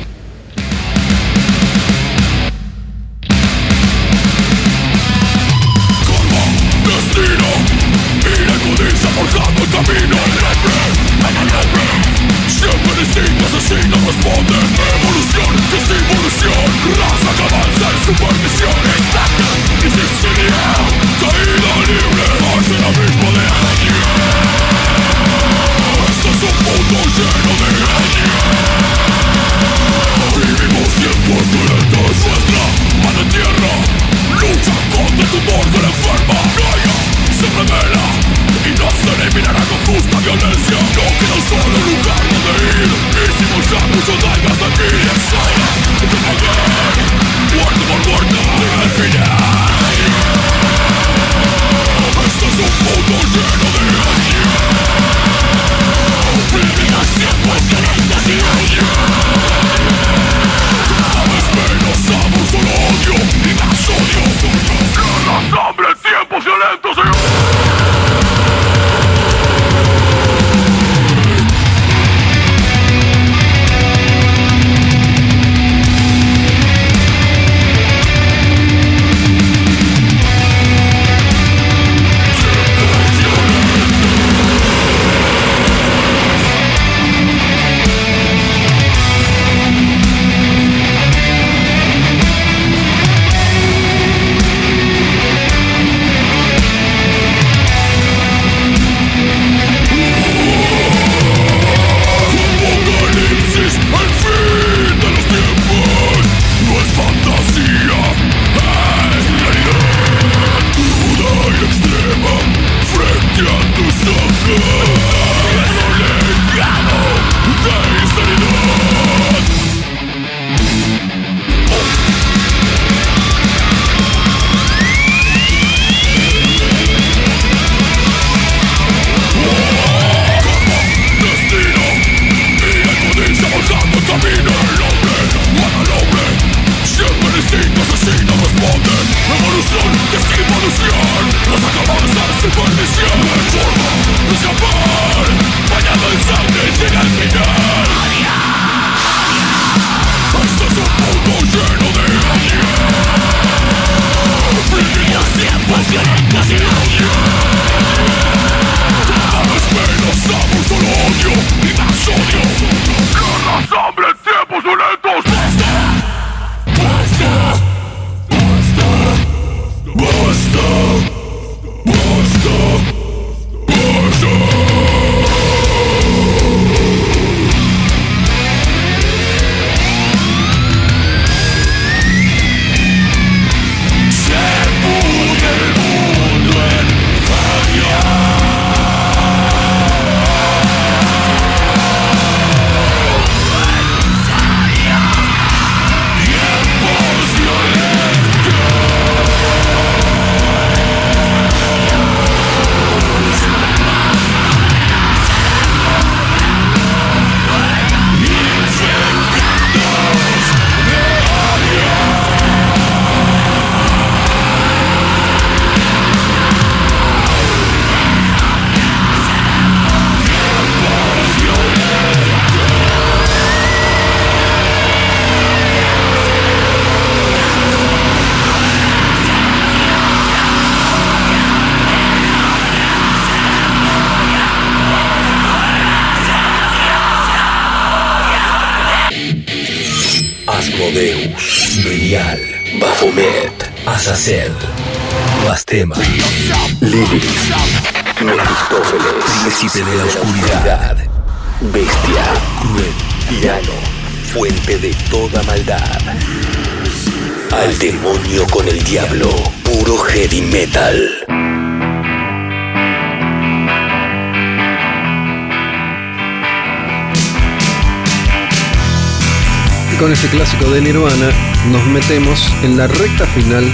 De Nirvana nos metemos en la recta final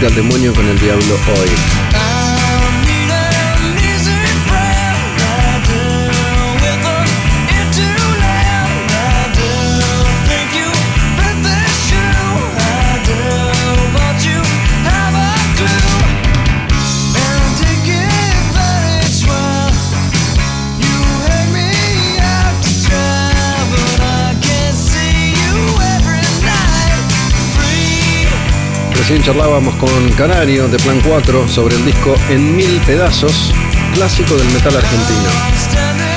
de Al demonio con el diablo hoy. Recién charlábamos con Canario de Plan 4 sobre el disco En Mil Pedazos, clásico del metal argentino.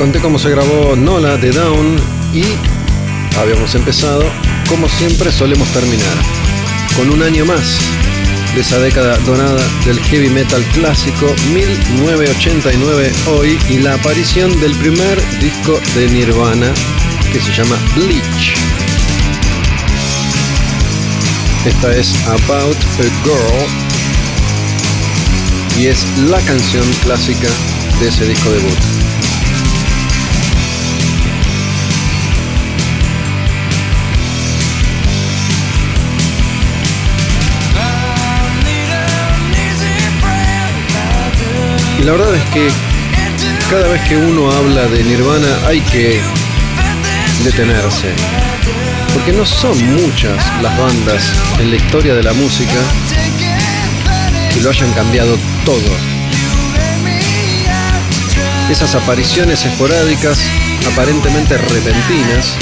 Conté cómo se grabó Nola de Down y habíamos empezado, como siempre solemos terminar, con un año más de esa década dorada del heavy metal clásico 1989 hoy y la aparición del primer disco de Nirvana que se llama Bleach. Esta es About a Girl y es la canción clásica de ese disco debut. Y la verdad es que cada vez que uno habla de Nirvana hay que detenerse. Porque no son muchas las bandas en la historia de la música que lo hayan cambiado todo. Esas apariciones esporádicas, aparentemente repentinas,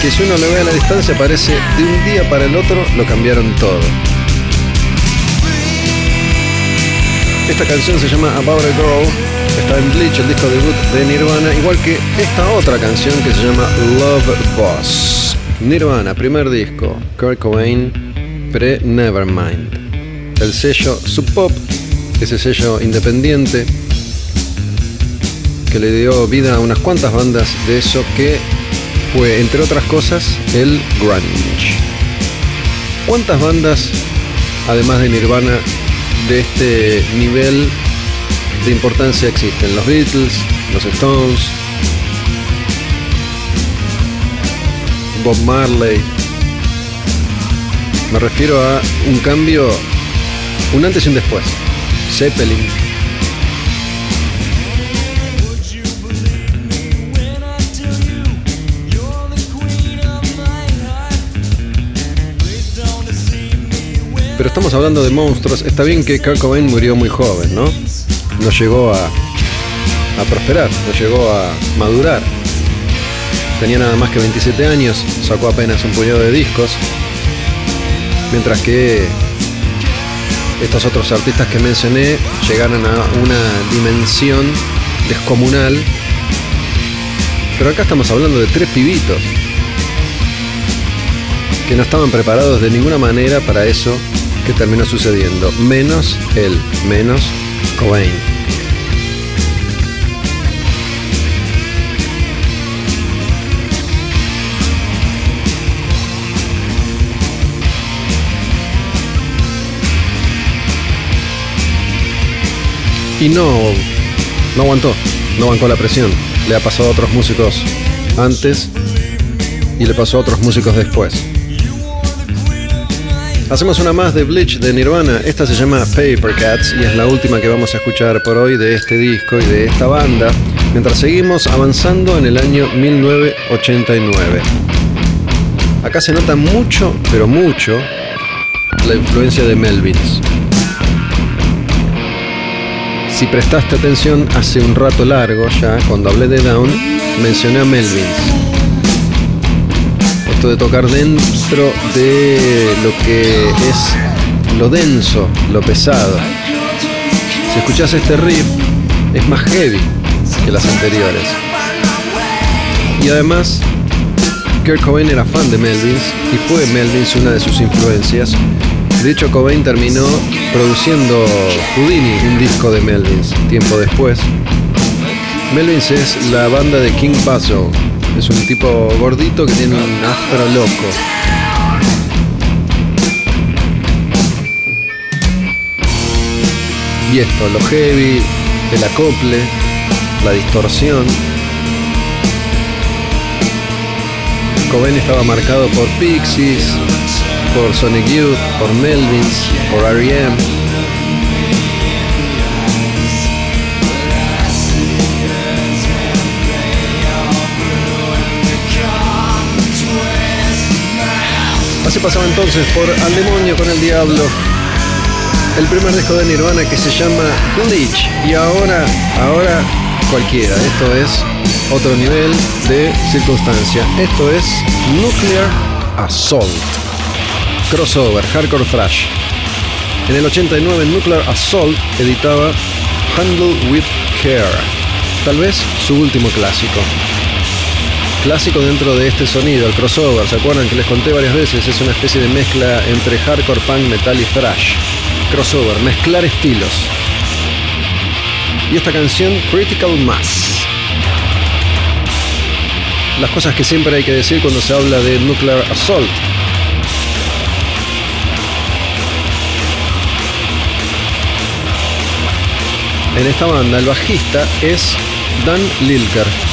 que si uno lo ve a la distancia parece de un día para el otro lo cambiaron todo. Esta canción se llama About a Girl, está en Bleach, el disco debut de Nirvana, igual que esta otra canción que se llama Love Boss. Nirvana, primer disco, Kurt Cobain, pre-Nevermind. El sello Sub Pop, ese sello independiente que le dio vida a unas cuantas bandas de eso que fue, entre otras cosas, el grunge. ¿Cuántas bandas, además de Nirvana, de este nivel de importancia existen? Los Beatles, los Stones, Bob Marley. Me refiero a un cambio, un antes y un después. Zeppelin. Pero estamos hablando de monstruos. Está bien que Kurt murió muy joven, ¿no? No llegó a, a prosperar, no llegó a madurar. Tenía nada más que 27 años, sacó apenas un puñado de discos. Mientras que estos otros artistas que mencioné llegaron a una dimensión descomunal. Pero acá estamos hablando de tres pibitos que no estaban preparados de ninguna manera para eso que terminó sucediendo. Menos él, menos Cobain. Y no, no aguantó, no aguantó la presión. Le ha pasado a otros músicos antes y le pasó a otros músicos después. Hacemos una más de Bleach de Nirvana. Esta se llama Paper Cats y es la última que vamos a escuchar por hoy de este disco y de esta banda, mientras seguimos avanzando en el año 1989. Acá se nota mucho, pero mucho, la influencia de Melvins. Si prestaste atención hace un rato largo ya, cuando hablé de Down, mencioné a Melvins. De tocar dentro de lo que es lo denso, lo pesado. Si escuchás este riff, es más heavy que las anteriores. Y además, Kurt Cobain era fan de Melvins y fue Melvins una de sus influencias. De hecho, Cobain terminó produciendo Houdini, un disco de Melvins, tiempo después. Melvins es la banda de King Basil. Es un tipo gordito que tiene un afro loco. Y esto, lo heavy, el acople, la distorsión. Cobain estaba marcado por Pixies, por Sonic Youth, por Melvins, por R.E.M. Así pasaba entonces por Al demonio con el diablo. El primer disco de Nirvana que se llama Bleach. Y ahora, ahora cualquiera. Esto es otro nivel de circunstancia. Esto es Nuclear Assault. Crossover, Hardcore Thrash. En el 89 Nuclear Assault editaba Handle with Care. Tal vez su último clásico. Clásico dentro de este sonido, el crossover, ¿se acuerdan que les conté varias veces? Es una especie de mezcla entre hardcore, punk, metal y thrash. Crossover, mezclar estilos. Y esta canción, Critical Mass. Las cosas que siempre hay que decir cuando se habla de Nuclear Assault. En esta banda el bajista es Dan Lilker.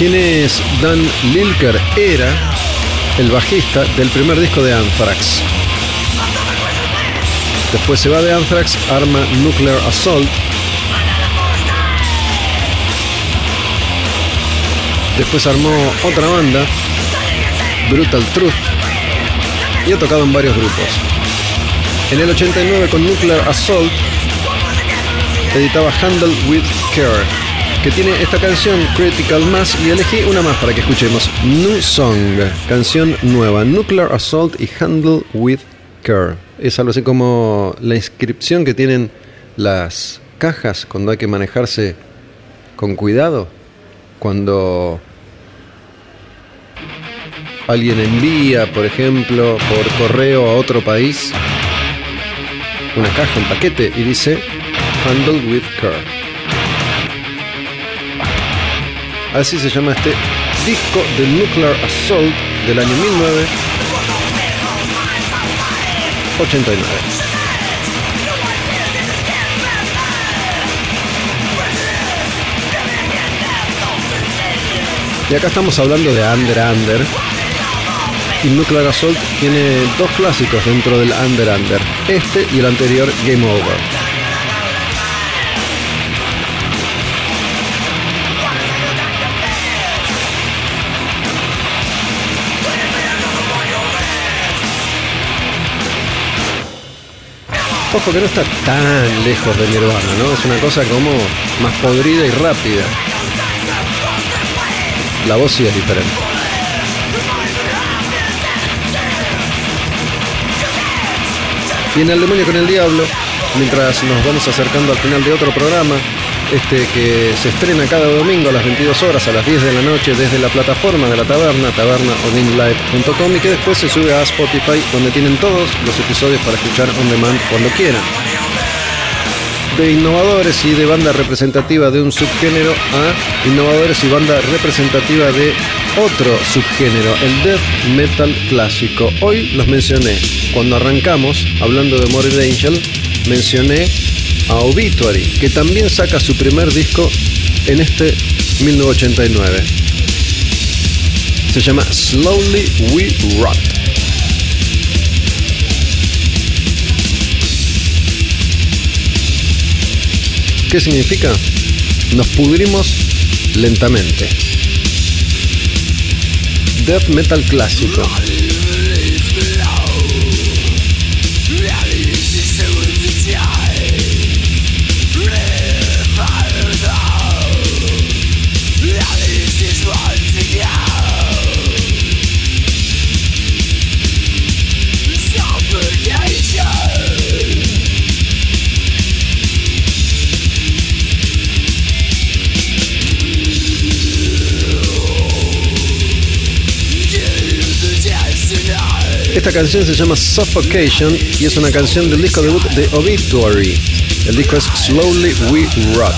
¿Quién es Dan Lilker? Era el bajista del primer disco de Anthrax. Después se va de Anthrax, arma Nuclear Assault. Después armó otra banda, Brutal Truth, y ha tocado en varios grupos. En el 89 con Nuclear Assault editaba Handle with Care, que tiene esta canción Critical Mass y elegí una más para que escuchemos. New Song, canción nueva, Nuclear Assault y Handle with Care. Es algo así como la inscripción que tienen las cajas cuando hay que manejarse con cuidado, cuando alguien envía, por ejemplo, por correo a otro país una caja, un paquete y dice Handle with Care. Así se llama este disco de Nuclear Assault del año 1989. Y acá estamos hablando de Under Under. Y Nuclear Assault tiene dos clásicos dentro del Under Under. Este y el anterior Game Over. Ojo que no está tan lejos de Nirvana, ¿no? Es una cosa como más podrida y rápida. La voz sí es diferente. Y en El Demonio con el Diablo, mientras nos vamos acercando al final de otro programa, este que se estrena cada domingo a las 22 horas, a las 10 de la noche, desde la plataforma de la taberna, tabernaodinlive.com y que después se sube a Spotify, donde tienen todos los episodios para escuchar on demand cuando quieran. De innovadores y de banda representativa de un subgénero a innovadores y banda representativa de otro subgénero, el death metal clásico. Hoy los mencioné. Cuando arrancamos, hablando de Morbid Angel, mencioné a Obituary, que también saca su primer disco en este 1989. Se llama Slowly We Rot. ¿Qué significa? Nos pudrimos lentamente. Death metal clásico. Esta canción se llama Suffocation y es una canción del disco debut de Obituary. El disco es Slowly We Rot.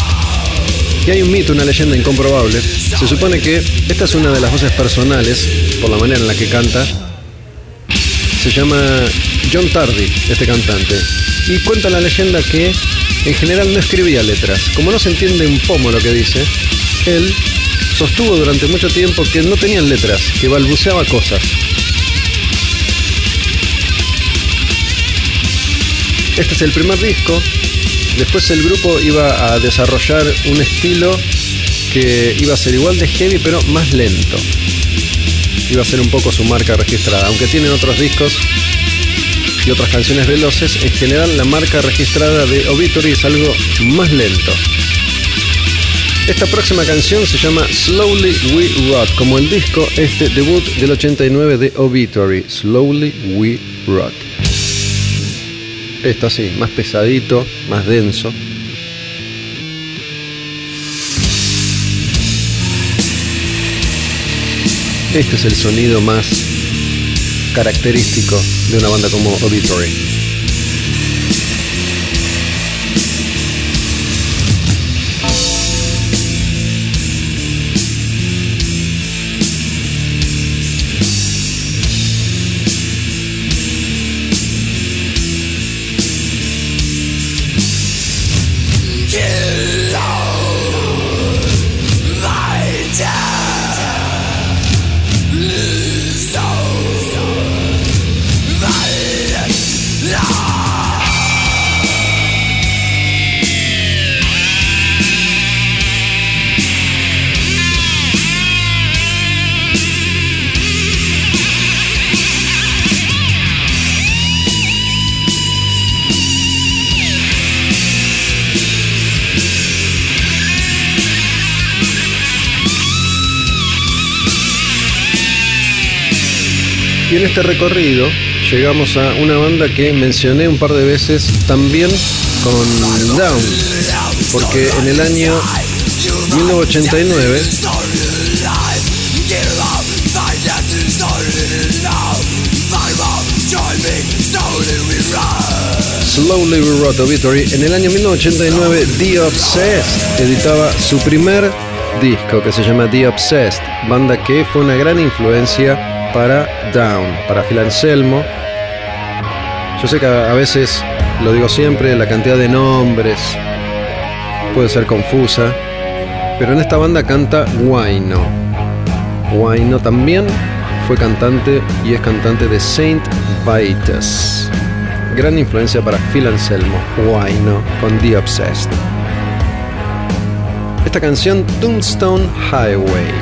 Y hay un mito, una leyenda incomprobable. Se supone que esta es una de las voces personales, por la manera en la que canta. Se llama John Tardy, este cantante. Y cuenta la leyenda que en general no escribía letras. Como no se entiende un pomo lo que dice, él sostuvo durante mucho tiempo que no tenían letras, que balbuceaba cosas. Este es el primer disco. Después el grupo iba a desarrollar un estilo que iba a ser igual de heavy pero más lento. Iba a ser un poco su marca registrada. Aunque tienen otros discos y otras canciones veloces, en general la marca registrada de Obituary es algo más lento. Esta próxima canción se llama Slowly We Rot, como el disco este debut del 89 de Obituary, Slowly We Rot. Esto así, más pesadito, más denso. Este es el sonido más característico de una banda como Obituary. Este recorrido llegamos a una banda que mencioné un par de veces también con Down, porque en el año 1989 Slowly We Wrote Obituary, en el año 1989 The Obsessed editaba su primer disco que se llama The Obsessed, banda que fue una gran influencia para Para Phil Anselmo. Yo sé que a veces, lo digo siempre, la cantidad de nombres puede ser confusa, pero en esta banda canta Wino. Wino también fue cantante y es cantante de Saint Vitus. Gran influencia para Phil Anselmo, Wino, con The Obsessed. Esta canción, Tombstone Highway.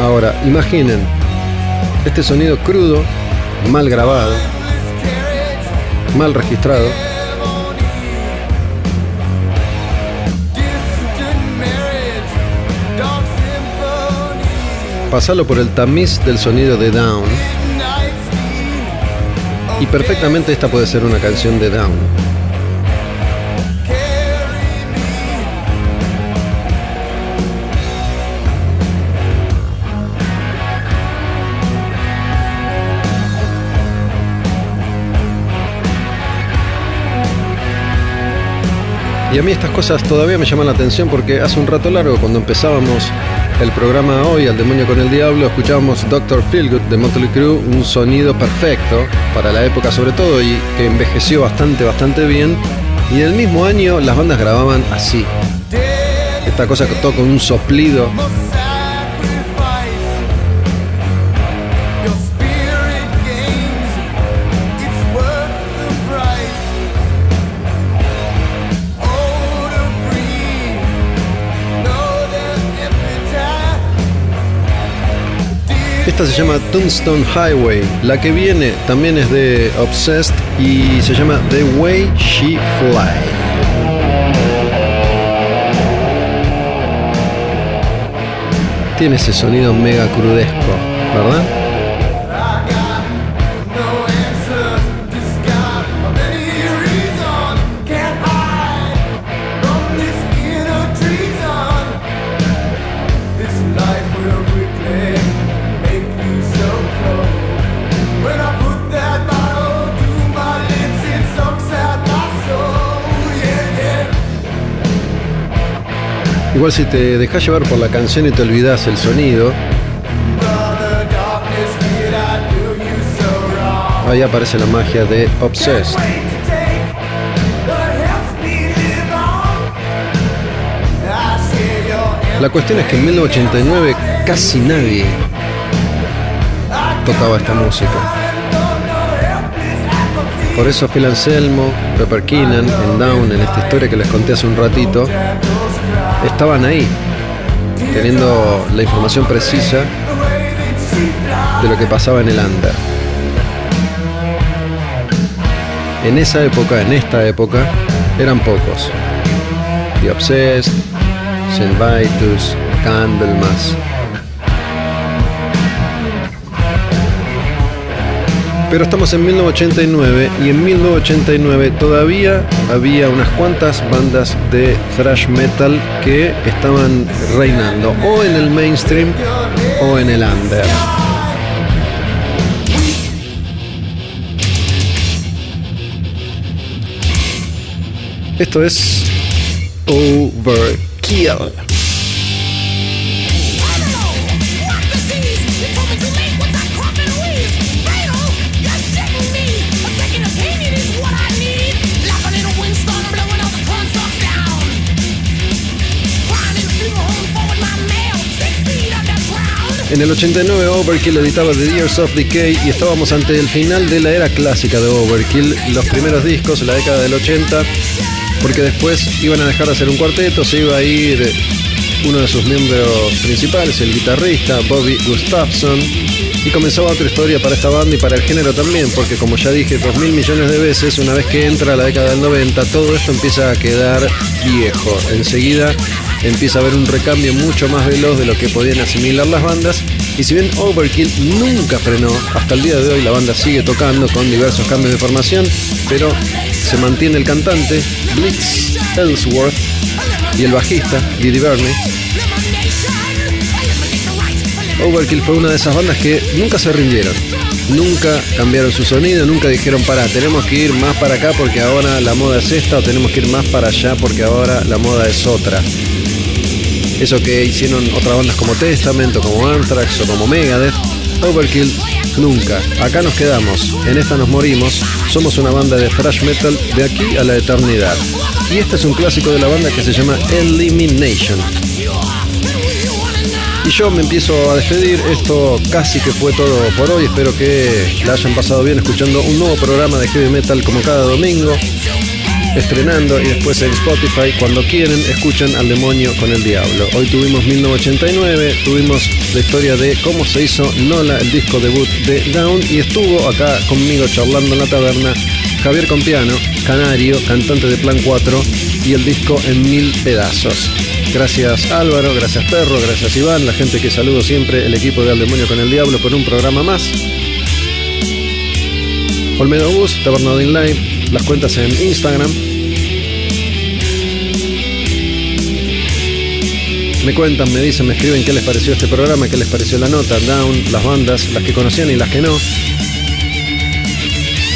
Ahora, imaginen este sonido crudo, mal grabado, mal registrado. Pasarlo por el tamiz del sonido de Down. Y perfectamente esta puede ser una canción de Down. Y a mí estas cosas todavía me llaman la atención porque hace un rato largo, cuando empezábamos el programa hoy, Al Demonio con el Diablo, escuchábamos Doctor Feelgood de Motley Crue, un sonido perfecto para la época sobre todo y que envejeció bastante, bastante bien. Y en el mismo año las bandas grababan así. Esta cosa que toca un soplido. Esta se llama Tombstone Highway. La que viene también es de Obsessed y se llama The Way She Fly. Tiene ese sonido mega crudesco, ¿verdad? Igual si te dejas llevar por la canción y te olvidas el sonido, ahí aparece la magia de Obsessed. La cuestión es que en 1989 casi nadie tocaba esta música. Por eso Phil Anselmo, Pepper Keenan, en Down, en esta historia que les conté hace un ratito, estaban ahí, teniendo la información precisa de lo que pasaba en el under. En esa época, en esta época, eran pocos. The Obsessed, St. Vitus, Candlemas. Pero estamos en 1989 y en 1989 todavía había unas cuantas bandas de thrash metal que estaban reinando o en el mainstream o en el under. Esto es Overkill. En el 89 Overkill editaba The Years of Decay y estábamos ante el final de la era clásica de Overkill, los primeros discos, la década del 80, porque después iban a dejar de hacer un cuarteto, se iba a ir uno de sus miembros principales, el guitarrista Bobby Gustafson, y comenzaba otra historia para esta banda y para el género también, porque como ya dije dos mil millones de veces, una vez que entra la década del 90, todo esto empieza a quedar viejo. Enseguida empieza a haber un recambio mucho más veloz de lo que podían asimilar las bandas. Y si bien Overkill nunca frenó, hasta el día de hoy la banda sigue tocando con diversos cambios de formación, pero se mantiene el cantante Blitz Ellsworth y el bajista Didi Burney. Overkill fue una de esas bandas que nunca se rindieron. Nunca cambiaron su sonido, nunca dijeron, para, tenemos que ir más para acá porque ahora la moda es esta o tenemos que ir más para allá porque ahora la moda es otra. Eso que hicieron otras bandas como Testament o como Anthrax o como Megadeth, Overkill nunca. Acá nos quedamos, en esta nos morimos, somos una banda de thrash metal de aquí a la eternidad. Y este es un clásico de la banda que se llama Elimination. Y yo me empiezo a despedir. Esto casi que fue todo por hoy. Espero que la hayan pasado bien escuchando un nuevo programa de heavy metal como cada domingo. Estrenando y después en Spotify, cuando quieren, escuchan al demonio con el diablo. Hoy tuvimos 1989, tuvimos la historia de cómo se hizo Nola, el disco debut de Down, y estuvo acá conmigo charlando en la taberna Javier Compiano, canario, cantante de Plan 4, y el disco en mil pedazos. Gracias Álvaro, gracias Perro, gracias Iván, la gente que saludo siempre, el equipo de Al Demonio con el Diablo por un programa más. Olmedo Bus, Tabernadín Live, las cuentas en Instagram. Me cuentan, me dicen, me escriben qué les pareció este programa, qué les pareció la nota, Down, las bandas, las que conocían y las que no.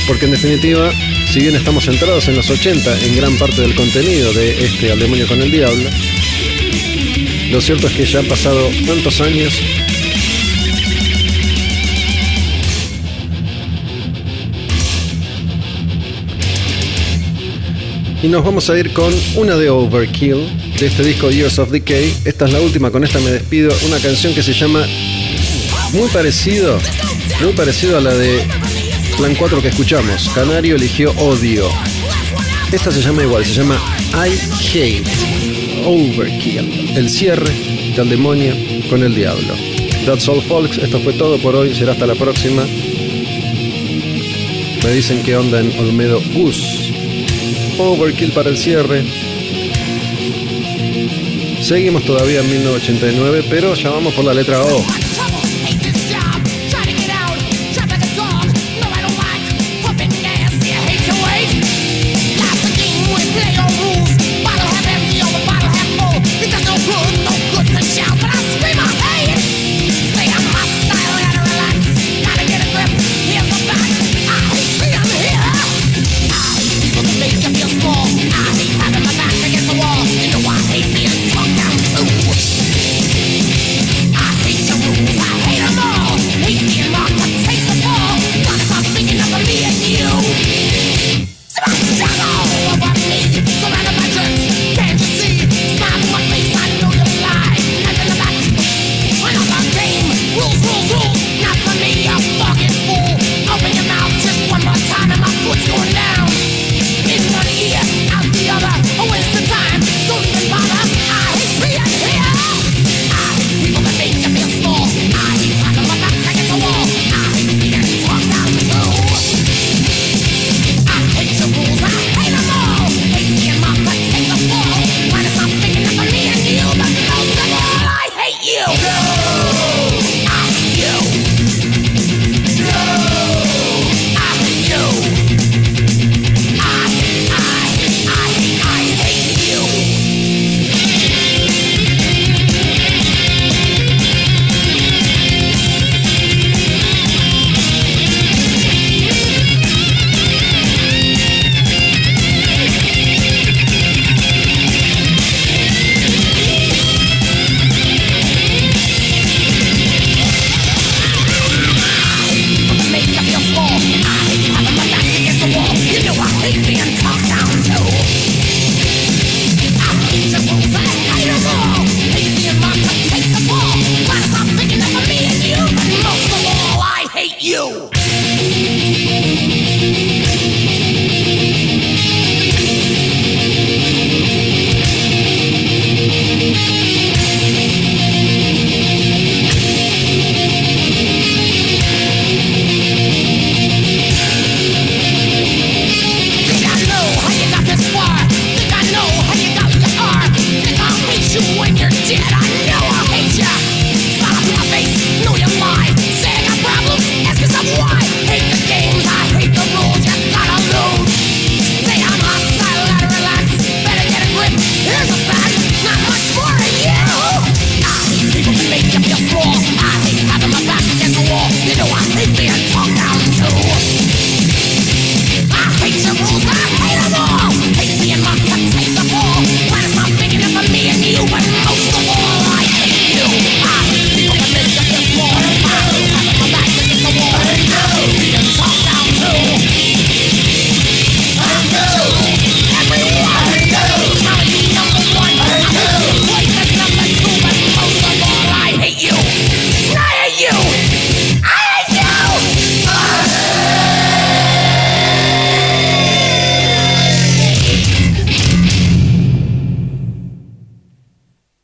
Porque en definitiva, si bien estamos centrados en los 80 en gran parte del contenido de este Al Demonio con el Diablo, lo cierto es que ya han pasado tantos años Y nos vamos a ir con una de Overkill, de este disco Years of Decay. Esta es la última, con esta me despido. Una canción que se llama muy parecido, muy parecido a la de Plan 4 que escuchamos. Canario eligió Odio. Esta se llama igual, se llama I Hate Overkill. El cierre del demonio con el diablo. That's all folks, esto fue todo por hoy, será hasta la próxima. Me dicen que onda en Olmedo Bus overkill para el cierre. Seguimos todavía en 1989, pero ya vamos por la letra O.